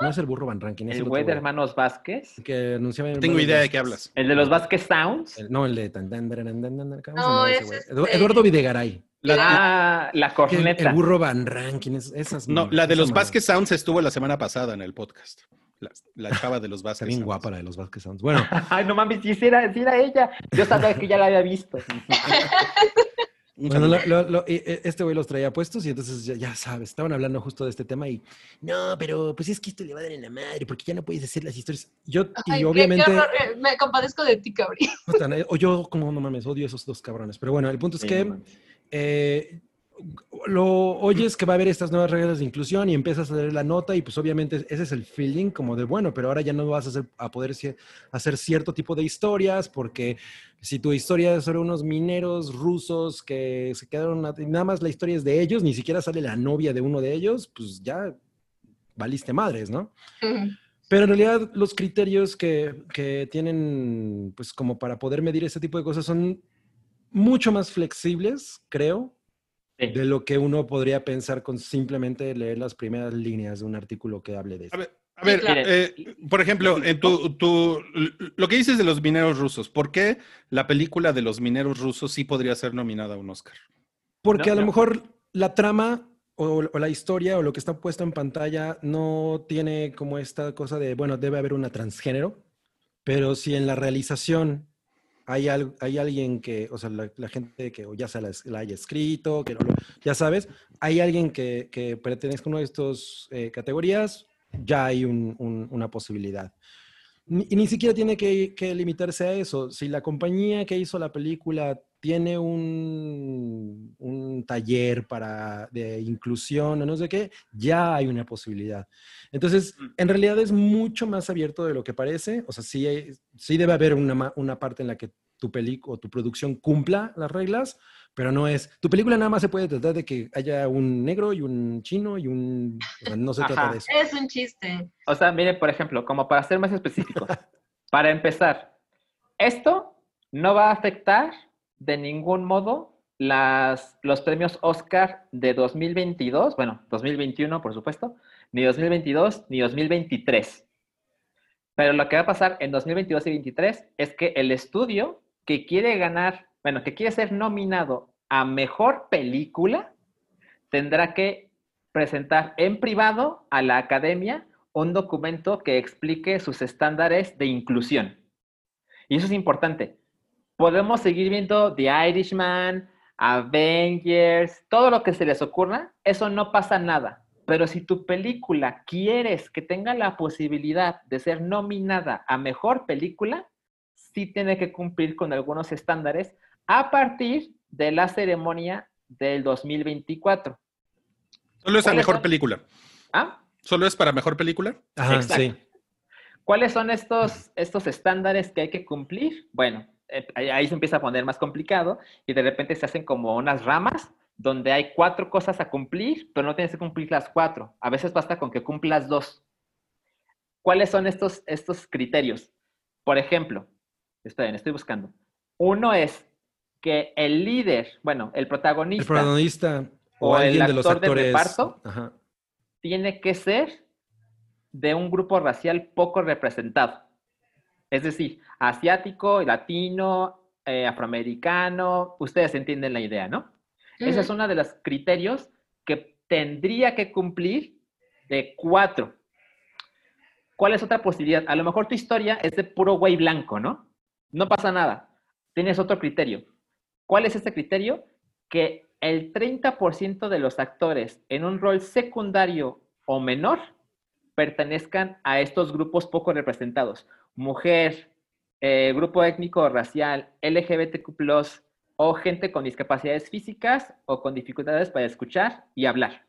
No es el burro Van Rankin, es El el, güey de güey Hermanos Vázquez, que anunciaba en Tengo idea de qué hablas. el de los Vázquez Sounds. El- no, el de tan, tan, tan, tan, tan, tan, ¿cómo se No, ese es güey? este- Edu- Eduardo Videgaray. La, ah, la Que el, corneta. el burro Van Rankin, es- esas. no, la de los madre. Vázquez Sounds estuvo la semana pasada en el podcast. La, la chava de los Vázquez Está bien Sounds. guapa la de los Vázquez Sounds. Bueno, Ay, no mames, si era, sí era ella. Yo sabía que ya la había visto. Bueno, lo- lo- lo- e- e- este güey los traía puestos y entonces ya, ya sabes, estaban hablando justo de este tema y no, pero pues es que esto le va a dar en la madre porque ya no puedes hacer las historias. Yo, Ay, y qué obviamente, eh, Me compadezco de ti, ¿no? o yo como no mames, odio a esos dos cabrones. Pero bueno, el punto es Sí, que no eh, lo oyes que va a haber estas nuevas reglas de inclusión y empiezas a leer la nota y pues obviamente ese es el feeling como de bueno, pero ahora ya no vas a, hacer, a poder hacer cierto tipo de historias porque si tu historia es sobre unos mineros rusos que se quedaron, nada más la historia es de ellos, ni siquiera sale la novia de uno de ellos, pues ya valiste madres, ¿no? Pero en realidad los criterios que, que tienen, pues como para poder medir ese tipo de cosas son mucho más flexibles, creo, Sí. de lo que uno podría pensar con simplemente leer las primeras líneas de un artículo que hable de A ver, a ver, claro. eh, por ejemplo, en tu, tu- lo que dices de los mineros rusos, ¿por qué la película de los mineros rusos sí podría ser nominada a un Oscar? Porque No, a lo no. mejor la trama o, o la historia o lo que está puesto en pantalla no tiene como esta cosa de, bueno, debe haber una transgénero, pero si en la realización hay, al- hay alguien que, o sea, la, gente que ya se la, la haya escrito, que ya sabes, hay alguien que, que pertenezca a una de estas eh, categorías, ya hay un- una posibilidad. Ni- Y ni siquiera tiene que, que limitarse a eso. Si la compañía que hizo la película tiene un, un taller para, de inclusión o no sé qué, ya hay una posibilidad. Entonces, en realidad es mucho más abierto de lo que parece. O sea, sí, hay- sí debe haber una, una parte en la que tu película o tu producción cumpla las reglas, pero no es. Tu película nada más se puede tratar de que haya un negro y un chino y un. o sea, no se trata Ajá. de eso. Es un chiste. O sea, mire, por ejemplo, como para ser más específicos, para empezar, esto no va a afectar de ningún modo las, los premios Oscar de 2022, bueno, 2021, por supuesto, ni 2022 ni 2023. Pero lo que va a pasar en 2022 y 2023 es que el estudio que quiere ganar, bueno, que quiere ser nominado a mejor película, tendrá que presentar en privado a la academia un documento que explique sus estándares de inclusión. Y eso es importante. Podemos seguir viendo The Irishman, Avengers, todo lo que se les ocurra, eso no pasa nada. Pero si tu película quieres que tenga la posibilidad de ser nominada a mejor película, sí tiene que cumplir con algunos estándares a partir de la ceremonia del 2024. Solo es a ¿Cuáles mejor son? película. ¿Ah? ¿Solo es para mejor película? Ajá, Exacto. sí. ¿Cuáles son estos, estos estándares que hay que cumplir? Bueno, eh, ahí, ahí se empieza a poner más complicado y de repente se hacen como unas ramas donde hay cuatro cosas a cumplir, pero no tienes que cumplir las cuatro. A veces basta con que cumplas dos. ¿Cuáles son estos, estos criterios? Por ejemplo, esperen, estoy buscando. Uno es que el líder, bueno, el protagonista, El protagonista o, o el alguien de los actor de actores. reparto. Ajá. tiene que ser de un grupo racial poco representado. Es decir, asiático, latino, eh, afroamericano, ustedes entienden la idea, ¿no? Ese es uno de los criterios que tendría que cumplir de cuatro. ¿Cuál es otra posibilidad? A lo mejor tu historia es de puro güey blanco, ¿no? No pasa nada. Tienes otro criterio. ¿Cuál es este criterio? Que el 30% de los actores en un rol secundario o menor pertenezcan a estos grupos poco representados. Mujer, eh, grupo étnico o racial, LGBTQ+, o gente con discapacidades físicas o con dificultades para escuchar y hablar.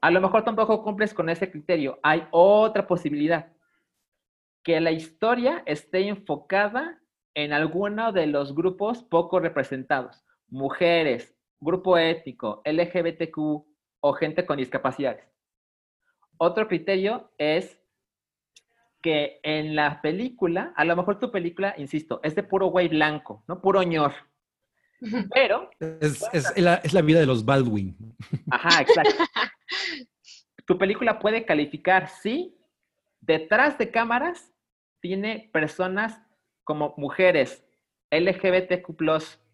A lo mejor tampoco cumples con ese criterio. Hay otra posibilidad. Que la historia esté enfocada en alguno de los grupos poco representados. Mujeres, grupo étnico, LGBTQ o gente con discapacidades. Otro criterio es que en la película, a lo mejor tu película, insisto, es de puro güey blanco, ¿no? Puro ñor. Pero Es, es la, es la vida de los Baldwin. Ajá, exacto. tu película puede calificar si detrás de cámaras tiene personas como mujeres, LGBTQ+,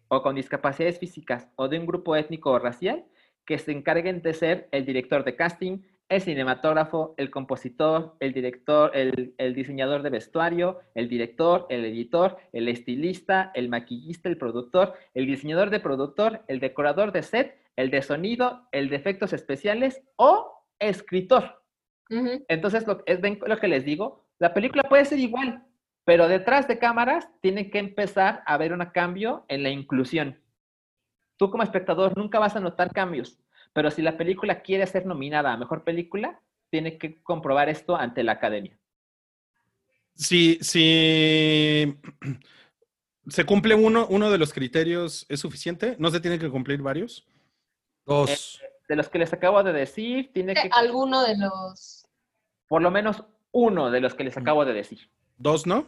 o con discapacidades físicas, o de un grupo étnico o racial, que se encarguen de ser el director de casting, el cinematógrafo, el compositor, el director, el, el, diseñador de vestuario, el director, el editor, el estilista, el maquillista, el productor, el diseñador de productor, el decorador de set, el de sonido, el de efectos especiales o escritor. Entonces, lo, es lo que les digo, la película puede ser igual, pero detrás de cámaras tiene que empezar a haber un cambio en la inclusión. Tú como espectador nunca vas a notar cambios, pero si la película quiere ser nominada a Mejor Película, tiene que comprobar esto ante la academia. Si, si se cumple uno, uno de los criterios, ¿es suficiente? ¿No se tiene que cumplir varios? Dos. Eh, de los que les acabo de decir, tiene que... Alguno de los... Por lo menos uno de los que les acabo de decir. ¿Dos, no?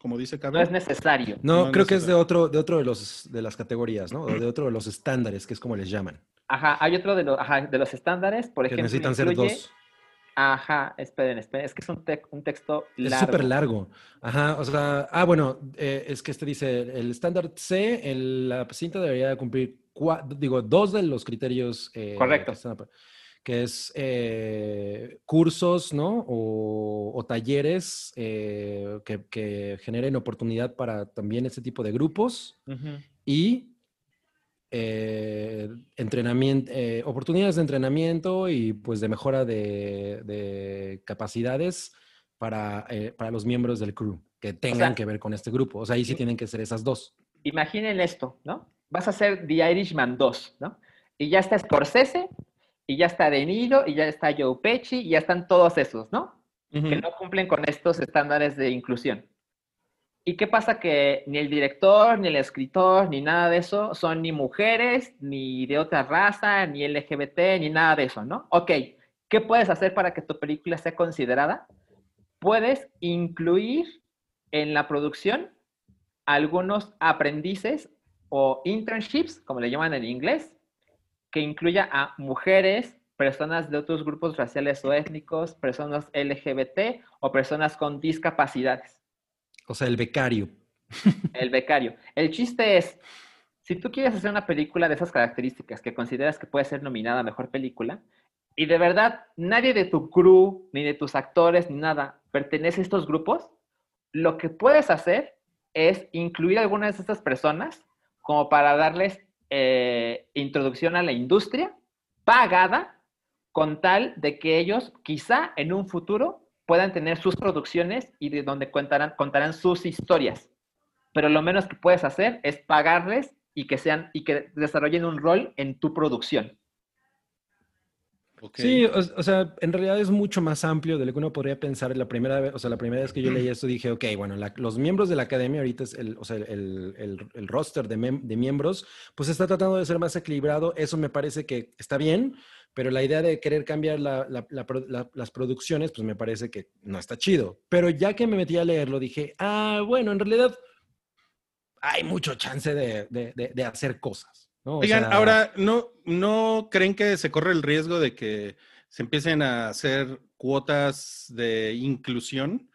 Como dice Cabe. No es necesario. No, creo que es de otro, de otro de los de las categorías, ¿no? O de otro de los estándares, que es como les llaman. Ajá, hay otro de los, de los estándares, por ejemplo. Que necesitan ser dos. Ajá, esperen, esperen, es que es un, un texto largo. Es súper largo. Ajá, o sea, ah, bueno, eh, es que este dice, el estándar C, el, la cinta debería cumplir, digo, dos de los criterios. Eh, Correcto. Que, es eh, cursos, ¿no? O, talleres que, que, generen oportunidad para también este tipo de grupos. Y eh, entrenamiento, eh, oportunidades de entrenamiento y pues de mejora de, capacidades para, eh, para, los miembros del crew que tengan que ver con este grupo. O sea, ahí sí tienen que ser esas dos. Imaginen esto, ¿no? Vas a hacer The Irishman 2, ¿no? Y ya está Scorsese, y ya está De Niro, y ya está Joe Pesci, y ya están todos esos, ¿no? Que no cumplen con estos estándares de inclusión. ¿Y qué pasa? Que ni el director, ni el escritor, ni nada de eso son ni mujeres, ni de otra raza, ni LGBT, ni nada de eso, ¿no? Ok, ¿qué puedes hacer para que tu película sea considerada? Puedes incluir en la producción algunos aprendices o internships, como le llaman en inglés, que incluya a mujeres, personas de otros grupos raciales o étnicos, personas LGBT o personas con discapacidades. O sea, el becario. El becario. El chiste es, si tú quieres hacer una película de esas características que consideras que puede ser nominada a mejor película, y de verdad nadie de tu crew, ni de tus actores, ni nada, pertenece a estos grupos, lo que puedes hacer es incluir a algunas de estas personas como para darles eh, introducción a la industria pagada con tal de que ellos quizá en un futuro puedan tener sus producciones y de donde contarán, contarán sus historias. Pero lo menos que puedes hacer es pagarles y que sean y que desarrollen un rol en tu producción. Sí, o, sea, en realidad es mucho más amplio de lo que uno podría pensar. La primera vez, o sea, la primera vez que yo leí esto dije, ok, bueno, los miembros de la academia ahorita es el, o sea, el, el, roster de, de, miembros, pues está tratando de ser más equilibrado. Eso me parece que está bien, pero la idea de querer cambiar las producciones, pues me parece que no está chido. Pero ya que me metí a leerlo, dije, ah, bueno, en realidad hay mucho chance de, hacer cosas. ¿No? Oigan, ahora, ¿no, ¿no creen que se corre el riesgo de que se empiecen a hacer cuotas de inclusión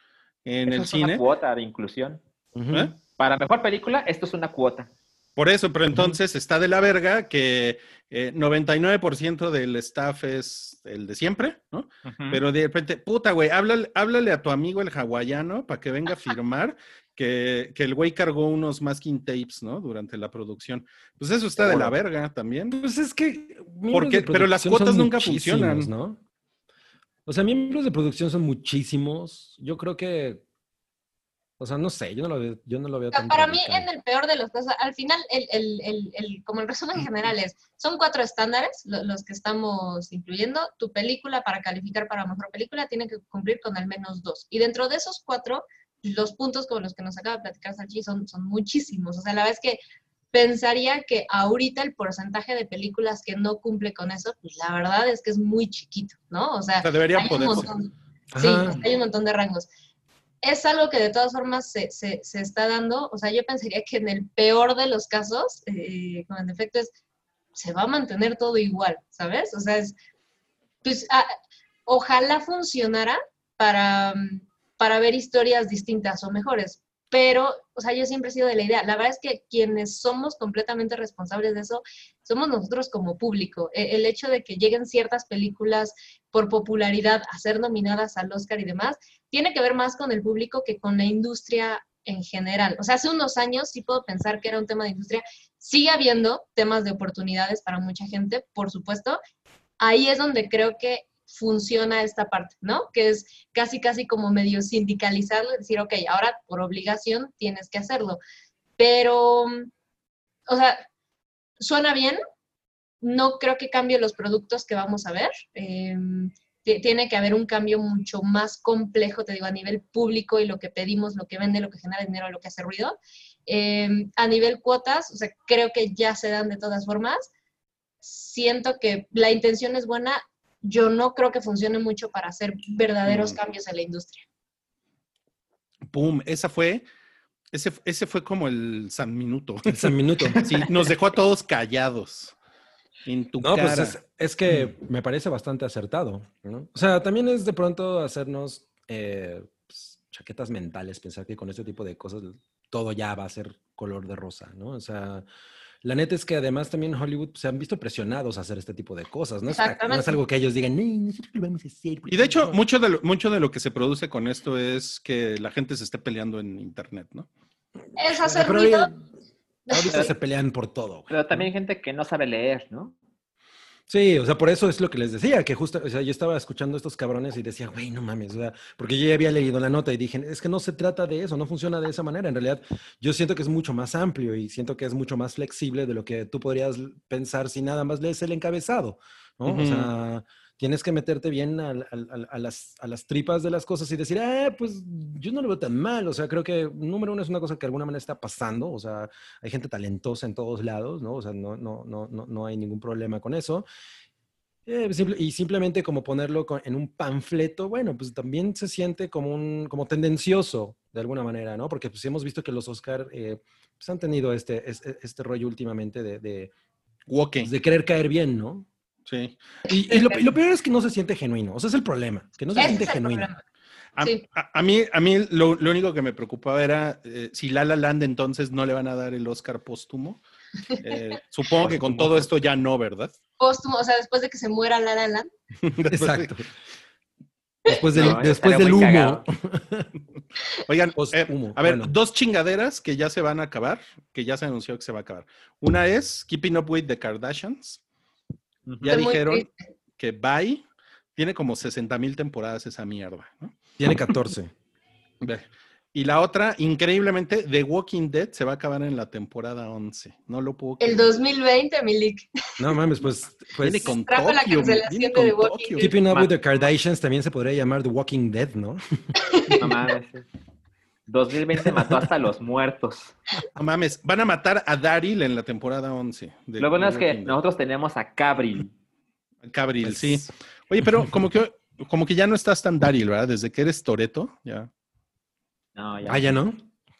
en el cine? Una cuota de inclusión. ¿Eh? Para mejor película, esto es una cuota. Por eso, pero entonces está de la verga que 99% eh, del staff es el de siempre, ¿no? Pero de repente, puta, güey, háblale, háblale, a tu amigo el hawaiano para que venga a firmar que, el güey cargó unos masking tapes, ¿no? Durante la producción. Pues eso está de la verga también. Pues es que... Porque, pero las cuotas nunca funcionan. ¿no? O sea, miembros de producción son muchísimos. Yo creo que o sea, no sé, yo no lo veo, yo no lo veo tan Para mí, en el peor de los casos, al final, el, el, el, el, como el resumen general es, son cuatro estándares los que estamos incluyendo. Tu película, para calificar para mejor película, tiene que cumplir con al menos dos. Y dentro de esos cuatro, los puntos con los que nos acaba de platicar Sachi son, son muchísimos. O sea, la verdad es que pensaría que ahorita el porcentaje de películas que no cumple con eso, pues la verdad es que es muy chiquito, ¿no? O sea, debería hay un montón, sí, hay un montón de rangos es algo que de todas formas se, está dando, o sea, yo pensaría que en el peor de los casos, eh, con el efecto es, se va a mantener todo igual, ¿sabes? O sea, es, pues, ah, ojalá funcionara para, para ver historias distintas o mejores, pero, o sea, yo siempre he sido de la idea. La verdad es que quienes somos completamente responsables de eso somos nosotros como público. E- El hecho de que lleguen ciertas películas por popularidad a ser nominadas al Oscar y demás, tiene que ver más con el público que con la industria en general. O sea, hace unos años sí puedo pensar que era un tema de industria. Sigue habiendo temas de oportunidades para mucha gente, por supuesto. Ahí es donde creo que funciona esta parte, ¿no? Que es casi, casi como medio sindicalizarlo, decir, ok, ahora por obligación tienes que hacerlo. Pero, o sea, suena bien, no creo que cambie los productos que vamos a ver. Eh, ti- tiene que haber un cambio mucho más complejo, te digo, a nivel público y lo que pedimos, lo que vende, lo que genera dinero, lo que hace ruido. Eh, a nivel cuotas, o sea, creo que ya se dan de todas formas. Siento que la intención es buena. Yo no creo que funcione mucho para hacer verdaderos Mm. cambios en la industria. Pum, esa fue, ese, ese fue como el San Minuto. El San Minuto. Sí, nos dejó a todos callados. En tu No, cara. pues es, es que me parece bastante acertado, ¿no? O sea, también es de pronto hacernos eh, pues, chaquetas mentales, pensar que con este tipo de cosas todo ya va a ser color de rosa, ¿no? O sea, la neta es que además también en Hollywood se han visto presionados a hacer este tipo de cosas, ¿no? Es, no es algo que ellos digan, no, nosotros lo vamos a hacer. Y de hecho, no". mucho de, lo, mucho de lo que se produce con esto es que la gente se esté peleando en internet, ¿no? Es hacer Pero ruido. ahorita- ahorita se pelean por todo. Pero también hay gente que no sabe leer, ¿no? Sí, o sea, por eso es lo que les decía, que justo, o sea, yo estaba escuchando a estos cabrones y decía, güey, no mames, o sea, porque yo ya había leído la nota y dije, es que no se trata de eso, no funciona de esa manera. En realidad, yo siento que es mucho más amplio y siento que es mucho más flexible de lo que tú podrías pensar si nada más lees el encabezado, ¿no? Ujú. O sea, tienes que meterte bien al- al- a, las, a las tripas de las cosas y decir, ah, pues yo no lo veo tan mal. O sea, creo que número uno es una cosa que de alguna manera está pasando. O sea, hay gente talentosa en todos lados, ¿no? O sea, no, no, no, no, no hay ningún problema con eso. Eh, simple- y simplemente como ponerlo co- en un panfleto, bueno, pues también se siente como un, como tendencioso de alguna manera, ¿no? Porque pues hemos visto que los Oscar eh, pues, han tenido este, este, este rollo últimamente de, de, Walking. pues, de querer caer bien, ¿no? Sí. Y, y lo, y lo peor es que no se siente genuino. O sea, es el problema, que no se Ese siente genuino. A, Sí. a- a mí, a mí lo, lo único que me preocupaba era eh, si La La Land entonces no le van a dar el Oscar póstumo. Eh, supongo que con todo esto ya no, ¿verdad? Póstumo, o sea, después de que se muera La La Land. Exacto. Después del, No, después del humo. cagado. Oigan, eh, a ver, bueno. dos chingaderas que ya se van a acabar, que ya se anunció que se va a acabar. Una es Keeping Up with the Kardashians. Ya Estoy dijeron que Bye tiene como 60 mil temporadas esa mierda. ¿no? Tiene 14. Ve. Y la otra, increíblemente, The Walking Dead se va a acabar en la temporada 11. No lo puedo El creer. 2020, Milik. No mames, pues, pues Viene con Trajo la Tokio. cancelación viene de con Walking Tokio. Dead. Keeping Up Ma- with the Kardashians también se podría llamar The Walking Dead, ¿no? No mames. 2020 mató hasta los muertos. No mames, van a matar a Daryl en la temporada 11. de Lo bueno es que Dead. nosotros tenemos a Cabril. Cabril, Pues, sí. Oye, pero como que, como que ya no estás tan Daryl, ¿verdad? Desde que eres Toreto, ya. No, ya. Ah, ya no.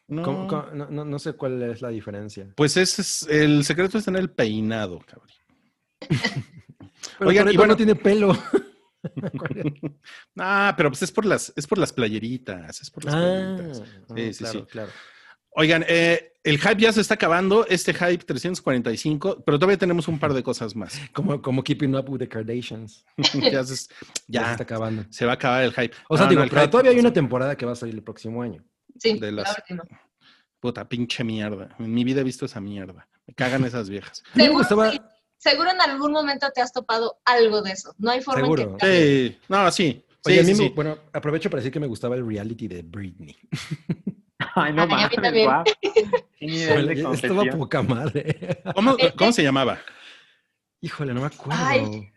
No, ¿Cómo- cómo? No, no- no sé cuál es la diferencia. Pues ese es el secreto está en el peinado, cabrón. Oigan, y bueno- no tiene pelo. Ah, pero pues es por las, es por las playeritas, es por las playeritas. Ah, Sí, sí, claro, sí. claro. Oigan, eh, el hype ya se está acabando, este hype 345, pero todavía tenemos un par de cosas más. Como, como Keeping Up with the Kardashians. ya, se, Ya, se ya está acabando. se va a acabar el hype. O sea, No, digo, no, el pero hype- todavía hay una temporada que va a salir el próximo año. Sí, De la las- última. Puta, pinche mierda. En mi vida he visto esa mierda. Me cagan esas viejas. Me Seguro, gustaba-. Seguro en algún momento te has topado algo de eso. No hay forma Seguro. en que cambie. Sí, no, sí. Oye, Sí, a mí sí, me- sí. bueno, aprovecho para decir que me gustaba el reality de Britney. Ay, no Ay, a mí mames, también. guau. Estaba poca madre. ¿Cómo, cómo se llamaba? Híjole, no me acuerdo. Ay.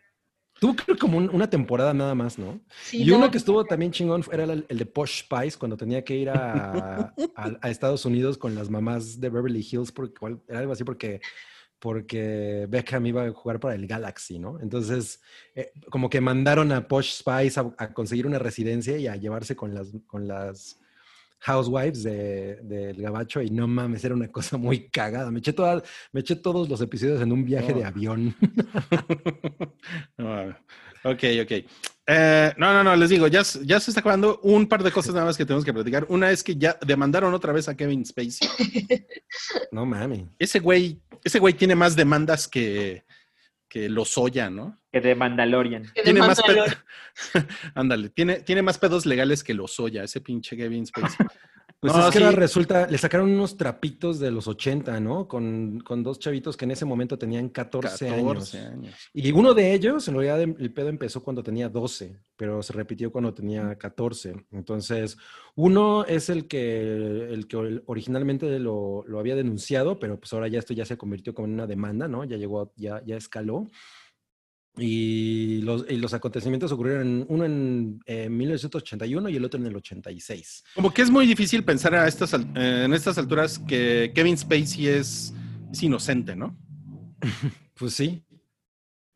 Tuvo creo como un- una temporada nada más, ¿no? Sí, y no, uno que estuvo también chingón era el, el de Posh Spice, cuando tenía que ir a, a- a Estados Unidos con las mamás de Beverly Hills, porque era algo así porque, porque Beckham iba a jugar para el Galaxy, ¿no? Entonces, eh, como que mandaron a Posh Spice a, a conseguir una residencia y a llevarse con las, con las, Housewives de- del Gabacho y no mames, era una cosa muy cagada. Me eché, toda- me eché todos los episodios en un viaje de Oh. avión. No, ok, ok. Eh, no, no, no, les digo, ya, ya se está acabando un par de cosas nada más que tenemos que platicar. Una es que ya demandaron otra vez a Kevin Spacey. No mames. Ese güey, ese güey tiene más demandas que, que Lozoya, ¿no? Que de Mandalorian. Que Tiene de más. Ándale, tiene, tiene más pedos legales que Lozoya, ese pinche Kevin Spacey. Pues No, es que sí. ahora resulta, le sacaron unos trapitos de los 80, ¿no? Con, con dos chavitos que en ese momento tenían 14, 14 años. años. Y uno de ellos, en realidad, em- el pedo empezó cuando tenía 12, pero se repitió cuando tenía 14. Entonces, uno es el que, el que originalmente lo, lo había denunciado, pero pues ahora ya esto ya se convirtió como en una demanda, ¿no? Ya llegó, ya, ya escaló. Y los, y los acontecimientos ocurrieron en- uno en eh, 1981 y el otro en el 86. Como que es muy difícil pensar a estas, eh, en estas alturas que Kevin Spacey es, es inocente, ¿no? Pues sí.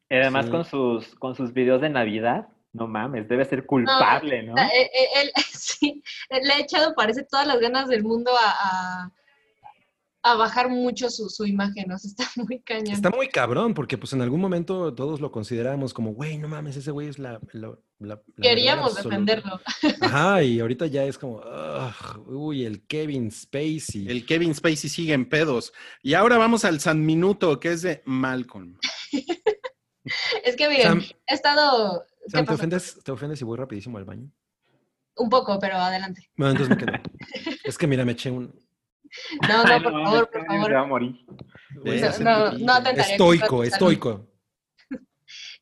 Y además Sí. con sus con sus videos de Navidad, no mames, debe ser culpable, ¿no? Eh, eh, él, sí, le ha echado, parece, todas las ganas del mundo a, a, a bajar mucho su, su imagen, o sea, está muy cañón. Está muy cabrón, porque pues en algún momento todos lo consideramos como, güey, no mames, ese güey es la... la- la- la verdad Queríamos absoluta". defenderlo. Ajá, y ahorita ya es como, "Ugh, uy, el Kevin Spacey. El Kevin Spacey sigue en pedos. Y ahora vamos al San Minuto, que es de Malcolm. Es que miren, Sam, he estado... ¿qué Sam, ¿te, ofendes, ¿te ofendes si voy rapidísimo al baño? Un poco, pero adelante. Bueno, entonces me quedo. es que mira, me eché un No, no, por favor, por Kevin se va a favor. morir. No, no, no estoico, estoico.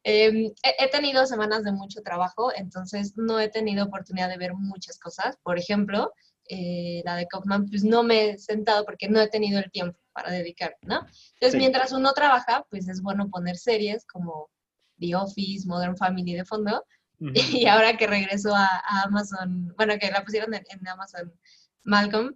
Eh, he, tenido semanas de mucho trabajo, entonces no he tenido oportunidad de ver muchas cosas. Por ejemplo, eh, la de Kaufman, pues no me he sentado porque no he tenido el tiempo para dedicar, ¿no? Entonces, Sí. mientras uno trabaja, pues es bueno poner series como The Office, Modern Family de fondo. Y ahora que regreso a, a Amazon, bueno, que la pusieron en, en Amazon Malcolm,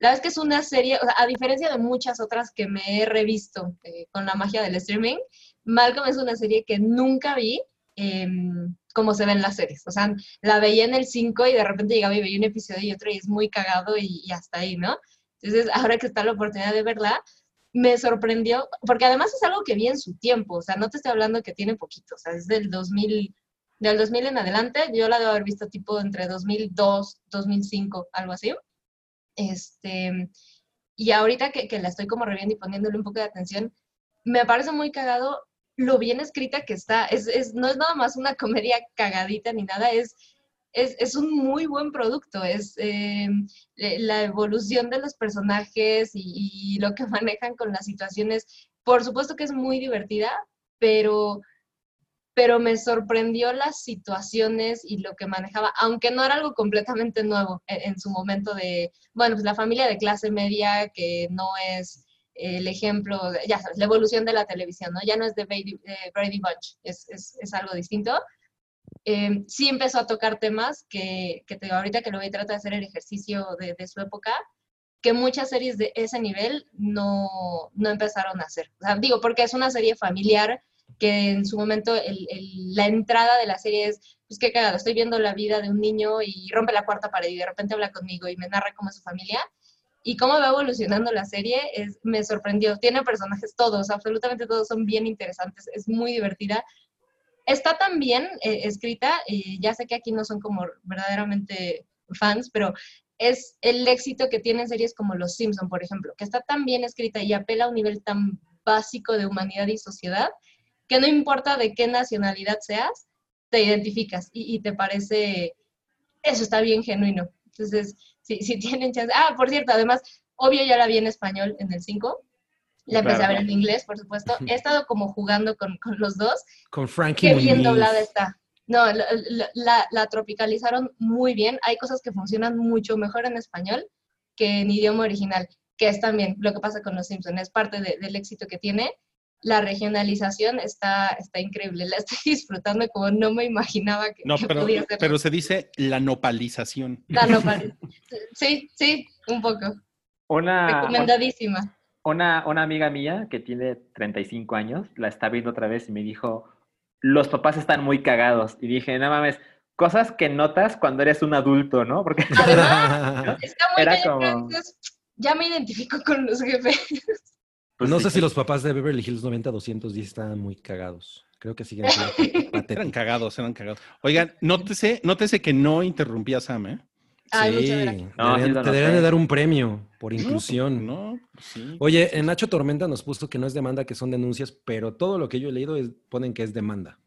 la verdad es que es una serie, o sea, a diferencia de muchas otras que me he revisto eh, con la magia del streaming, Malcolm es una serie que nunca vi em, como se ven las series. O sea, la veía en el 5 y de repente llegaba y veía un episodio y otro y es muy cagado y, y hasta ahí, ¿no? Entonces, ahora que está la oportunidad de verla, me sorprendió, porque además es algo que vi en su tiempo, o sea, no te estoy hablando que tiene poquito, o sea, es del 2000, del 2000 en adelante, yo la debo haber visto tipo entre 2002, 2005, algo así. Este, y ahorita que, que la estoy como reviendo y poniéndole un poco de atención, me parece muy cagado lo bien escrita que está. Es, es- no es nada más una comedia cagadita ni nada, es, es, es un muy buen producto. Es eh, la evolución de los personajes y, y lo que manejan con las situaciones. Por supuesto que es muy divertida, pero, pero me sorprendió las situaciones y lo que manejaba, aunque no era algo completamente nuevo en, en su momento de, bueno, pues la familia de clase media que no es el ejemplo, ya sabes, la evolución de la televisión, ¿no? Ya no es de Brady, de Brady Bunch, es, es, es algo distinto. Eh, sí empezó a tocar temas que, que te digo, ahorita que lo voy a tratar de hacer el ejercicio de, de su época, que muchas series de ese nivel no, no empezaron a hacer. O sea, digo, porque es una serie familiar que en su momento la entrada de la serie es, pues qué cagado, estoy viendo la vida de un niño y rompe la cuarta pared y de repente habla conmigo y me narra cómo es su familia. Y cómo va evolucionando la serie es, me sorprendió. Tiene personajes todos, absolutamente todos son bien interesantes, es muy divertida. Está tan bien eh, escrita, eh, ya sé que aquí no son como verdaderamente fans, pero es el éxito que tienen series como Los Simpson, por ejemplo, que está tan bien escrita y apela a un nivel tan básico de humanidad y sociedad, que no importa de qué nacionalidad seas, te identificas y, y te parece, eso está bien genuino. Entonces, si, si tienen chance, ah, por cierto, además, obvio ya la vi en español en el 5, la empecé Claro. a ver en inglés, por supuesto, he estado como jugando con, con los dos, Con Frankie qué bien Muniz. doblada está. No, la, la- la- la tropicalizaron muy bien. Hay cosas que funcionan mucho mejor en español que en idioma original, que es también lo que pasa con Los Simpsons, es parte de- del éxito que tiene. La regionalización está, está increíble, la estoy disfrutando como no me imaginaba que, No, que pero, podía ser. pero se dice la nopalización. Ah, no, pare- sí, sí, un poco. Una, Recomendadísima. una, una amiga mía que tiene 35 años la está viendo otra vez y me dijo, los papás están muy cagados. Y dije, no mames, cosas que notas cuando eres un adulto, ¿no? Porque Además, está muy Era como- entonces, ya me identifico con los jefes. Pues, no sí. sé si los papás de Beverly Hills 90210 estaban muy cagados. Creo que siguen siendo Eran cagados, eran cagados. Oigan, nótese, nótese que no interrumpí a Sam, ¿eh? Ay, sí. No, sí te deberían de dar un premio por inclusión. No, sí. Oye, en Nacho Tormenta nos puso que no es demanda, que son denuncias, pero todo lo que yo he leído es, ponen que es demanda.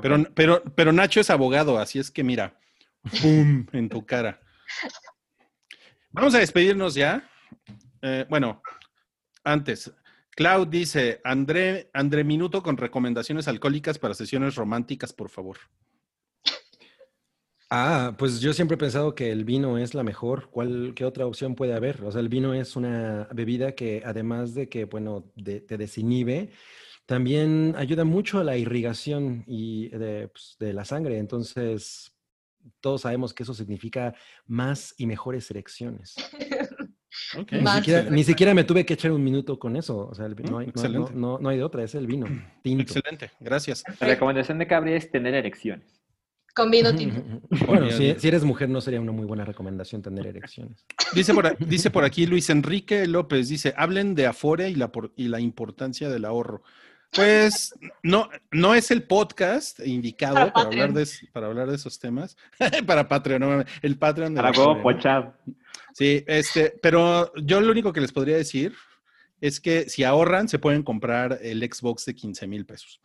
Pero, pero, pero Nacho es abogado, así es que mira, ¡pum! en tu cara. Vamos a despedirnos ya. Eh, bueno, antes, Cloud dice, André, André Minuto con recomendaciones alcohólicas para sesiones románticas, por favor. Ah, pues yo siempre he pensado que el vino es la mejor. ¿Cuál, qué otra opción puede haber? O sea, el vino es una bebida que además de que, bueno, de- te desinhibe, también ayuda mucho a la irrigación y de, pues, de la sangre. Entonces, todos sabemos que eso significa más y mejores erecciones. Ni siquiera, y ni siquiera me tuve que echar un minuto con eso. O sea, el vi- Mm, no, hay, no- excelente. no- no- no hay de otra, es el vino. Tinto. Excelente, gracias. La recomendación de Cabri es tener erecciones. Con vino tinto. Bueno, si, eres mujer no sería una muy buena recomendación tener erecciones. Dice por, dice por aquí Luis Enrique López, dice, hablen de Afore y la, por- y la importancia del ahorro. Pues no, no es el podcast indicado Para para, hablar, de, es- para hablar de esos temas. para Patreon, no el Patreon de Para. Sí, este, pero yo lo único que les podría decir es que si ahorran, se pueden comprar el Xbox de 15 mil pesos.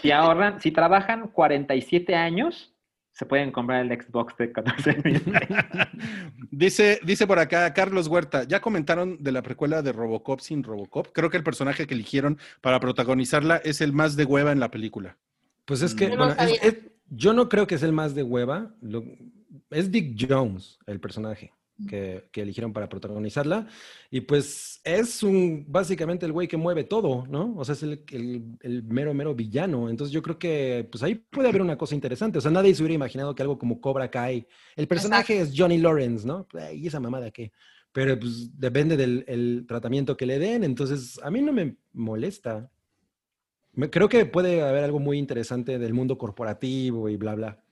Si ahorran, si trabajan 47 años, se pueden comprar el Xbox de 14 mil. Dice, dice por acá Carlos Huerta, ya comentaron de la precuela de Robocop sin Robocop. Creo que el personaje que eligieron para protagonizarla es el más de hueva en la película. Pues es que, Yo no bueno, es- sabía. es- yo no creo que es el más de hueva. lo- es Dick Jones, el personaje que, que eligieron para protagonizarla. Y pues es un, básicamente el güey que mueve todo, ¿no? O sea, es el, el- el mero, mero villano. Entonces yo creo que pues ahí puede haber una cosa interesante. O sea, nadie se hubiera imaginado que algo como Cobra Kai. El personaje es Johnny Lawrence, ¿no? ¿Y esa mamada qué? Pero pues depende del el tratamiento que le den. Entonces a mí no me molesta. Me- Creo que puede haber algo muy interesante del mundo corporativo y bla, bla.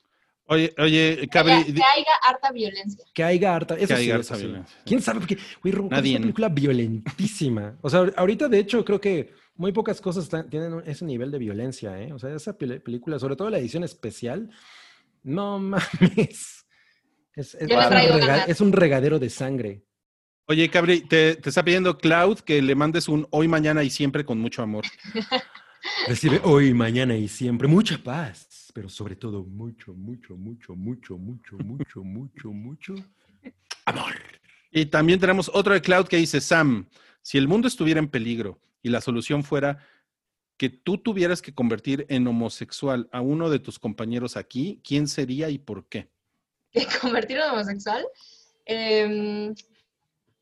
Oye, oye, Que Cabri, haya- di- que haya harta violencia. Que haya harta. Eso Que sí, haya eso harta sí. violencia. ¿Quién sabe? Porque, güey, Robocop es Nadie. una película violentísima. O sea, ahorita, de hecho, creo que muy pocas cosas tienen ese nivel de violencia, ¿eh? O sea, esa película, sobre todo la edición especial, no mames. Es, es- es rega- es un regadero de sangre. oye, Cabri, te, te está pidiendo Cloud que le mandes un hoy, mañana y siempre con mucho amor. Recibe hoy, mañana y siempre mucha paz, pero sobre todo mucho, mucho, mucho, mucho, mucho, mucho, mucho, mucho amor. Y también tenemos otro de Cloud que dice, Sam, si el mundo estuviera en peligro y la solución fuera que tú tuvieras que convertir en homosexual a uno de tus compañeros aquí, ¿quién sería y por qué? ¿De convertirlo en homosexual? Em,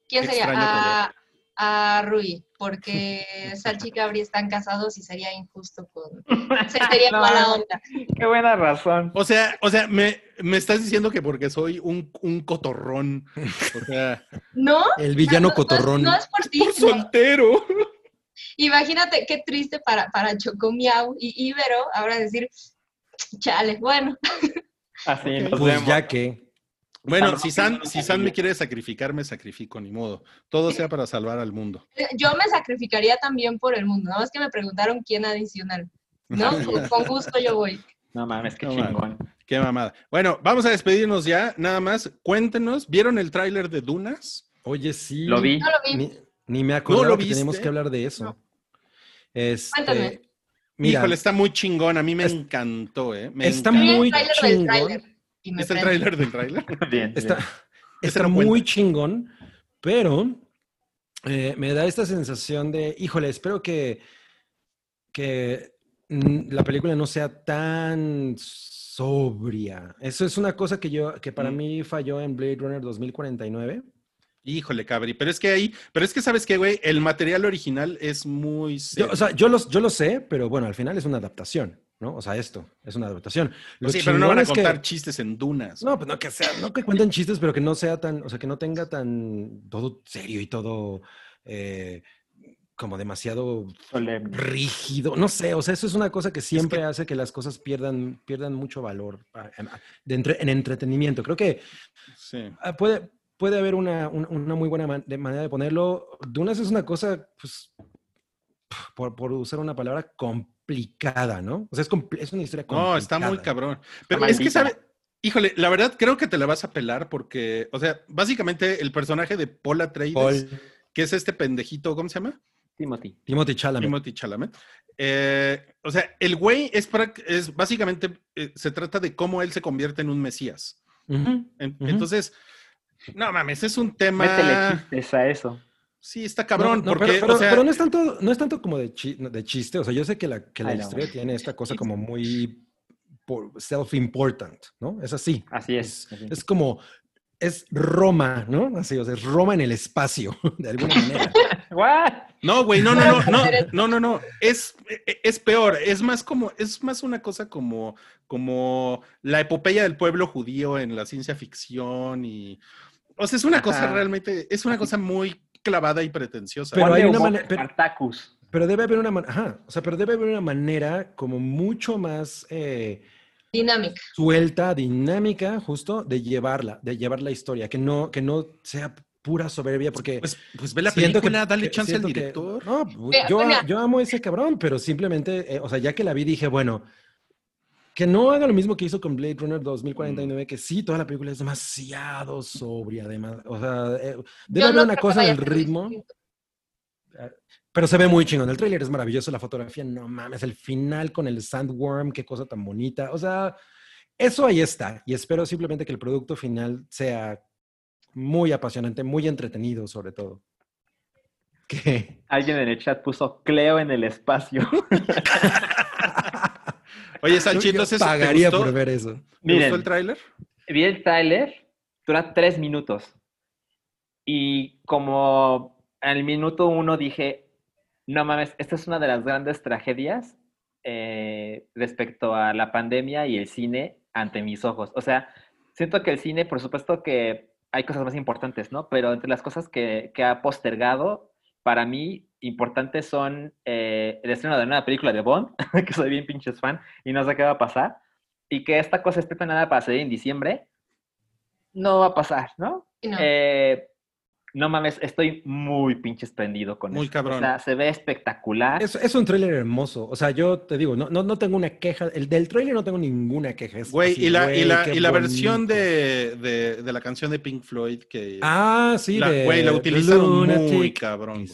¿Quién sería? Extraño A, Rui, porque Salchi y Cabri están casados y sería injusto con... se- Sería No. mala onda. Qué buena razón. O sea, o sea, me, me estás diciendo que porque soy un, un cotorrón. O sea, ¿No? El villano No, no, cotorrón. No, es por ti. por soltero. Imagínate qué triste para, para Chocomiau y Ibero ahora decir, chale, bueno, Así nos Pues vemos. ya que. Bueno, si San, si San me quiere sacrificar, me sacrifico, ni modo. Todo sea para salvar al mundo. yo me sacrificaría también por el mundo, nada más que me preguntaron quién adicional, ¿no? Con, gusto yo voy. No mames, qué No chingón. Qué mamada. Bueno, vamos a despedirnos ya. Nada más, cuéntenos, ¿vieron el tráiler de Dunas? Oye, sí. Lo vi. No lo vi. Ni, ni me acordaba lo que viste? que hablar de eso. No. Este, Cuéntame. Mira, Híjole, está muy chingón. A mí me Es- encantó, ¿eh? Me está encantó. Muy el tráiler del chingón. Y me ¿Es el tráiler del tráiler? Bien, está, bien. está muy cuenta. chingón, pero eh, me da esta sensación de, híjole, espero que, que la película no sea tan sobria. Eso es una cosa que yo, que para Mm. mí falló en Blade Runner 2049. Híjole, cabri. Pero es que ahí, pero es que sabes qué, güey, el material original es muy Yo, o sea, yo, los, yo lo sé, pero bueno, al final es una adaptación, ¿no? O sea, esto es una adaptación. Lo sí, pero no van a es que- contar chistes en Dunas. No, pues no que sea, no que cuenten chistes, pero que no sea tan, o sea, que no tenga tan todo serio y todo, eh, como demasiado Solemne. rígido. No sé, o sea, eso es una cosa que siempre hace que las cosas pierdan, pierdan mucho valor ah, en, de entre- en entretenimiento. Creo que Sí. ah, puede, puede haber una, un- una muy buena man- de manera de ponerlo. Dunas es una cosa, pues, por, por usar una palabra complicada, ¿no? O sea, es, compl- es una historia complicada. No, está muy cabrón. Pero es que, maldita. ¿sabe? Híjole, la verdad creo que te la vas a pelar porque, o sea, básicamente el personaje de Paul Atreides, Paul, que es este pendejito, ¿cómo se llama? Timothy. Timothy Chalamet. Timothy Chalamet. Eh, o sea, el güey es, prac- es básicamente, eh, se trata de cómo él se convierte en un mesías. Entonces, no mames, es un tema... Métele chistes a eso. Sí, está cabrón, No, no, porque, pero, pero- o sea, pero no es tanto, no es tanto como de, chi- de chiste. O sea, yo sé que la, que la Ay, no. historia tiene esta cosa como muy por- self-important, ¿no? Es así. Así es. así. Es como, es Roma, ¿no? Así, o sea, es Roma en el espacio, de alguna manera. ¿What? No, güey, no, no, no, no, no, no, no, es, es peor, es más como, es más una cosa como, como la epopeya del pueblo judío en la ciencia ficción y, o sea, es una cosa Ajá. realmente, es una cosa muy clavada y pretenciosa. Pero hay una manera- pero- debe haber una manera, ajá, o sea, pero debe haber una manera como mucho más eh, Dinámica. suelta, dinámica, justo, de llevarla, de llevar la historia, que no, que no sea pura soberbia, porque Pues, pues ve la siento película, que- dale que- chance al que- director. no, yo, amo a ese cabrón, pero simplemente, eh, o sea, ya que la vi, dije, bueno, que no haga lo mismo que hizo con Blade Runner 2049, que sí, toda la película es demasiado sobria, además, o sea, eh, debe Yo haber no una cosa del ritmo. distinto. Pero se ve muy chingón. El tráiler es maravilloso, la fotografía, no mames, el final con el sandworm, qué cosa tan bonita. O sea, eso ahí está. Y espero simplemente que el producto final sea muy apasionante, muy entretenido, sobre todo. Que Alguien en el chat puso Cleo en el espacio. Oye, Sanchi, entonces, ¿te pagaría gustó, por ver eso. ¿te Miren. gustó el tráiler? Vi el tráiler, dura tres minutos. Y como al minuto uno dije, no mames, esta es una de las grandes tragedias eh, respecto a la pandemia y el cine ante mis ojos. O sea, siento que el cine, por supuesto que hay cosas más importantes, ¿no? Pero entre las cosas que, que ha postergado, para mí importantes son eh, el estreno de una película de Bond, que soy bien pinches fan y no sé qué va a pasar, y que esta cosa esté planeada para salir en diciembre, no va a pasar, ¿no? No. Eh, no mames, estoy muy pinches prendido con Muy esto. cabrón. O sea, se ve espectacular. Es, es un tráiler hermoso. O sea, yo te digo, no, no, no tengo una queja. El del tráiler no tengo ninguna queja. Es Güey, así, y la, y la, y la versión de, de, de la canción de Pink Floyd que... Ah, sí, La- de güey, la utilizaron muy cabrón.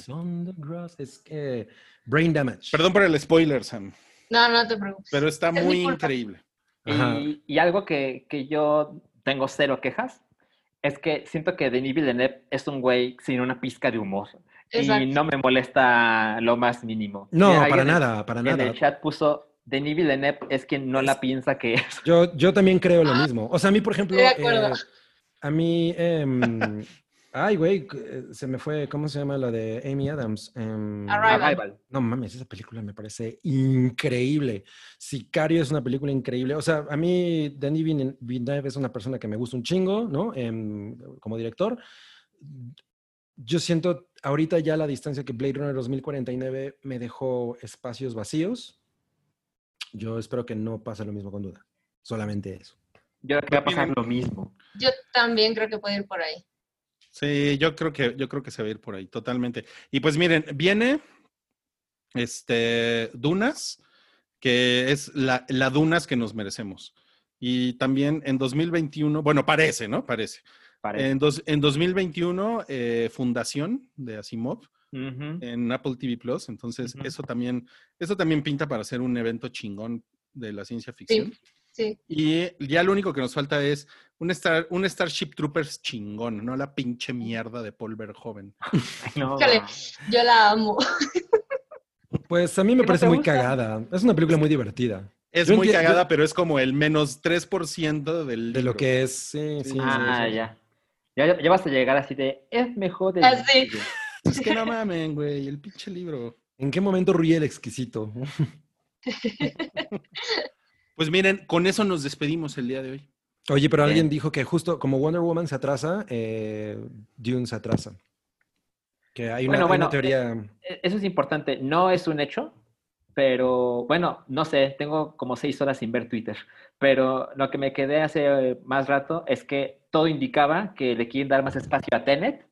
Es que brain damage. Perdón por el spoiler, Sam, No, no te preocupes. pero está Es muy increíble. Y, y algo que, que yo tengo cero quejas es que siento que Denis Villeneuve es un güey sin una pizca de humor. Exacto. Y no me molesta lo más mínimo. No, para en- nada, para En nada. el chat puso, Denis Villeneuve es quien no la piensa que es. Yo, yo también creo lo mismo. O sea, a mí, por ejemplo, Estoy de acuerdo. eh, a mí, em, ay, güey, eh, se me fue, ¿cómo se llama la de Amy Adams? Em, Arrival. Arrival. No mames, esa película me parece increíble. Sicario es una película increíble. O sea, a mí Denis Villen- Villeneuve es una persona que me gusta un chingo, ¿no? Em, como director. Yo siento ahorita ya la distancia que Blade Runner 2049 me dejó espacios vacíos. Yo espero que no pase lo mismo con duda. Solamente eso. Yo creo que va a pasar lo mismo. Yo también creo que puede ir por ahí. Sí, yo creo que, yo creo que se va a ir por ahí, totalmente. Y pues miren, viene este Dunas, que es la, la Dunas que nos merecemos. Y también en 2021, bueno, parece, ¿no? Parece. Parece. En, dos- en 2021, eh, Fundación de Asimov en Apple TV Plus. Entonces, eso también, eso también pinta para ser un evento chingón de la ciencia ficción. Sí. Y ya lo único que nos falta es un, Star, un Starship Troopers chingón, no la pinche mierda de Paul Verhoeven. No, Híjole. Yo la amo. Pues a mí me ¿Qué no parece muy gusta? cagada. Es una película muy divertida. Es Yo muy cagada, yo- pero es como el menos 3% del De lo que es. Sí, sí. sí, Ah, sí. ya. ya. Ya vas a llegar así de, es mejor de... Así. Es que no mamen, güey, el pinche libro. ¿En qué momento ríe el exquisito? Pues miren, con eso nos despedimos el día de hoy. Oye, pero alguien dijo que justo como Wonder Woman se atrasa, eh, Dune se atrasa. Que hay una, Bueno, hay bueno, una teoría. Eso es importante. No es un hecho, pero bueno, no sé, tengo como seis horas sin ver Twitter. Pero lo que me quedé hace eh, más rato es que todo indicaba que le quieren dar más espacio a Tenet.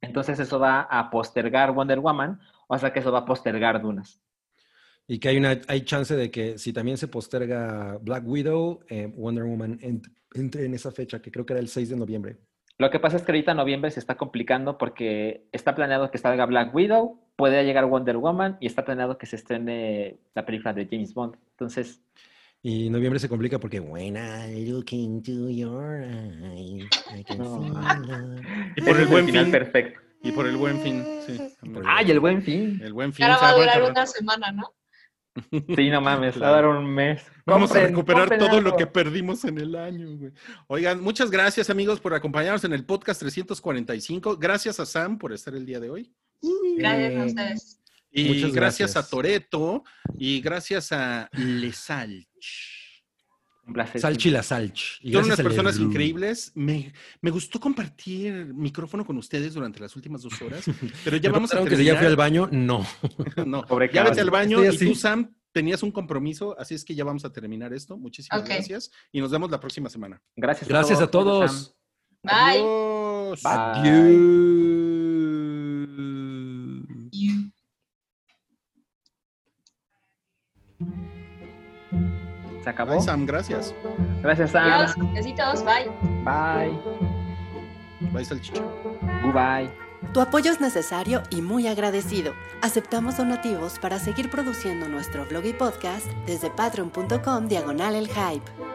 Entonces eso va a postergar Wonder Woman, o sea que eso va a postergar Dunas. Y que hay una hay chance de que si también se posterga Black Widow, eh, Wonder Woman ent- entre en esa fecha, que creo que era el 6 de noviembre. Lo que pasa es que ahorita noviembre se está complicando porque está planeado que salga Black Widow, puede llegar Wonder Woman y está planeado que se estrene la película de James Bond. Entonces, Y noviembre se complica porque when I look into your eyes, I can No. see love. Y por el buen final fin. perfecto. Y por el buen fin, sí. El- ¡Ay, el buen fin! El buen fin. Ahora va a durar una semana, ¿no? Sí, no mames, va a dar un mes. Vamos a recuperar todo lo que perdimos en el año, güey. Oigan, muchas gracias, amigos, por acompañarnos en el podcast 345. Gracias a Sam por estar el día de hoy. Gracias a ustedes. Y Muchas gracias. gracias. a Toreto y gracias a Lesalch. Un placer. Salchi la Salch. Y Son unas personas increíbles. Me, me gustó compartir micrófono con ustedes durante las últimas dos horas, pero ya ¿Me vamos a que si ya fui al terminar. baño? No. No, Pobre ya vete al baño Estoy y tú. Sam, tenías un compromiso, así es que ya vamos a terminar esto. Muchísimas gracias y nos vemos la próxima semana. Gracias, Gracias a todos. Bye. Adiós. Bye. Adiós. Se acabó. Bye, Sam, gracias. Gracias, Sam. Adiós. Besitos. Bye. Bye. Bye, Salchicha. Goodbye. Tu apoyo es necesario y muy agradecido. Aceptamos donativos para seguir produciendo nuestro blog y podcast desde patreon.com diagonal el hype.